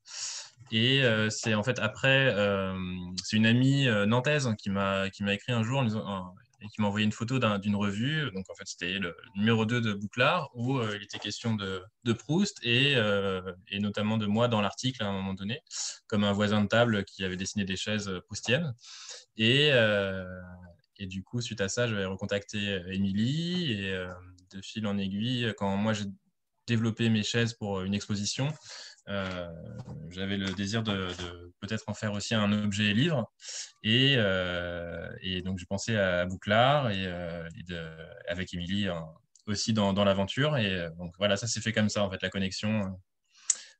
Et c'est en fait après, c'est une amie nantaise qui m'a écrit un jour en disant- et qui m'a envoyé une photo d'une revue. Donc, en fait, c'était le numéro 2 de Bouclard, où il était question de, Proust et, et, notamment de moi dans l'article à un moment donné, comme un voisin de table qui avait dessiné des chaises proustiennes. Et, et du coup, suite à ça, j'avais recontacté Émilie et de fil en aiguille, quand moi j'ai développé mes chaises pour une exposition, euh, j'avais le désir de, peut-être en faire aussi un objet livre. Et, euh, et donc, j'ai pensé à Bouclard et, euh, avec Émilie aussi dans, dans l'aventure. Et donc, voilà, ça s'est fait comme ça, en fait, la connexion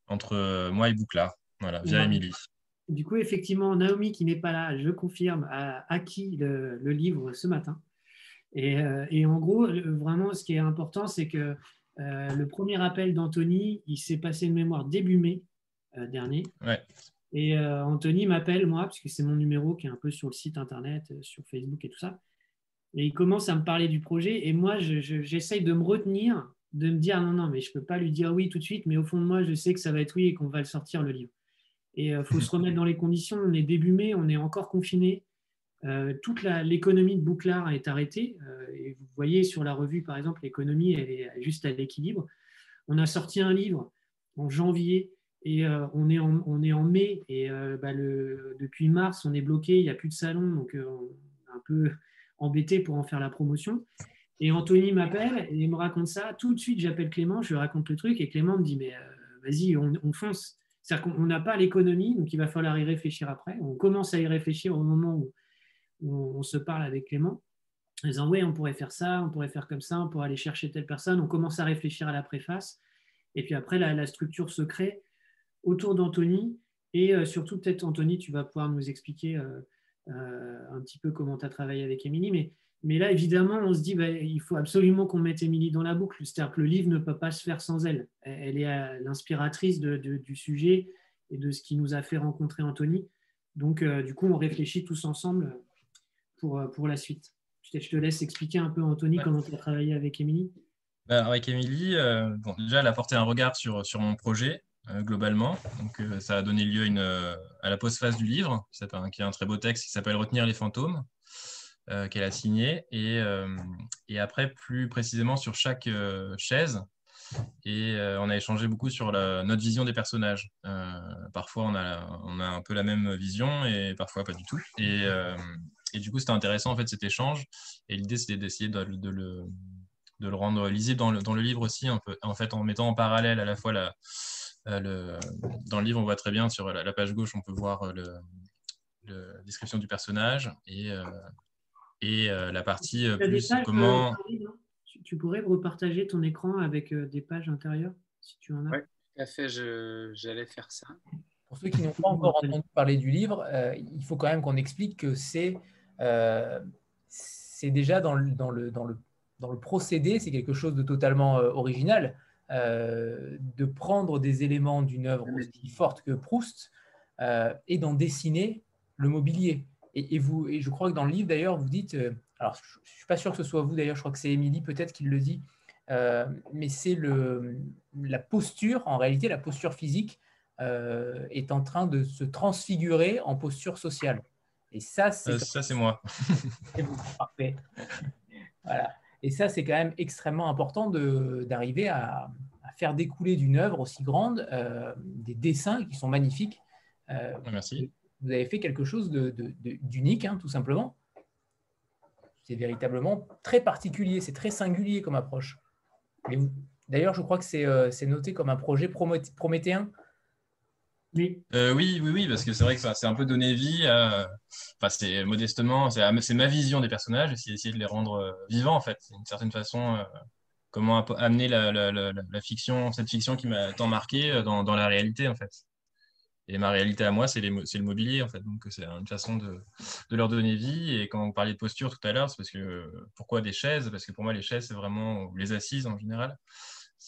entre moi et Bouclard, voilà, via Émilie. Du coup, effectivement, Naomi, qui n'est pas là, je confirme, a acquis le, le livre ce matin. Et, et, en gros, vraiment, ce qui est important, c'est que euh, le premier appel d'Anthony, il s'est passé de mémoire début mai euh, dernier. Et euh, Anthony m'appelle, moi, parce que c'est mon numéro qui est un peu sur le site internet, sur Facebook et tout ça. Et il commence à me parler du projet. Et moi, j'essaye de me retenir, de me dire non, non, mais je ne peux pas lui dire oui tout de suite. Mais au fond de moi, je sais que ça va être oui et qu'on va le sortir, le livre. Et il faut se remettre dans les conditions. On est début mai, on est encore confiné. Euh, toute l'économie de Bouclard est arrêtée. Euh, et vous voyez sur la revue, par exemple, l'économie, elle est juste à l'équilibre. On a sorti un livre en janvier et euh, on, est en, on, est en, mai. Et bah, depuis mars, on est bloqué, il n'y a plus de salon, donc on est un peu embêté pour en faire la promotion. Et Anthony m'appelle et il me raconte ça. Tout de suite, j'appelle Clément, je lui raconte le truc et Clément me dit Mais vas-y, on, on fonce. C'est-à-dire qu'on n'a pas l'économie, donc il va falloir y réfléchir après. On commence à y réfléchir au moment où on, se parle avec Clément, en disant oui, on pourrait faire ça, on pourrait faire comme ça, on pourrait aller chercher telle personne. On commence à réfléchir à la préface. Et puis après, la, structure se crée autour d'Anthony. Et euh, surtout, peut-être, Anthony, tu vas pouvoir nous expliquer euh, euh, un petit peu comment tu as travaillé avec Émilie. Mais, là, évidemment, on se dit bah, il faut absolument qu'on mette Émilie dans la boucle. C'est-à-dire que le livre ne peut pas se faire sans elle. Elle est l'inspiratrice du sujet et de ce qui nous a fait rencontrer Anthony. Donc, du coup, on réfléchit tous ensemble pour, euh, pour la suite. Je te, laisse expliquer un peu, Anthony, comment tu as travaillé avec Émilie. Bah, avec Émilie, euh, bon, déjà, elle a porté un regard sur, sur mon projet euh, globalement. Donc, ça a donné lieu une, à la postface du livre, qui, qui, est un très beau texte qui s'appelle Retenir les fantômes, qu'elle a signé. Et, et, après, plus précisément sur chaque chaise, et on a échangé beaucoup sur la, notre vision des personnages. parfois, on a, on a un peu la même vision et parfois pas du tout. Et, et du coup, c'était intéressant en fait cet échange. Et l'idée, c'était d'essayer de, le, de, le, rendre lisible dans le, dans le livre aussi, un peu, en fait, en mettant en parallèle à la fois la, euh, le, dans le livre, on voit très bien sur la, page gauche, on peut voir euh, le, la description du personnage et, euh, et la partie plus comment. tu, pourrais repartager ton écran avec des pages intérieures si tu en as? Oui, tout à fait, j'allais faire ça. Pour ceux qui n'ont pas encore entendu parler du livre, il faut quand même qu'on explique que c'est euh, c'est déjà dans le, dans, le, dans, le, dans le procédé, c'est quelque chose de totalement euh, original, euh, de prendre des éléments d'une œuvre aussi forte que Proust et d'en dessiner le mobilier. Et, vous, et je crois que dans le livre, d'ailleurs, vous dites, alors je ne suis pas sûr que ce soit vous, d'ailleurs, je crois que c'est Émilie peut-être qui le dit, mais c'est la posture, en réalité, la posture physique est en train de se transfigurer en posture sociale. Et ça, c'est. Euh, ça, c'est moi. c'est vous, parfait. voilà. Et ça, c'est quand même extrêmement important d'arriver à, faire découler d'une œuvre aussi grande euh, des dessins qui sont magnifiques. Euh, Merci. Vous avez fait quelque chose d'unique, hein, tout simplement. C'est véritablement très particulier, c'est très singulier comme approche. D'ailleurs, je crois que c'est noté comme un projet prométhéen euh, oui. oui, oui, parce que c'est vrai que c'est un peu donné vie. Enfin, c'est modestement, c'est ma vision des personnages, c'est essayer de les rendre euh, vivants en fait, d'une certaine façon. Euh, comment amener la, fiction, cette fiction qui m'a tant marqué dans, la réalité en fait. Et ma réalité à moi, c'est le mobilier en fait. Donc c'est une façon de, de, leur donner vie. Et quand vous parliez de posture tout à l'heure, c'est parce que pourquoi des chaises? Parce que pour moi, les chaises, c'est vraiment les assises en général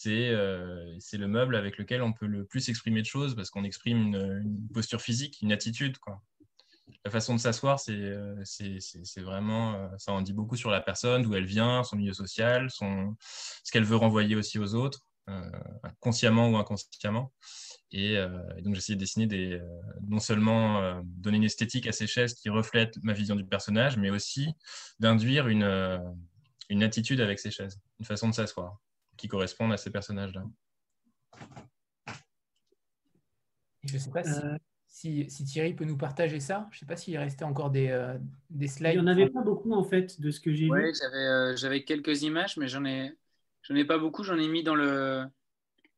euh, c'est le meuble avec lequel on peut le plus exprimer de choses parce qu'on exprime une, posture physique, une attitude. Quoi. La façon de s'asseoir, c'est euh, vraiment, euh, ça en dit beaucoup sur la personne, d'où elle vient, son milieu social, son, ce qu'elle veut renvoyer aussi aux autres. consciemment ou inconsciemment. Et, donc, j'essayais de dessiner des, non seulement donner une esthétique à ces chaises qui reflètent ma vision du personnage, mais aussi d'induire une, une attitude avec ces chaises, une façon de s'asseoir qui correspondent à ces personnages-là. Je ne sais pas si, si, Thierry peut nous partager ça. Je ne sais pas s'il restait encore des, des slides. Il n'y en avait pas beaucoup en fait de ce que j'ai vu. Oui, j'avais quelques images, mais j'en ai, J'en ai pas beaucoup, j'en ai mis dans le,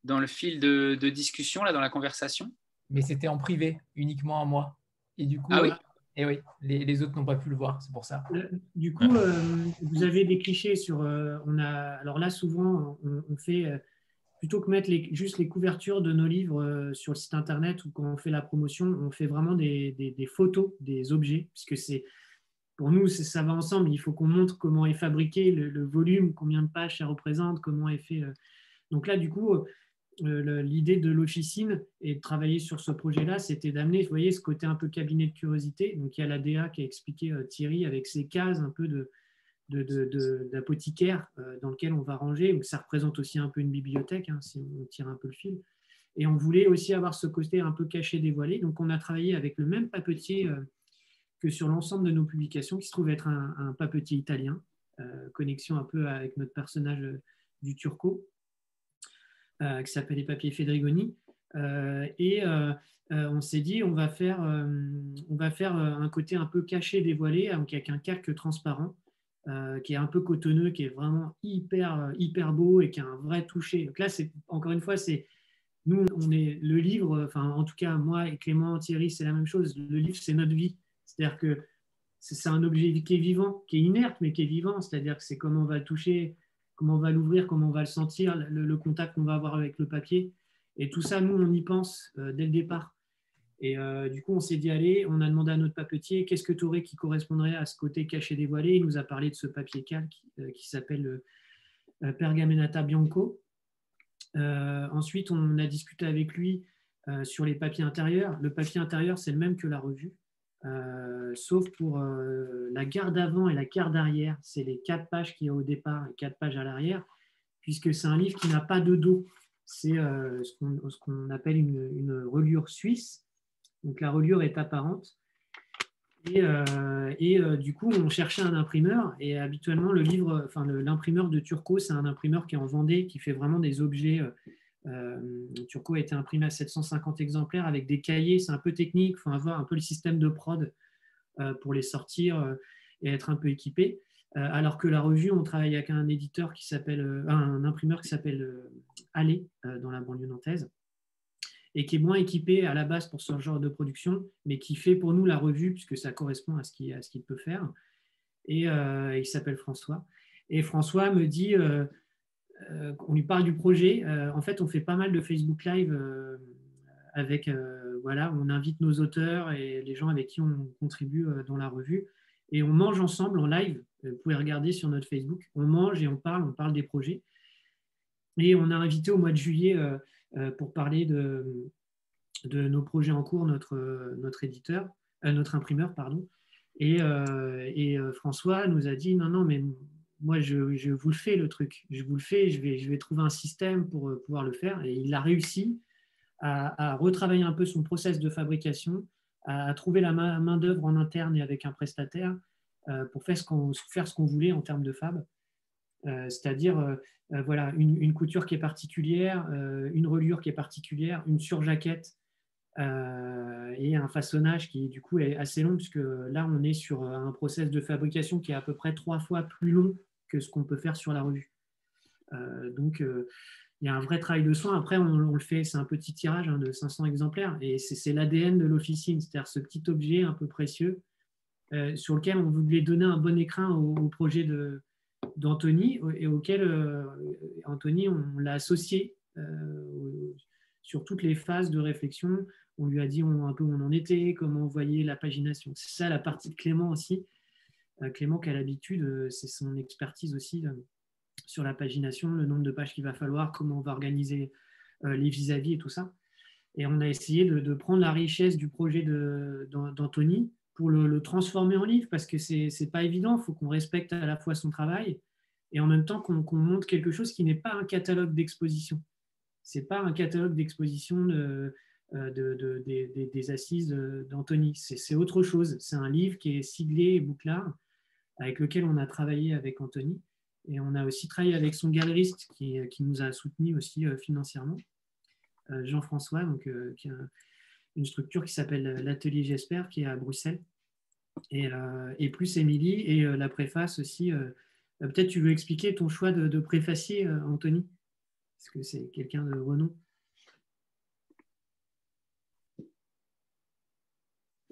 dans le fil de, discussion, là, dans la conversation. Mais c'était en privé, uniquement à moi. Et du coup, ah oui. Euh, et oui, les, autres n'ont pas pu le voir, c'est pour ça. Euh, du coup, euh, vous avez des clichés sur. on a, alors là, souvent, on, fait plutôt que mettre les, juste les couvertures de nos livres sur le site internet ou quand on fait la promotion, on fait vraiment des, des photos des objets, puisque c'est pour nous, ça va ensemble. Il faut qu'on montre comment est fabriqué le, volume, combien de pages ça représente, comment est fait. Euh. Donc là, du coup, euh, l'idée de l'officine et de travailler sur ce projet-là, c'était d'amener, vous voyez, ce côté un peu cabinet de curiosité. Donc il y a la DA qui a expliqué euh, Thierry avec ses cases un peu d'apothicaire dans lequel on va ranger. Ça représente aussi un peu une bibliothèque, hein, si on tire un peu le fil. Et on voulait aussi avoir ce côté un peu caché, dévoilé. Donc on a travaillé avec le même papetier que sur l'ensemble de nos publications, qui se trouve être un, papetier italien, euh, connexion un peu avec notre personnage euh, du Turco, euh, qui s'appelle les papiers Fedrigoni. et on s'est dit, on va faire, on va faire un côté un peu caché, dévoilé, avec un calque transparent, qui est un peu cotonneux, qui est vraiment hyper, hyper beau et qui a un vrai toucher. Donc là, encore une fois, c'est nous, on est le livre, enfin en tout cas moi et Clément, Thierry, c'est la même chose. Le livre, c'est notre vie. C'est-à-dire que c'est un objet qui est vivant, qui est inerte, mais qui est vivant. C'est-à-dire que c'est comment on va le toucher, comment on va l'ouvrir, comment on va le sentir, le, contact qu'on va avoir avec le papier. Et tout ça, nous, on y pense euh, dès le départ. Et euh, du coup, on s'est dit, allez, on a demandé à notre papetier, qu'est-ce que tu aurais qui correspondrait à ce côté caché dévoilé? Il nous a parlé de ce papier calque qui, euh, s'appelle Pergamenata Bianco. ensuite, on a discuté avec lui sur les papiers intérieurs. Le papier intérieur, c'est le même que la revue. Euh, sauf pour euh, la garde avant et la garde arrière. C'est les quatre pages qu'il y a au départ et quatre pages à l'arrière, puisque c'est un livre qui n'a pas de dos. C'est euh, ce qu'on appelle une, reliure suisse. Donc la reliure est apparente. Et, et du coup, on cherchait un imprimeur. Et habituellement, le livre, enfin l'imprimeur de Turco, c'est un imprimeur qui est en Vendée, qui fait vraiment des objets euh, Turco a été imprimé à 750 exemplaires avec des cahiers, c'est un peu technique, il faut avoir un peu le système de prod euh, pour les sortir euh, et être un peu équipé. alors que la revue, on travaille avec un éditeur qui s'appelle, un imprimeur qui s'appelle Allé dans la banlieue nantaise et qui est moins équipé à la base pour ce genre de production, mais qui fait pour nous la revue puisque ça correspond à ce qu'il peut faire. Et il s'appelle François. Et François me dit on lui parle du projet. Euh, en fait, on fait pas mal de Facebook Live euh, avec, voilà, on invite nos auteurs et les gens avec qui on contribue dans la revue. Et on mange ensemble en live. Vous pouvez regarder sur notre Facebook. On mange et on parle, on parle des projets. Et on a invité au mois de juillet pour parler de, nos projets en cours notre, notre éditeur, notre imprimeur, pardon. Et, François nous a dit non, non, mais moi, je, vous le fais le truc. Je vous le fais, je vais, trouver un système pour euh, pouvoir le faire. Et il a réussi à, retravailler un peu son process de fabrication, à, trouver la main-d'œuvre en interne et avec un prestataire euh, pour faire ce qu'on voulait en termes de fab. Euh, c'est-à-dire voilà, une, couture qui est particulière, une reliure qui est particulière, une surjaquette et un façonnage qui du coup est assez long puisque là on est sur un process de fabrication qui est à peu près trois fois plus long que ce qu'on peut faire sur la revue. Euh, donc, euh, il y a un vrai travail de soin. Après, on, le fait, c'est un petit tirage hein, de 500 exemplaires et c'est l'ADN de l'officine, c'est-à-dire ce petit objet un peu précieux euh, sur lequel on voulait donner un bon écrin au, projet d'Anthony et auquel Anthony, on l'a associé sur toutes les phases de réflexion. On lui a dit un peu où on en était, comment on voyait la pagination. C'est ça la partie de Clément aussi. Euh, Clément qui a l'habitude, euh, c'est son expertise aussi euh, sur la pagination, le nombre de pages qu'il va falloir, comment on va organiser les vis-à-vis et tout ça. Et on a essayé de, prendre la richesse du projet d'Anthony pour le, transformer en livre, parce que c'est n'est pas évident, il faut qu'on respecte à la fois son travail et en même temps qu'on montre quelque chose qui n'est pas un catalogue d'exposition. c'est pas un catalogue d'exposition de, de, des assises d'Anthony. C'est autre chose. C'est un livre qui est siglé et bouclard, avec lequel on a travaillé avec Anthony. Et on a aussi travaillé avec son galeriste qui, qui nous a soutenus aussi financièrement, Jean-François, donc, qui a une structure qui s'appelle l'Atelier J'espère, qui est à Bruxelles. Et, plus Émilie, et la préface aussi euh, peut-être tu veux expliquer ton choix de, préfacier, euh, Anthony? Parce que c'est quelqu'un de renom.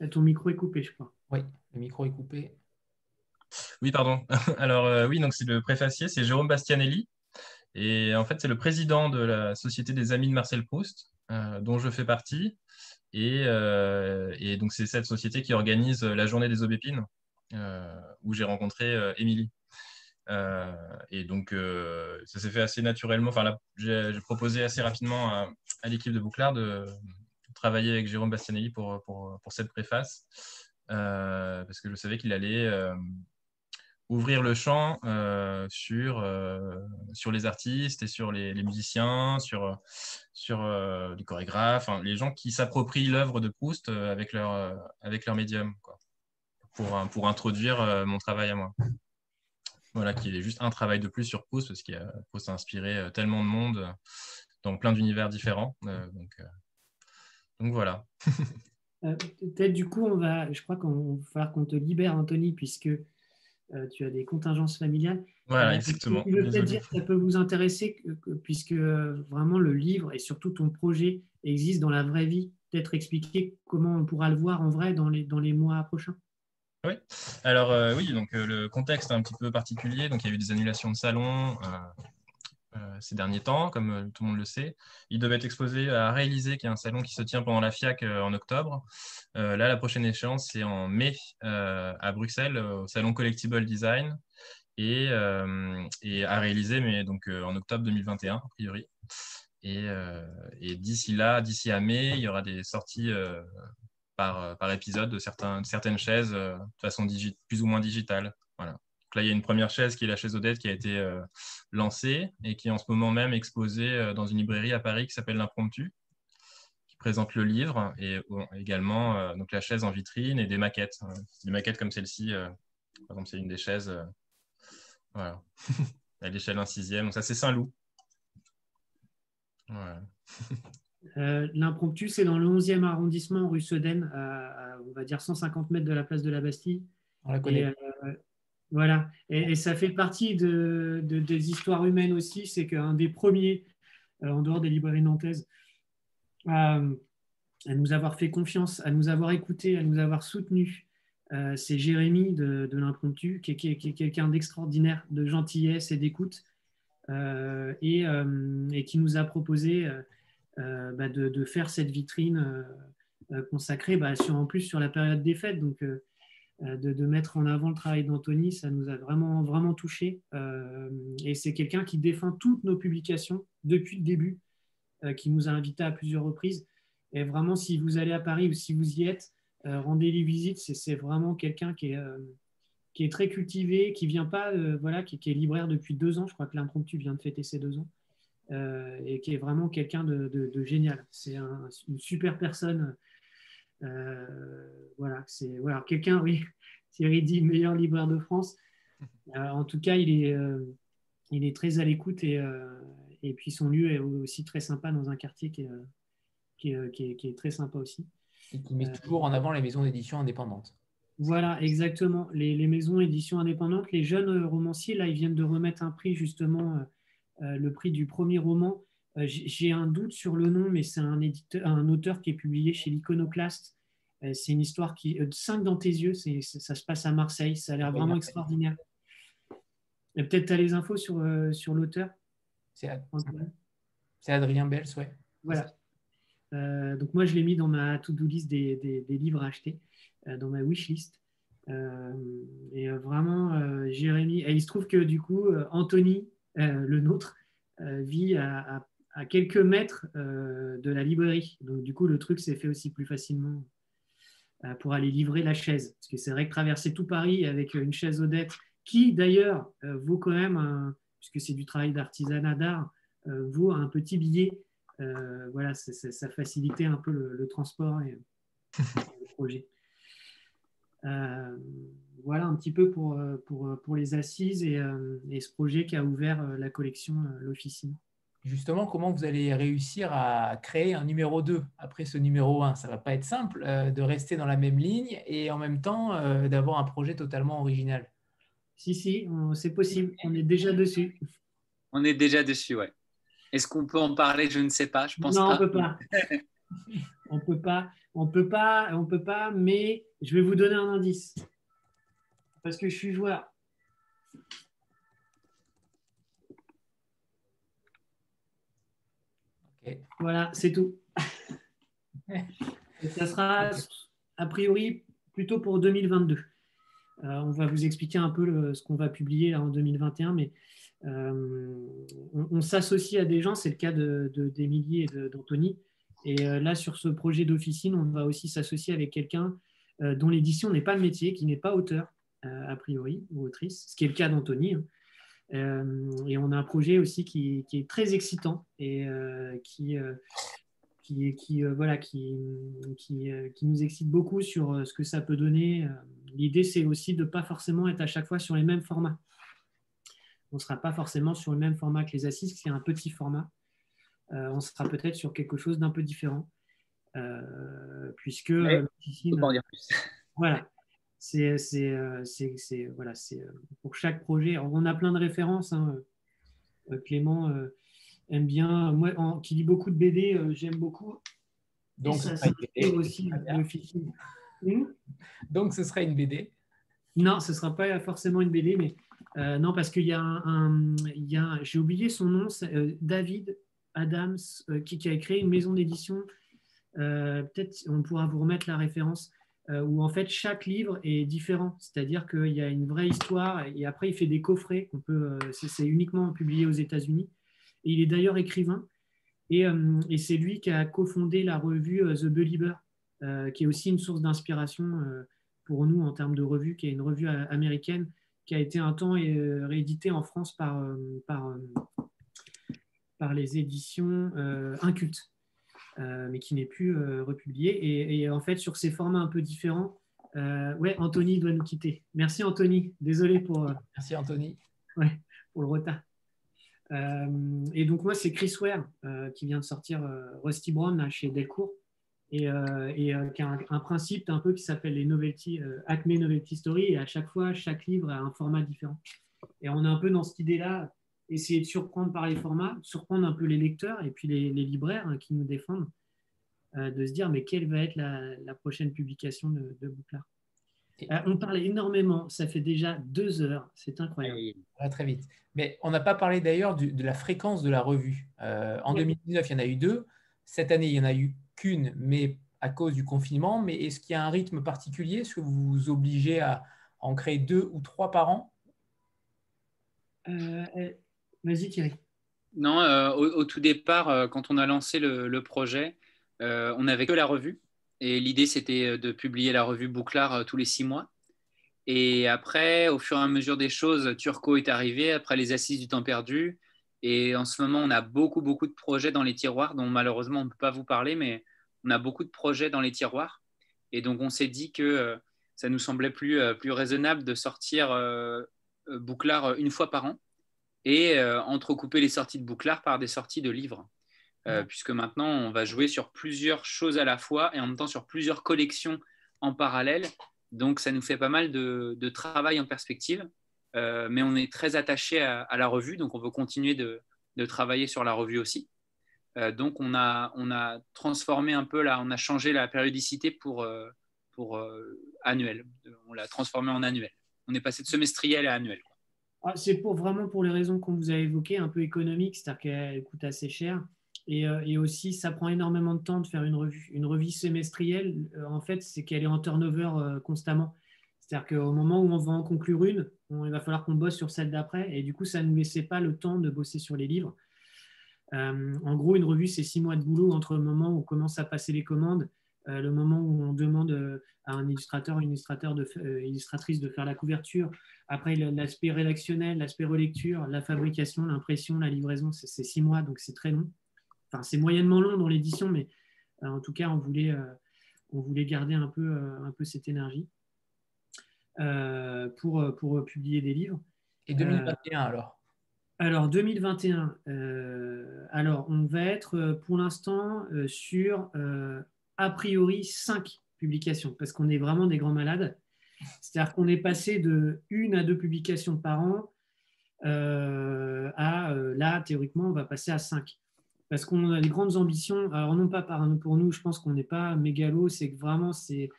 Euh, ton micro est coupé, je crois. Oui, le micro est coupé. Oui, pardon. Alors, oui, donc c'est le préfacier, c'est Jérôme Bastianelli. Et en fait, c'est le président de la Société des Amis de Marcel Proust, dont je fais partie. Et, et donc, c'est cette société qui organise la journée des aubépines, où j'ai rencontré Émilie. Euh, et donc, euh, ça s'est fait assez naturellement. Enfin, j'ai proposé assez rapidement à, l'équipe de Bouclard de travailler avec Jérôme Bastianelli pour, cette préface, euh, parce que je savais qu'il allait ouvrir le champ sur, sur les artistes et sur les, musiciens, sur, sur les chorégraphes, les gens qui s'approprient l'œuvre de Proust avec leur, avec leur médium, pour, pour introduire mon travail à moi. Voilà, qui est juste un travail de plus sur Proust, parce qu'il faut s'inspirer euh, tellement de monde euh, dans plein d'univers différents. Euh, donc, donc, voilà. Peut-être du coup, on va, je crois qu'on va falloir qu'on te libère, Anthony, puisque tu as des contingences familiales. Voilà, exactement. Je veux peut-être dire que ça peut vous intéresser, puisque vraiment le livre et surtout ton projet existe dans la vraie vie. Peut-être expliquer comment on pourra le voir en vrai dans les, dans les mois prochains. Oui, alors euh, oui, donc euh, le contexte est un petit peu particulier. Donc il y a eu des annulations de salons euh, ces derniers temps, comme tout le monde le sait. Il devait être exposé à Réaliser, qui est un salon qui se tient pendant la FIAC en octobre. là, la prochaine échéance, c'est en mai à Bruxelles, au salon Collectible Design. Et, à réaliser, mais donc en octobre 2021, a priori. Et, d'ici là, d'ici à mai, il y aura des sorties euh, par, épisode de, certaines chaises euh, de façon plus ou moins digitale. Voilà. Donc là, il y a une première chaise qui est la chaise Odette qui a été euh, lancée et qui est en ce moment même exposée dans une librairie à Paris qui s'appelle l'Impromptu, qui présente le livre et également donc la chaise en vitrine et des maquettes. Des maquettes comme celle-ci, par exemple, c'est une des chaises voilà. à l'échelle 1 sixième. Donc ça, c'est Saint-Loup. Voilà. Euh, l'impromptu, c'est dans le 11e arrondissement, rue Sedaine, à, on va dire 150 mètres de la place de la Bastille. On la connaît. Euh, voilà. Et, ça fait partie de, des histoires humaines aussi. C'est qu'un des premiers, euh, en dehors des librairies nantaises, à, nous avoir fait confiance, à nous avoir écoutés, à nous avoir soutenus, c'est Jérémy de, l'impromptu, qui, est quelqu'un d'extraordinaire, de gentillesse et d'écoute, et, qui nous a proposé euh, bah, de, faire cette vitrine euh, euh, consacrée bah, en plus sur la période des fêtes. Donc, de, mettre en avant le travail d'Anthony, ça nous a vraiment, vraiment touché. et c'est quelqu'un qui défend toutes nos publications depuis le début, qui nous a invités à plusieurs reprises. Et vraiment, si vous allez à Paris ou si vous y êtes, rendez-lui visite. C'est vraiment quelqu'un qui est, qui est très cultivé, qui vient pas, voilà, qui, est libraire depuis deux ans. Je crois que l'impromptu vient de fêter ses deux ans. Euh, et qui est vraiment quelqu'un de, génial. C'est une super personne. Euh, voilà, c'est voilà, quelqu'un, oui, Thierry dit meilleur libraire de France. Euh, en tout cas, il est, il est très à l'écoute et, et puis son lieu est aussi très sympa dans un quartier qui est, qui est, qui est, très sympa aussi. Et qui met toujours en avant les maisons d'édition indépendantes. Voilà, exactement. Les, les maisons d'édition indépendantes, les jeunes romanciers, là, ils viennent de remettre un prix justement euh, le prix du premier roman. Euh, j'ai un doute sur le nom, mais c'est un, un auteur qui est publié chez l'Iconoclaste. Euh, c'est une histoire qui. 5 dans tes yeux, ça se passe à Marseille. Ça a l'air vraiment extraordinaire. Peut-être tu as les infos sur, sur l'auteur? C'est Adrien Bels, ouais. Voilà. donc moi, je l'ai mis dans ma to-do list des, des, livres à acheter, dans ma wish list. et vraiment, Jérémy. Et il se trouve que du coup, Anthony euh, le nôtre, euh, vit à, quelques mètres euh, de la librairie. Donc, du coup, le truc s'est fait aussi plus facilement pour aller livrer la chaise. Parce que c'est vrai que traverser tout Paris avec une chaise Odette, qui d'ailleurs vaut quand même, puisque c'est du travail d'artisanat d'art, vaut un petit billet voilà, ça facilitait un peu le, transport et le projet. voilà un petit peu pour, pour, pour les assises et, et, ce projet qui a ouvert la collection L'Officine justement, comment vous allez réussir à créer un numéro 2 après ce numéro 1 Ça ne va pas être simple euh, de rester dans la même ligne et en même temps euh, d'avoir un projet totalement original. Si, si, c'est possible. On est déjà dessus. On est déjà dessus, ouais. Est-ce qu'on peut en parler? Je ne sais pas. Je pense non, pas. on peut pas. on peut pas. On peut pas. On peut pas. Mais je vais vous donner un indice parce que je suis joueur. Voilà, c'est tout. ça sera a priori plutôt pour 2022. Euh, on va vous expliquer un peu ce qu'on va publier en 2021, mais euh, on, s'associe à des gens, c'est le cas d'Emilie de, et d'Anthony. Et euh, là, sur ce projet d'officine, on va aussi s'associer avec quelqu'un dont l'édition n'est pas le métier, qui n'est pas auteur, a priori, ou autrice, ce qui est le cas d'Anthony. Hein. Euh, et on a un projet aussi qui, est très excitant et euh, qui, euh, qui, qui, voilà, qui, qui, qui, nous excite beaucoup sur ce que ça peut donner. L'idée, c'est aussi de ne pas forcément être à chaque fois sur les mêmes formats. On ne sera pas forcément sur le même format que les assises, c'est un petit format. on sera peut-être sur quelque chose d'un peu différent. puisque. en dire plus. Voilà c'est euh, voilà, c'est euh, pour chaque projet. on a plein de références. Hein. Euh, Clément aime bien. Moi, qui lit beaucoup de BD, j'aime beaucoup. Donc, ça, ça aussi hmm? Donc, ce serait une BD Non, ce ne sera pas forcément une BD, mais non, parce qu'il y a un, j'ai oublié son nom, David Adams, qui, qui, a créé une maison d'édition. Peut-être on pourra vous remettre la référence. Euh, où en fait chaque livre est différent, c'est-à-dire qu'il y a une vraie histoire et après il fait des coffrets qu'on peut, euh, c'est uniquement publié aux États-Unis. Et il est d'ailleurs écrivain et, euh, c'est lui qui a cofondé la revue The Believer, qui est aussi une source d'inspiration pour nous en termes de revue, qui est une revue américaine qui a été un temps rééditée en France par, par, par les éditions Inculte. Euh, mais qui n'est plus euh, republié. Et, en fait, sur ces formats un peu différents, euh, ouais, Anthony doit nous quitter. Merci Anthony. Désolé pour. Merci Anthony. Ouais, pour le retard. et donc moi, c'est Chris Ware qui vient de sortir Rusty Brown chez Delcourt et, et qui a un, principe un peu qui s'appelle les novelty, Acme Novelty Story. Et à chaque fois, chaque livre a un format différent. Et on est un peu dans cette idée-là essayer de surprendre par les formats, surprendre un peu les lecteurs et puis les, libraires hein, qui nous défendent, euh, de se dire mais quelle va être la, prochaine publication de, de Bouclard. Euh, on parle énormément, ça fait déjà deux heures, c'est incroyable. va très vite. Mais on n'a pas parlé d'ailleurs de la fréquence de la revue. Euh, en 2019, il y en a eu deux. Cette année, il n'y en a eu qu'une, mais à cause du confinement. Mais est-ce qu'il y a un rythme particulier? Est-ce que vous vous obligez à en créer deux ou trois par an? Vas-y Thierry. Non, euh, au, tout départ, euh, quand on a lancé le, projet, euh, on n'avait que la revue. Et l'idée, c'était de publier la revue Bouclard tous les six mois. Et après, au fur et à mesure des choses, Turco est arrivé, après les assises du temps perdu. Et en ce moment, on a beaucoup, beaucoup de projets dans les tiroirs, dont malheureusement, on ne peut pas vous parler, mais on a beaucoup de projets dans les tiroirs. Et donc, on s'est dit que ça nous semblait plus, plus raisonnable de sortir Bouclard une fois par an et euh, entrecouper les sorties de Bouclard par des sorties de livres. Euh, puisque maintenant, on va jouer sur plusieurs choses à la fois et en même temps sur plusieurs collections en parallèle. Donc, ça nous fait pas mal de, travail en perspective. Euh, mais on est très attaché à, la revue, donc on veut continuer de, travailler sur la revue aussi. donc, on a, on a transformé un peu, là, on a changé la périodicité pour, pour annuel. On l'a transformé en annuel. On est passé de semestriel à annuel. Ah, c'est pour vraiment pour les raisons qu'on vous a évoquées, un peu économiques, c'est-à-dire qu'elle coûte assez cher. Euh, et, aussi, ça prend énormément de temps de faire une revue. Une revue semestrielle, euh, en fait, c'est qu'elle est en turnover euh, constamment. C'est-à-dire qu'au moment où on va en conclure une, il va falloir qu'on bosse sur celle d'après. Et du coup, ça ne nous laissait pas le temps de bosser sur les livres. en gros, une revue, c'est six mois de boulot entre le moment où on commence à passer les commandes euh, le moment où on demande euh, à un illustrateur, une illustrateur de, euh, illustratrice de faire la couverture, après l'aspect rédactionnel, l'aspect relecture, la fabrication, l'impression, la livraison, c'est six mois, donc c'est très long. enfin, c'est moyennement long dans l'édition, mais en tout cas, on voulait, on voulait garder un peu, un peu cette énergie pour, pour publier des livres. Et 2021 alors? alors, 2021, alors on va être pour l'instant sur a priori 5 publications parce qu'on est vraiment des grands malades. C'est-à-dire qu'on est passé de une à deux publications par an euh, à euh, là, théoriquement, on va passer à cinq. Parce qu'on a des grandes ambitions. Alors, non pas pour nous, je pense qu'on n'est pas mégalo, c'est que vraiment, c'est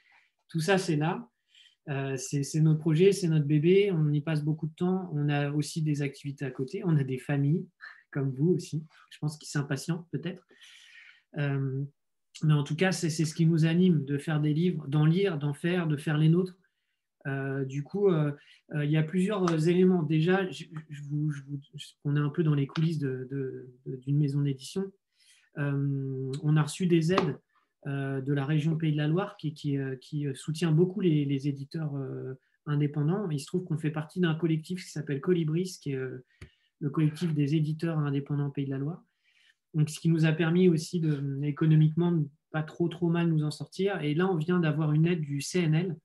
tout ça, c'est là. Euh, c'est notre projet, c'est notre bébé, on y passe beaucoup de temps. On a aussi des activités à côté, on a des familles, comme vous aussi, je pense qu'ils s'impatientent peut-être. Mais en tout cas, c'est ce qui nous anime de faire des livres, d'en lire, d'en faire, de faire les nôtres. Euh, du coup, euh, euh, il y a plusieurs éléments. Déjà, on est un peu dans les coulisses d'une maison d'édition. on a reçu des aides de la région Pays de la Loire qui, soutient beaucoup les, éditeurs indépendants. Il se trouve qu'on fait partie d'un collectif qui s'appelle Colibris, qui est le collectif des éditeurs indépendants Pays de la Loire. Donc, ce qui nous a permis aussi de, économiquement pas trop trop mal nous en sortir. Et là, on vient d'avoir une aide du CNL,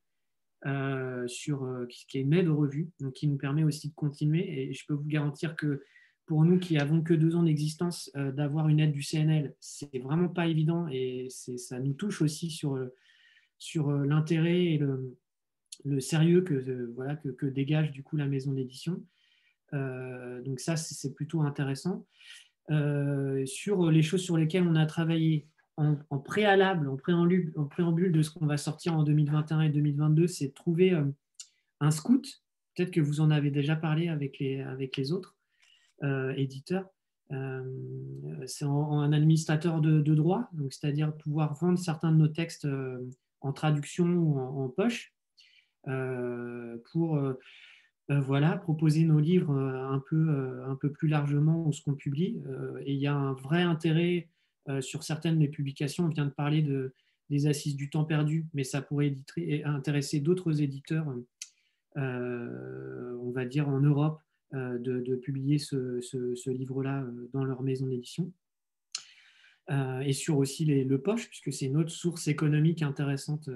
euh, sur, euh, qui, est une aide aux revues, donc qui nous permet aussi de continuer. Et je peux vous garantir que pour nous qui avons que deux ans d'existence, euh, d'avoir une aide du CNL, c'est vraiment pas évident et ça nous touche aussi sur, sur l'intérêt et le, le, sérieux que, voilà, que, dégage du coup la maison d'édition. donc ça, c'est plutôt intéressant. Sur les choses sur lesquelles on a travaillé, en, préalable, en préambule, en préambule de ce qu'on va sortir en 2021 et 2022, c'est trouver euh, un scout. Peut-être que vous en avez déjà parlé avec les, autres euh, éditeurs. Euh, c'est un administrateur de, droit, c'est-à-dire pouvoir vendre certains de nos textes en traduction ou en, poche pour voilà, proposer nos livres un peu, un peu plus largement ou ce qu'on publie. et il y a un vrai intérêt euh, sur certaines des publications, on vient de parler de, des assises du temps perdu, mais ça pourrait intéresser d'autres éditeurs, euh, on va dire en Europe, euh, de, publier ce, livre-là dans leur maison d'édition. et sur aussi le poche, puisque c'est une autre source économique intéressante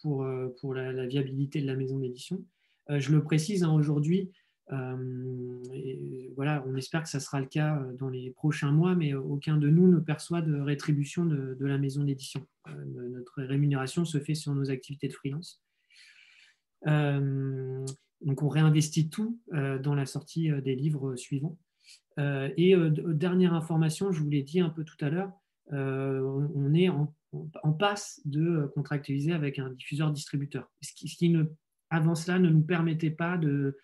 pour la, viabilité de la maison d'édition. Je le précise, hein, aujourd'hui, euh, voilà, on espère que ça sera le cas euh, dans les prochains mois, mais aucun de nous ne perçoit de rétribution de, la maison d'édition. Euh, notre rémunération se fait sur nos activités de freelance. donc on réinvestit tout dans la sortie des livres suivants. et dernière information, je vous l'ai dit un peu tout à l'heure, on est en, passe de contractualiser avec un diffuseur distributeur. Ce qui, ce qui ne, avant cela ne nous permettait pas de,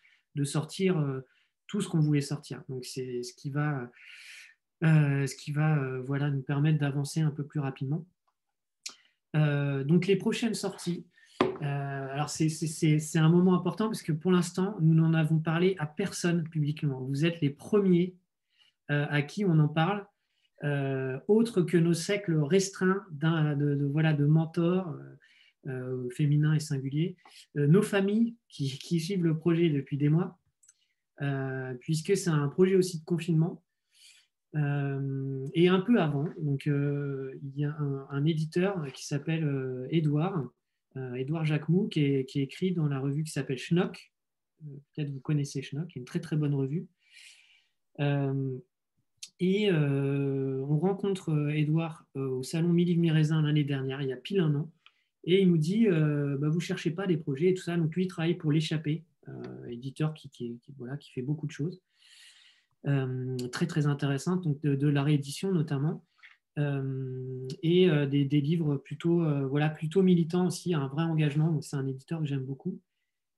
sortir euh, tout ce qu'on voulait sortir. Donc c'est ce qui va, euh, ce qui va euh, voilà, nous permettre d'avancer un peu plus rapidement. donc les prochaines sorties, alors c'est un moment important parce que pour l'instant, nous n'en avons parlé à personne publiquement. Vous êtes les premiers à qui on en parle, autre que nos cercles restreints de, voilà, de mentors euh, féminin et singulier, euh, nos familles qui, suivent le projet depuis des mois, euh, puisque c'est un projet aussi de confinement. et un peu avant, donc, il y a un, éditeur qui s'appelle Edouard, Edouard Jacquemou, qui, qui, écrit dans la revue qui s'appelle Schnock. Peut-être vous connaissez Schnock, une très très bonne revue. et on rencontre Edouard au salon Mille Miraisin l'année dernière, il y a pile un an. Et il nous dit, euh, bah, vous ne cherchez pas des projets et tout ça. Donc lui, il travaille pour l'échappée, euh, éditeur qui, voilà, qui fait beaucoup de choses. Euh, très très intéressante, donc de, la réédition notamment. et des, livres plutôt, voilà, plutôt militants aussi, un vrai engagement. C'est un éditeur que j'aime beaucoup.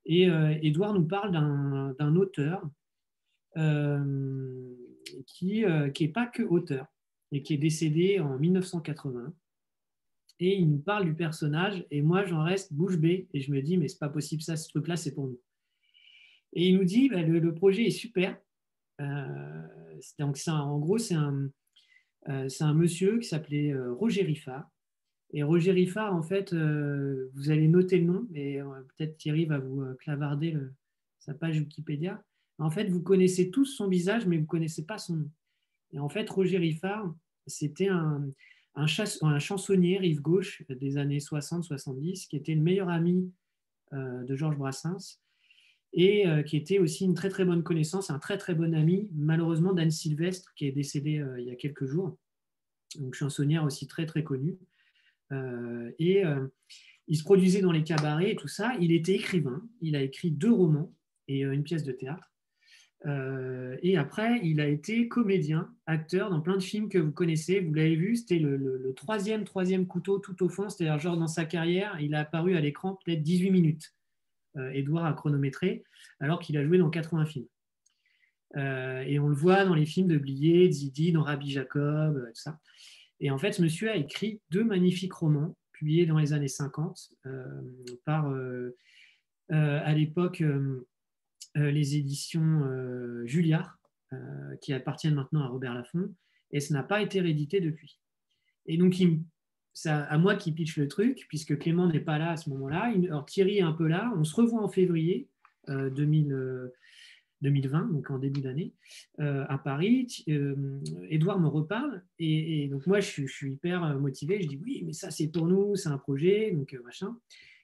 Et Edouard nous parle d'un auteur qui n'est pas que auteur et qui est décédé en 1980 et il nous parle du personnage, et moi j'en reste bouche bée, et je me dis, mais c'est pas possible, ça, ce truc-là, c'est pour nous. Et il nous dit, bah, le, projet est super. Euh, en gros, c'est un, euh, monsieur qui s'appelait euh, Roger Riffard. Et Roger Riffard, en fait, vous allez noter le nom, mais peut-être Thierry va vous clavarder sa page Wikipédia. En fait, vous connaissez tous son visage, mais vous connaissez pas son nom. Et en fait, Roger Riffard, c'était un, un, chansonnier rive gauche des années 60-70 qui était le meilleur ami de Georges Brassens et qui était aussi une très très bonne connaissance, un très très bon ami, malheureusement d'Anne Sylvestre qui est décédée il y a quelques jours, donc chansonnière aussi très très connue. et il se produisait dans les cabarets et tout ça. Il était écrivain. Il a écrit deux romans et une pièce de théâtre. Euh, et après, il a été comédien, acteur dans plein de films que vous connaissez. Vous l'avez vu, c'était le, troisième, troisième couteau tout au fond. C'est-à-dire, genre, dans sa carrière, il a apparu à l'écran peut-être 18 minutes. Euh, Edouard a chronométré, alors qu'il a joué dans 80 films. Euh, et on le voit dans les films de Blier, Zidi, dans Rabbi Jacob, tout ça. Et en fait, ce monsieur a écrit deux magnifiques romans publiés dans les années 50 par, à l'époque, euh, les éditions euh, Julliard, euh, qui appartiennent maintenant à Robert Laffont, et ça n'a pas été réédité depuis. Et donc, c'est à moi qui pitch le truc, puisque Clément n'est pas là à ce moment-là. Thierry est un peu là. On se revoit en février 2020, donc en début d'année, à Paris. Edouard me reparle, et, donc moi, je suis, je suis, hyper motivé. Je dis oui, mais ça, c'est pour nous, c'est un projet, donc machin.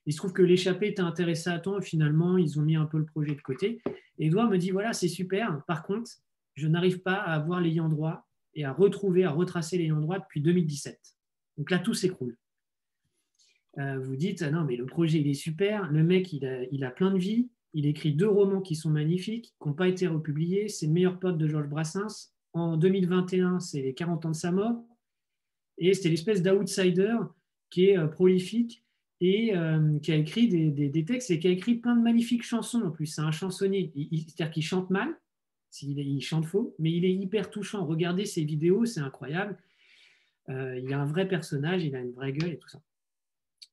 Il se trouve que l'échappée était intéressé à temps et finalement, ils ont mis un peu le projet de côté. Et Edouard me dit voilà, c'est super. Par contre, je n'arrive pas à avoir l'ayant droit et à retrouver, à retracer l'ayant droit depuis 2017. Donc là, tout s'écroule. Euh, vous dites ah non, mais le projet, il est super. Le mec, il a, il a plein de vie. Il écrit deux romans qui sont magnifiques, qui n'ont pas été republiés. C'est le meilleur pote de Georges Brassens. En 2021, c'est les 40 ans de sa mort. Et c'était l'espèce d'outsider qui est euh, prolifique et euh, qui a écrit des, textes et qui a écrit plein de magnifiques chansons en plus. C'est un chansonnier, c'est-à-dire qu'il chante mal, il, chante faux, mais il est hyper touchant. Regardez ses vidéos, c'est incroyable. Euh, il a un vrai personnage, il a une vraie gueule et tout ça.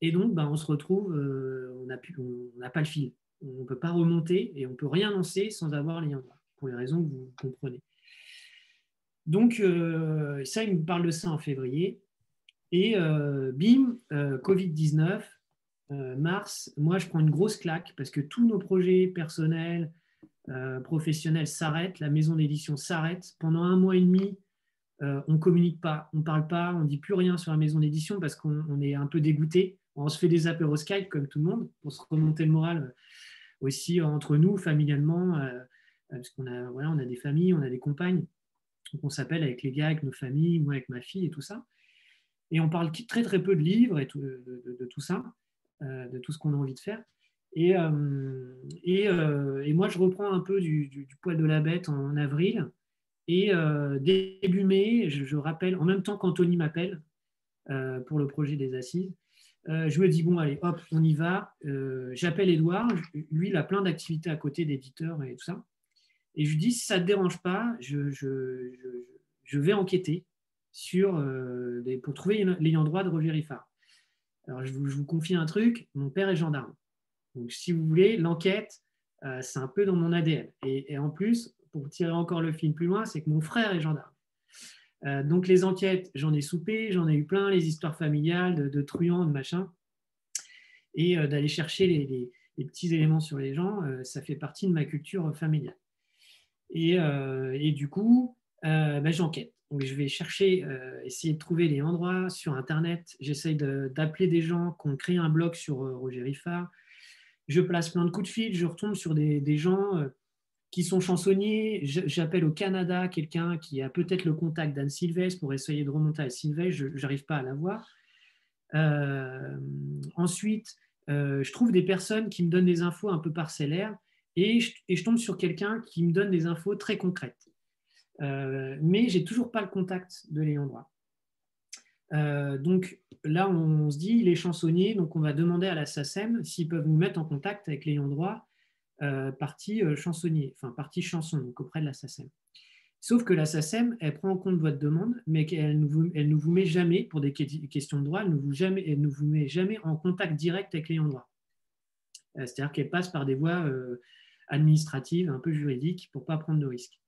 Et donc, ben, on se retrouve, euh, on n'a pas le fil. On ne peut pas remonter et on ne peut rien lancer sans avoir les liens pour les raisons que vous comprenez. Donc, ça, il me parle de ça en février. Et bim, Covid-19, euh, mars, moi, je prends une grosse claque parce que tous nos projets personnels, euh, professionnels s'arrêtent, la maison d'édition s'arrête. Pendant un mois et demi, euh, on ne communique pas, on ne parle pas, on ne dit plus rien sur la maison d'édition parce qu'on est un peu dégoûté. On se fait des apéros Skype comme tout le monde pour se remonter le moral aussi entre nous, familialement, parce qu'on a, voilà, on a des familles, on a des compagnes. Donc on s'appelle avec les gars, avec nos familles, moi avec ma fille et tout ça. Et on parle très très peu de livres et de tout ça. Euh, de tout ce qu'on a envie de faire. Et, euh, euh, moi, je reprends un peu du, poil de la bête en, avril. Et début mai, je, rappelle, en même temps qu'Anthony m'appelle pour le projet des assises, je me dis, bon, allez, hop, on y va. J'appelle Edouard. Lui, il a plein d'activités à côté d'éditeurs et tout ça. Et je lui dis, si ça ne te dérange pas, je, vais enquêter sur, pour trouver l'ayant droit de Roger. Alors, je vous, confie un truc, mon père est gendarme. Donc, si vous voulez, l'enquête, euh, c'est un peu dans mon ADN. Et, en plus, pour tirer encore le film plus loin, c'est que mon frère est gendarme. Euh, donc, les enquêtes, j'en ai soupé, j'en ai eu plein, les histoires familiales de, truands, de machin. Et euh, d'aller chercher les, petits éléments sur les gens, ça fait partie de ma culture familiale. Et, du coup, ben, j'enquête. Je vais chercher, euh, essayer de trouver les endroits sur Internet. J'essaye d'appeler des gens qui ont créé un blog sur euh, Roger Riffard. Je place plein de coups de fil. Je retombe sur des, gens euh, qui sont chansonniers. J'appelle au Canada quelqu'un qui a peut-être le contact d'Anne Sylvestre pour essayer de remonter à Sylvestre. Je n'arrive pas à l'avoir. ensuite, je trouve des personnes qui me donnent des infos un peu parcellaires et je tombe sur quelqu'un qui me donne des infos très concrètes. Euh, mais j'ai toujours pas le contact de l'ayant droit. Euh, donc là, on se dit, il est chansonnier, donc on va demander à la SACEM s'ils peuvent nous mettre en contact avec l'ayant droit euh, partie chansonnier, enfin partie chanson, donc auprès de la SACEM. Sauf que la SACEM, elle prend en compte votre demande, mais elle ne vous, met jamais, pour des questions de droit, elle ne vous, elle ne vous met jamais en contact direct avec l'ayant droit. C'est-à-dire qu'elle passe par des voies administratives, un peu juridiques, pour ne pas prendre de risques.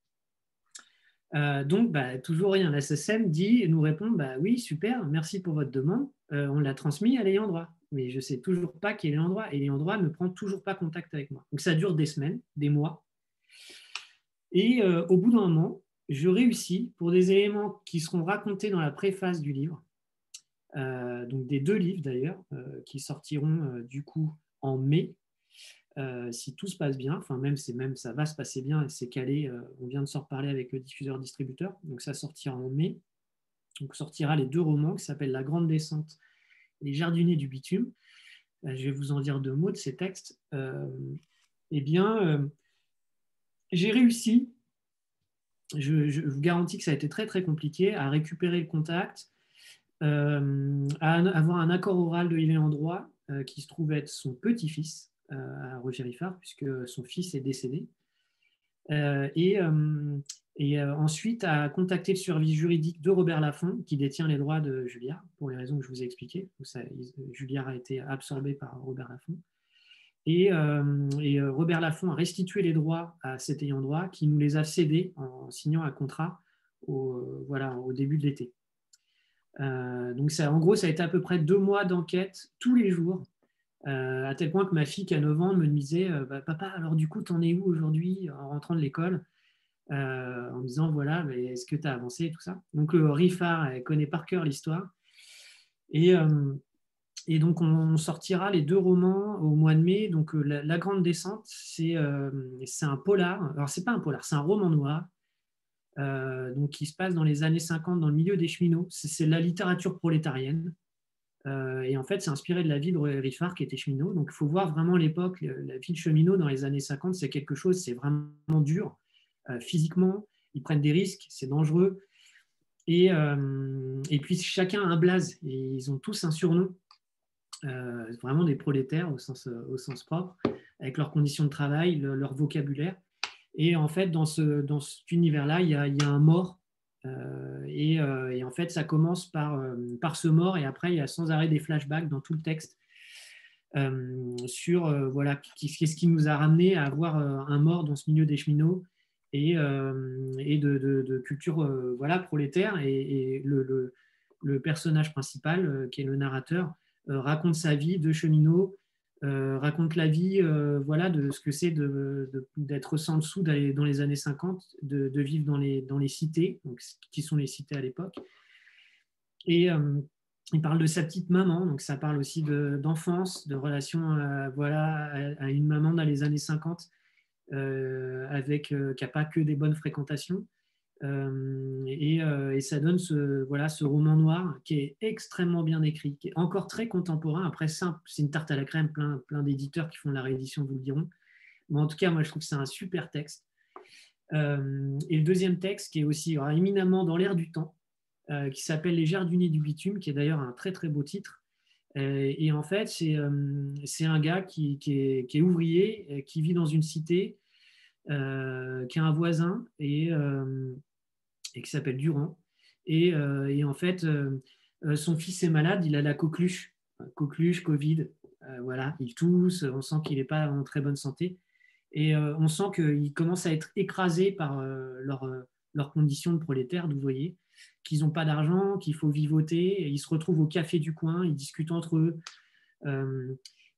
Euh, donc, bah, toujours rien. La SSM dit, nous répond bah, Oui, super, merci pour votre demande. Euh, on l'a transmis à l'ayant droit. Mais je ne sais toujours pas qui est l'ayant droit. Et l'ayant droit ne prend toujours pas contact avec moi. Donc, ça dure des semaines, des mois. Et euh, au bout d'un moment, je réussis pour des éléments qui seront racontés dans la préface du livre, donc des deux livres d'ailleurs, qui sortiront du coup en mai, si tout se passe bien, enfin même, même ça va se passer bien, c'est calé, on vient de s'en reparler avec le diffuseur-distributeur, donc ça sortira en mai. Donc sortira les deux romans qui s'appellent La Grande Descente et Les Jardiniers du Bitume. je vais vous en dire deux mots de ces textes. eh bien, j'ai réussi je, vous garantis que ça a été très très compliqué à récupérer le contact, euh, à avoir un accord oral de Yves Endroit, euh, qui se trouve être son petit-fils euh, à Roger Riffard, puisque son fils est décédé. et, et ensuite à contacter le service juridique de Robert Laffont, qui détient les droits de Juliard, pour les raisons que je vous ai expliquées. Juliard a été absorbé par Robert Laffont. Et, euh, euh, Robert Laffont a restitué les droits à cet ayant droit qui nous les a cédés en signant un contrat au, euh, voilà, au début de l'été. donc ça, en gros, ça a été à peu près deux mois d'enquête tous les jours, à tel point que ma fille qui a 9 ans me disait bah, Papa, alors du coup, t'en es où aujourd'hui en rentrant de l'école? En me disant Voilà, est-ce que tu as avancé tout ça? Donc Riffard elle connaît par cœur l'histoire. Et donc, on sortira les deux romans au mois de mai. Donc, euh, La, Grande Descente, euh, c'est un polar. Alors, c'est pas un polar, c'est un roman noir. Euh, donc, qui se passe dans les années 50 dans le milieu des cheminots. C'est la littérature prolétarienne. Et en fait, c'est inspiré de la vie de Riffard qui était cheminot. Donc, il faut voir vraiment l'époque, la vie de cheminot dans les années 50, c'est quelque chose, c'est vraiment dur. physiquement, ils prennent des risques, c'est dangereux. Et, et, puis, chacun a un blaze. Ils ont tous un surnom. Euh, vraiment des prolétaires au sens, au sens propre, avec leurs conditions de travail, leur vocabulaire. Et en fait, dans, ce, dans cet univers-là, il, y a, un mort. Euh, euh, et, en fait, ça commence par, par ce mort, et après, il y a sans arrêt des flashbacks dans tout le texte sur voilà, qu'est-ce qui nous a ramené à avoir un mort dans ce milieu des cheminots et, et de, culture voilà, prolétaire. Et, le, le, personnage principal, qui est le narrateur, euh, raconte sa vie de cheminot, euh, raconte la vie euh, voilà, de ce que c'est d'être sans dessous dans les années 50, de, vivre dans les, dans les cités, donc, qui sont les cités à l'époque. Et il parle de sa petite maman, donc ça parle aussi d'enfance, de, relation voilà, à, une maman dans les années 50, avec, qui n'a pas que des bonnes fréquentations. Euh, euh, et, ça donne ce, voilà, ce roman noir qui est extrêmement bien écrit, qui est encore très contemporain. Après, c'est une tarte à la crème, plein, plein d'éditeurs qui font la réédition vous le diront. Mais en tout cas, moi, je trouve que c'est un super texte. Euh, et le deuxième texte, qui est aussi éminemment dans l'air du temps, qui s'appelle Les Jardiniers du bitume, qui est d'ailleurs un très très beau titre. et en fait, c'est un gars qui, qui, est, qui, est, ouvrier, qui vit dans une cité, qui a un voisin, et et qui s'appelle Durand. Et, euh, en fait, euh, euh, son fils est malade, il a la coqueluche, coqueluche, Covid, voilà, il tousse, on sent qu'il n'est pas en très bonne santé. Et on sent qu'il commence à être écrasé par leurs conditions de prolétaires, d'ouvriers, qu'ils n'ont pas d'argent, qu'il faut vivoter. Ils se retrouvent au café du coin, ils discutent entre eux.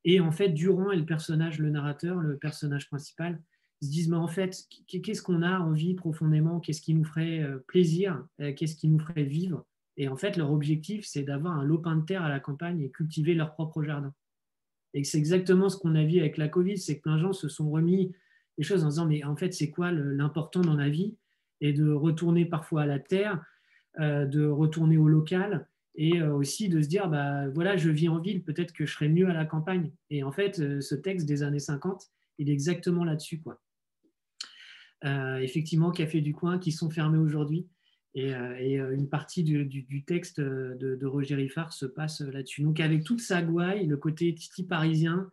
et en fait, Durand est le personnage, le narrateur, le personnage principal, se disent, mais en fait, qu'est-ce qu'on a envie profondément? Qu'est-ce qui nous ferait euh, plaisir? Euh, Qu'est-ce qui nous ferait vivre? Et en fait, leur objectif, c'est d'avoir un lopin de terre à la campagne et cultiver leur propre jardin. Et c'est exactement ce qu'on a vu avec la Covid, c'est que plein de gens se sont remis les choses en disant, mais en fait, c'est quoi l'important dans la vie? Et de retourner parfois à la terre, euh, de retourner au local, et aussi de se dire, bah, voilà, je vis en ville, peut-être que je serais mieux à la campagne. Et en fait, ce texte des années 50, il est exactement là-dessus. Euh, effectivement, Café du Coin, qui sont fermés aujourd'hui. Et, euh, euh, une partie du, texte de, Roger Riffard se passe là-dessus. Donc, avec toute sa gouaille, le côté titi parisien,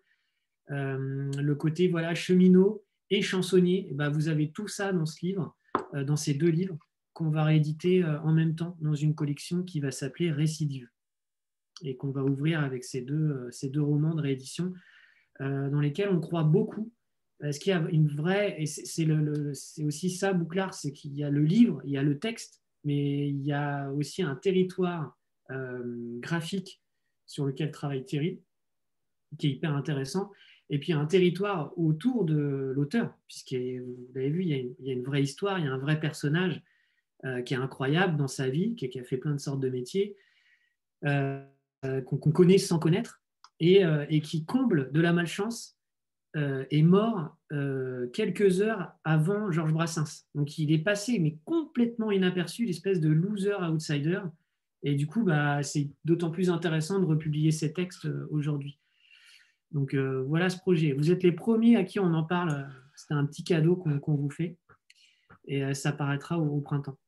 le côté voilà cheminot et chansonnier, eh ben, vous avez tout ça dans ce livre, dans ces deux livres qu'on va rééditer en même temps dans une collection qui va s'appeler Récidive et qu'on va ouvrir avec ces deux, ces deux romans de réédition dans lesquels on croit beaucoup est-ce qu'il y a une vraie, et c'est aussi ça, Bouclard, c'est qu'il y a le livre, il y a le texte, mais il y a aussi un territoire euh, graphique sur lequel travaille Thierry, qui est hyper intéressant, et puis un territoire autour de l'auteur, puisque vous l'avez vu, il y, a une, vraie histoire, il y a un vrai personnage, qui est incroyable dans sa vie, qui, a fait plein de sortes de métiers, qu'on connaît sans connaître, et, qui comble de la malchance est mort quelques heures avant Georges Brassens. Donc il est passé, mais complètement inaperçu, l'espèce de loser outsider. Et du coup, bah, c'est d'autant plus intéressant de republier ces textes aujourd'hui. Donc euh, voilà ce projet. Vous êtes les premiers à qui on en parle. C'est un petit cadeau qu'on vous fait. Et euh, ça paraîtra au, printemps.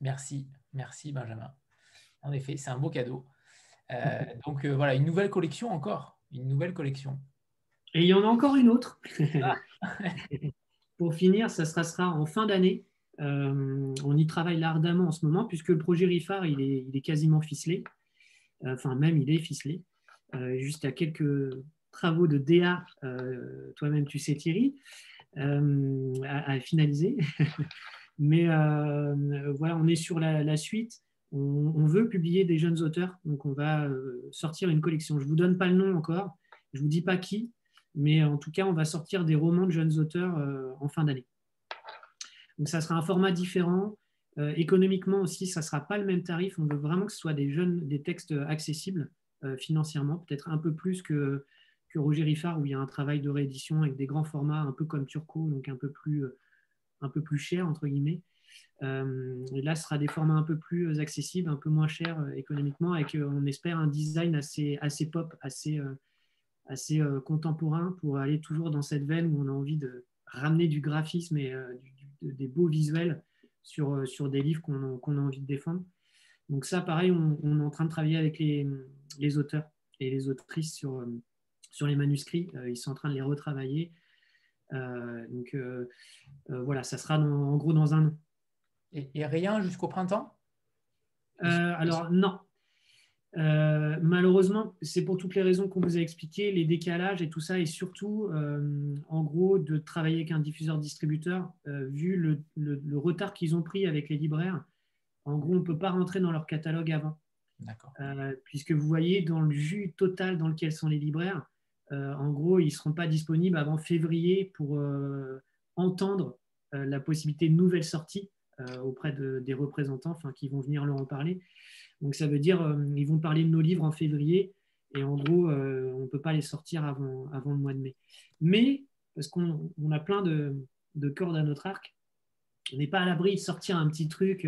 Merci, merci Benjamin. En effet, c'est un beau cadeau. Euh, donc voilà, une nouvelle collection encore. Une nouvelle collection. Et il y en a encore une autre. Ah. Pour finir, ça sera en fin d'année. on y travaille ardemment en ce moment, puisque le projet RIFAR, il est, il est quasiment ficelé. Enfin, même, il est ficelé. juste à quelques travaux de DA, euh, toi-même tu sais Thierry, euh, à, finaliser. Mais euh, voilà, on est sur la, suite. On, veut publier des jeunes auteurs, donc on va sortir une collection. Je ne vous donne pas le nom encore, je ne vous dis pas qui, mais en tout cas, on va sortir des romans de jeunes auteurs en fin d'année. Donc ça sera un format différent. économiquement aussi, ça ne sera pas le même tarif. On veut vraiment que ce soit des jeunes, des textes accessibles financièrement, peut-être un peu plus que, Roger Riffard, où il y a un travail de réédition avec des grands formats, un peu comme Turco, donc un peu plus, euh, un peu plus cher, entre guillemets. Euh, et là, ce sera des formats un peu plus accessibles, un peu moins chers euh, économiquement, avec, on espère, un design assez pop, assez, assez contemporain, pour aller toujours dans cette veine où on a envie de ramener du graphisme et des beaux visuels sur, sur des livres qu'on a, a, envie de défendre. Donc ça, pareil, on, on, est en train de travailler avec les, les auteurs et les autrices sur, sur les manuscrits. Euh, ils sont en train de les retravailler. Euh, donc euh, voilà, ça sera en gros dans un an. Et, rien jusqu'au printemps? Alors non. Malheureusement, c'est pour toutes les raisons qu'on vous a expliquées, les décalages et tout ça, et surtout, en gros, de travailler avec un diffuseur-distributeur, vu le, retard qu'ils ont pris avec les libraires. En gros, on ne peut pas rentrer dans leur catalogue avant. puisque vous voyez dans le jus total dans lequel sont les libraires, euh, en gros, ils ne seront pas disponibles avant février pour euh, entendre euh, la possibilité de nouvelles sorties auprès des représentants qui vont venir leur en parler. Donc ça veut dire ils vont parler de nos livres en février et en gros, on ne peut pas les sortir avant, le mois de mai. Mais, parce qu'on a plein de, de, cordes à notre arc, on n'est pas à l'abri de sortir un petit truc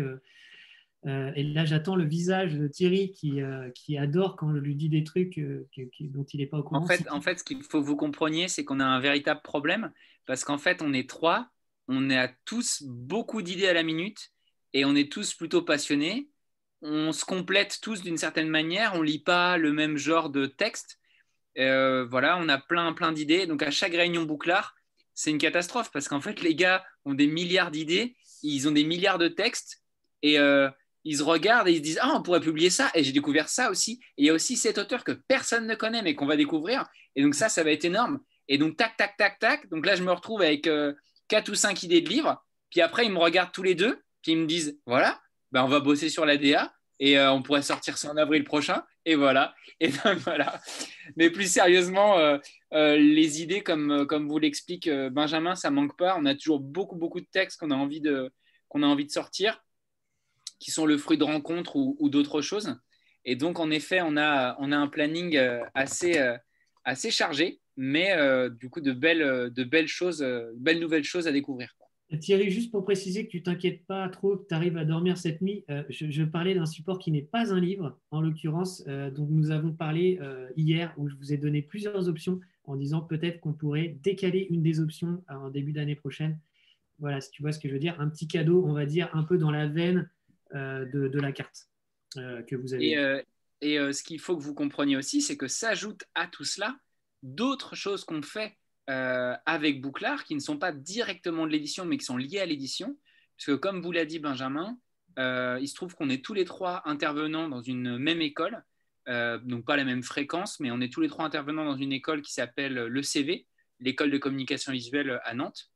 euh, et là, j'attends le visage de Thierry qui, euh, qui, adore quand je lui dis des trucs euh, dont il n'est pas au courant. En fait, en fait ce qu'il faut que vous compreniez, c'est qu'on a un véritable problème parce qu'en fait, on est trois, on a tous beaucoup d'idées à la minute et on est tous plutôt passionnés. On se complète tous d'une certaine manière, on lit pas le même genre de texte. voilà, on a plein, plein d'idées. Donc, à chaque réunion bouclard, c'est une catastrophe parce qu'en fait, les gars ont des milliards d'idées, ils ont des milliards de textes et ils se regardent et ils se disent Ah, on pourrait publier ça. Et j'ai découvert ça aussi. Et il y a aussi cet auteur que personne ne connaît, mais qu'on va découvrir. Et donc, ça, ça va être énorme. Et donc, tac, tac, tac, tac. Donc là, je me retrouve avec euh, quatre ou cinq idées de livres. Puis après, ils me regardent tous les deux. Puis ils me disent Voilà, ben, on va bosser sur la DA. Et euh, on pourrait sortir ça en avril prochain. Et voilà. Et voilà. Mais plus sérieusement, euh, les idées, comme, comme vous l'explique Benjamin, ça manque pas. On a toujours beaucoup, beaucoup de textes qu'on a envie de, qu'on a envie de sortir qui sont le fruit de rencontres ou, d'autres choses. Et donc, en effet, on a, on a un planning euh, assez, euh, assez chargé, mais euh, du coup, de belles, de belles choses, belles nouvelles choses à découvrir. Thierry, juste pour préciser que tu t'inquiètes pas trop, que tu arrives à dormir cette nuit, je, parlais d'un support qui n'est pas un livre, en l'occurrence, dont nous avons parlé hier, où je vous ai donné plusieurs options en disant peut-être qu'on pourrait décaler une des options en début d'année prochaine. Voilà, si tu vois ce que je veux dire, un petit cadeau, on va dire, un peu dans la veine euh, de, la carte euh, que vous avez. Et, euh, ce qu'il faut que vous compreniez aussi, c'est que s'ajoute à tout cela d'autres choses qu'on fait avec Bouclard qui ne sont pas directement de l'édition, mais qui sont liées à l'édition. Puisque comme vous l'a dit Benjamin, il se trouve qu'on est tous les trois intervenants dans une même école, donc pas la même fréquence, mais on est tous les trois intervenants dans une école qui s'appelle le CV, l'école de communication visuelle à Nantes.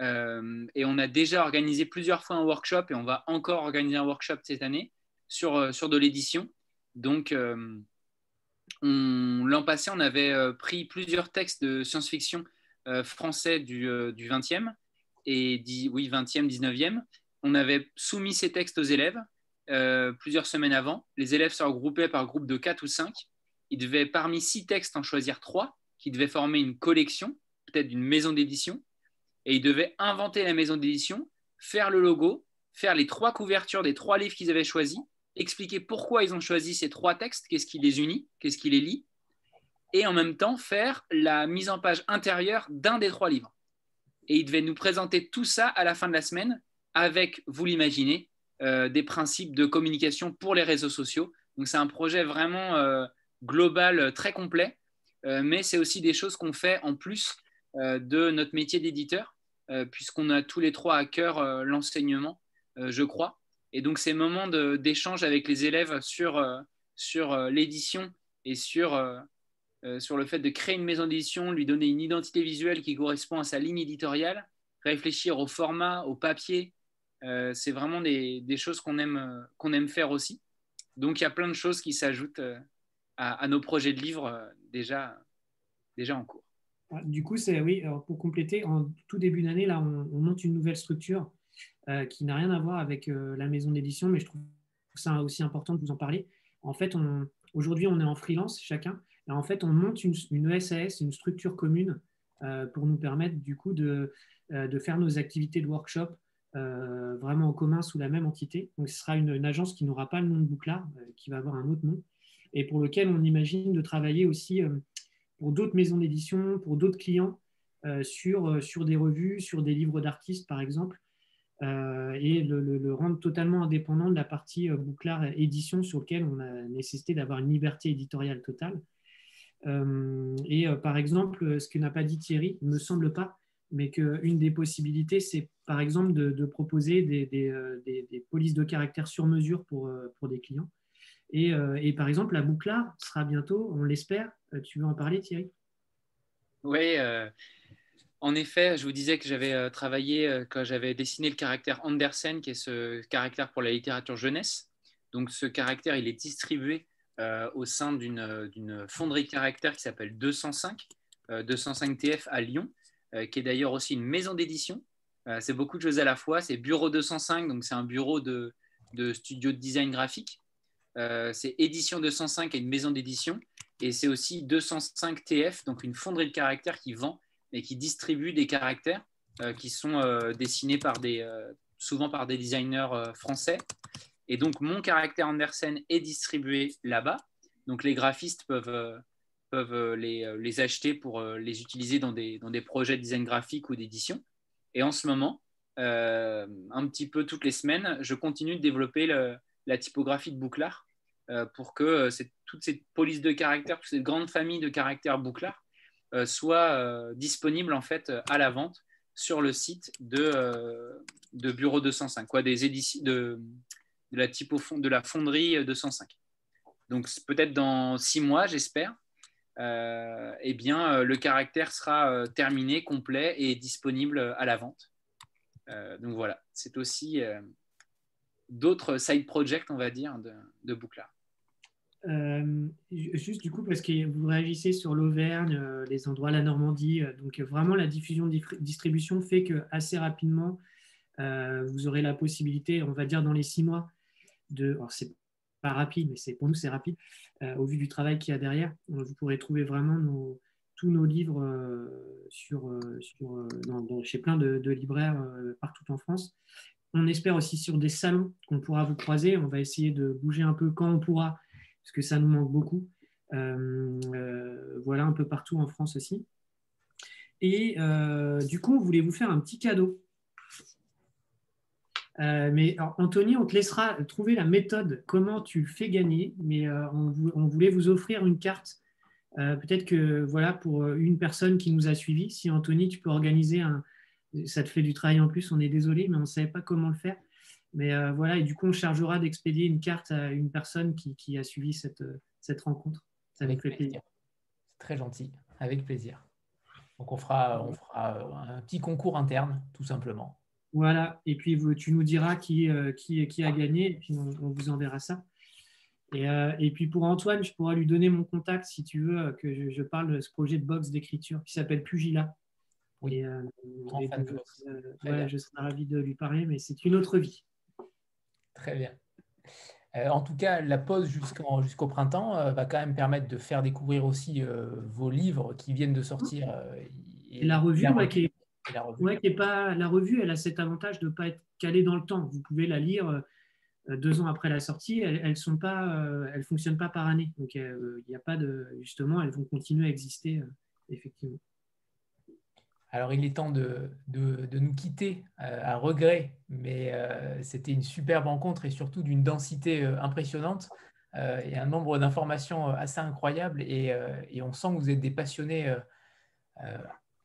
Euh, et on a déjà organisé plusieurs fois un workshop et on va encore organiser un workshop cette année sur, euh, sur de l'édition. Donc, euh, l'an passé, on avait pris plusieurs textes de science-fiction français du, du, 20e, et oui, 20e, 19e. on avait soumis ces textes aux élèves plusieurs semaines avant. Les élèves se regroupaient par groupe de 4 ou 5. Ils devaient, parmi six textes, en choisir trois qui devaient former une collection, peut-être d'une maison d'édition. Et ils devaient inventer la maison d'édition, faire le logo, faire les trois couvertures des trois livres qu'ils avaient choisis, expliquer pourquoi ils ont choisi ces trois textes, qu'est-ce qui les unit, qu'est-ce qui les lie, et en même temps faire la mise en page intérieure d'un des trois livres. Et ils devaient nous présenter tout ça à la fin de la semaine avec, vous l'imaginez, euh, des principes de communication pour les réseaux sociaux. Donc c'est un projet vraiment euh, global, euh, très complet, mais c'est aussi des choses qu'on fait en plus de notre métier d'éditeur, puisqu'on a tous les trois à cœur l'enseignement, je crois. Et donc ces moments d'échange avec les élèves sur, sur l'édition et sur, sur le fait de créer une maison d'édition, lui donner une identité visuelle qui correspond à sa ligne éditoriale, réfléchir au format, au papier, euh, c'est vraiment des, choses qu'on aime, euh, qu'on aime faire aussi. Donc il y a plein de choses qui s'ajoutent euh, à, nos projets de livres déjà, déjà en cours. Ah, du coup, c'est oui, pour compléter, en tout début d'année, là, on, monte une nouvelle structure qui n'a rien à voir avec la maison d'édition, mais je trouve ça aussi important de vous en parler. En fait, aujourd'hui, on est en freelance chacun, en fait, on monte une, une ESAS, une structure commune, pour nous permettre du coup de, faire nos activités de workshop, euh, vraiment en commun sous la même entité. Donc, ce sera une, agence qui n'aura pas le nom de Bouclard, euh, qui va avoir un autre nom, et pour lequel on imagine de travailler aussi euh, pour d'autres maisons d'édition, pour d'autres clients, sur des revues, sur des livres d'artistes, par exemple, et le, rendre totalement indépendant de la partie Bouclard édition sur lequel on a nécessité d'avoir une liberté éditoriale totale. et par exemple, ce que n'a pas dit Thierry, ne me semble pas, mais qu'une des possibilités, c'est par exemple de, proposer euh, des, polices de caractère sur mesure pour, euh, des clients. Euh, et, par exemple, la bouclard sera bientôt, on l'espère. Tu veux en parler, Thierry? Oui, en effet, je vous disais que j'avais travaillé quand j'avais dessiné le caractère Andersen, qui est ce caractère pour la littérature jeunesse. Donc, ce caractère, il est distribué au sein d'une fonderie de caractère qui s'appelle 205, 205 TF à Lyon. Euh, qui est d'ailleurs aussi une maison d'édition. Euh, c'est beaucoup de choses à la fois. C'est Bureau 205, donc c'est un bureau de, studio de design graphique. Euh, c'est Édition 205 et une maison d'édition. Et c'est aussi 205 TF, donc une fonderie de caractères qui vend et qui distribue des caractères qui sont dessinés par des, souvent par des designers français. Et donc, mon caractère Andersen est distribué là-bas. Donc, les graphistes peuvent, peuvent euh, euh, les, acheter pour euh, les utiliser dans des, dans des projets de design graphique ou d'édition. Et en ce moment, un petit peu toutes les semaines, je continue de développer la typographie de Bouclard pour que toutes ces polices de caractères, toute cette grande famille de caractères Bouclard soient disponibles en fait à la vente sur le site de, Bureau 205, quoi, des éditions de, la typo de la fonderie 205. Donc peut-être dans six mois, j'espère, euh, eh bien, euh, le caractère sera euh, terminé, complet et disponible à la vente. donc voilà, c'est aussi d'autres side projects, on va dire, de Bouclard. Juste du coup, parce que vous réagissez sur l'Auvergne, les endroits, la Normandie, donc vraiment la diffusion distribution fait que assez rapidement, vous aurez la possibilité, on va dire dans les six mois, de, alors c'est pas rapide, mais c'est pour nous c'est rapide, euh, au vu du travail qu'il y a derrière. Euh, vous pourrez trouver vraiment tous nos livres euh, sur, sur, chez plein de, libraires partout en France. On espère aussi sur des salons qu'on pourra vous croiser. On va essayer de bouger un peu quand on pourra, parce que ça nous manque beaucoup. voilà, un peu partout en France aussi. Et du coup, on voulait vous faire un petit cadeau. Euh, mais Anthony, on te laissera trouver la méthode, comment tu fais gagner, mais euh, on, voulait vous offrir une carte. Euh, peut-être que voilà, pour une personne qui nous a suivis, si Anthony, tu peux organiser un. Ça te fait du travail en plus, on est désolé, mais on ne savait pas comment le faire. Mais voilà, et du coup, on chargera d'expédier une carte à une personne qui, a suivi cette, cette rencontre. Avec plaisir. Très gentil, avec plaisir. Donc, on fera, on fera un petit concours interne, tout simplement. Voilà, et puis tu nous diras qui, euh, qui, qui a gagné, et puis on, vous enverra ça. Et, euh, et, puis pour Antoine, je pourrais lui donner mon contact si tu veux euh, que je, parle de ce projet de box d'écriture qui s'appelle Pugila. Oui. Et, euh, et donc, euh, ouais, je serais ravi de lui parler, mais c'est une autre vie. Très bien. Euh, en tout cas, la pause jusqu'au printemps euh, va quand même permettre de faire découvrir aussi euh, vos livres qui viennent de sortir. Et la revue, ouais, qui est- et la revue. Ouais, qui est pas, la revue, elle a cet avantage de ne pas être calée dans le temps. Vous pouvez la lire deux ans après la sortie. Elles, elles sont pas, elles fonctionnent pas par année. Donc, il n'y a pas de, justement, elles vont continuer à exister, effectivement. Alors, il est temps de, nous quitter euh, à regret, mais euh, c'était une superbe rencontre et surtout d'une densité euh, impressionnante et un nombre d'informations assez incroyables. Et, on sent que vous êtes des passionnés.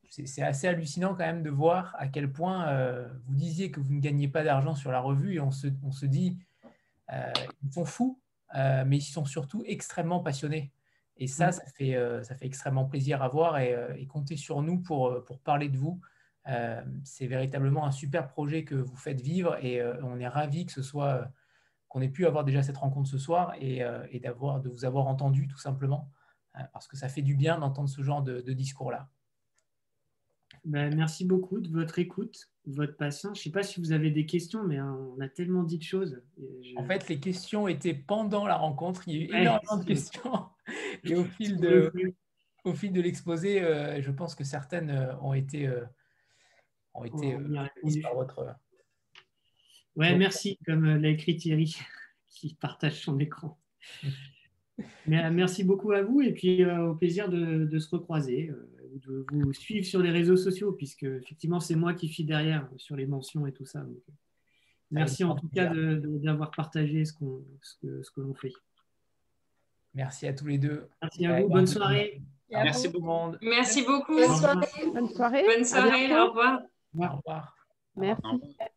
c'est assez hallucinant quand même de voir à quel point vous disiez que vous ne gagnez pas d'argent sur la revue et on se, on se dit, ils sont fous, mais ils sont surtout extrêmement passionnés. Et ça, ça fait, euh, ça fait extrêmement plaisir à voir et, euh, et comptez sur nous pour, euh, pour parler de vous. Euh, c'est véritablement un super projet que vous faites vivre et euh, on est ravis que ce soit qu'on ait pu avoir déjà cette rencontre ce soir et, euh, et d'avoir de vous avoir entendu tout simplement parce que ça fait du bien d'entendre ce genre de, de discours-là. Ben, merci beaucoup de votre écoute, de votre patience. Je ne sais pas si vous avez des questions, mais hein, on a tellement dit de choses. Je- En fait, les questions étaient pendant la rencontre. Il y a eu Ouais, énormément de questions. Et au fil de, au fil de l'exposé, euh, je pense que certaines euh, ont été, euh, ont été euh, par votre. Ouais, Donc- merci, comme l'a écrit Thierry, qui partage son écran. Mais, merci beaucoup à vous et puis au plaisir de, de se recroiser, ou de vous suivre sur les réseaux sociaux, puisque effectivement c'est moi qui suis derrière sur les mentions et tout ça. Donc, merci en grand tout cas d'avoir partagé ce qu'on ce que, ce que l'on fait. Merci à tous les deux. Merci à vous, bonne soirée. Merci monde. Merci beaucoup. Bonne soirée. Bonne soirée. Bonne soirée. Au revoir. Au revoir. Merci. Au revoir.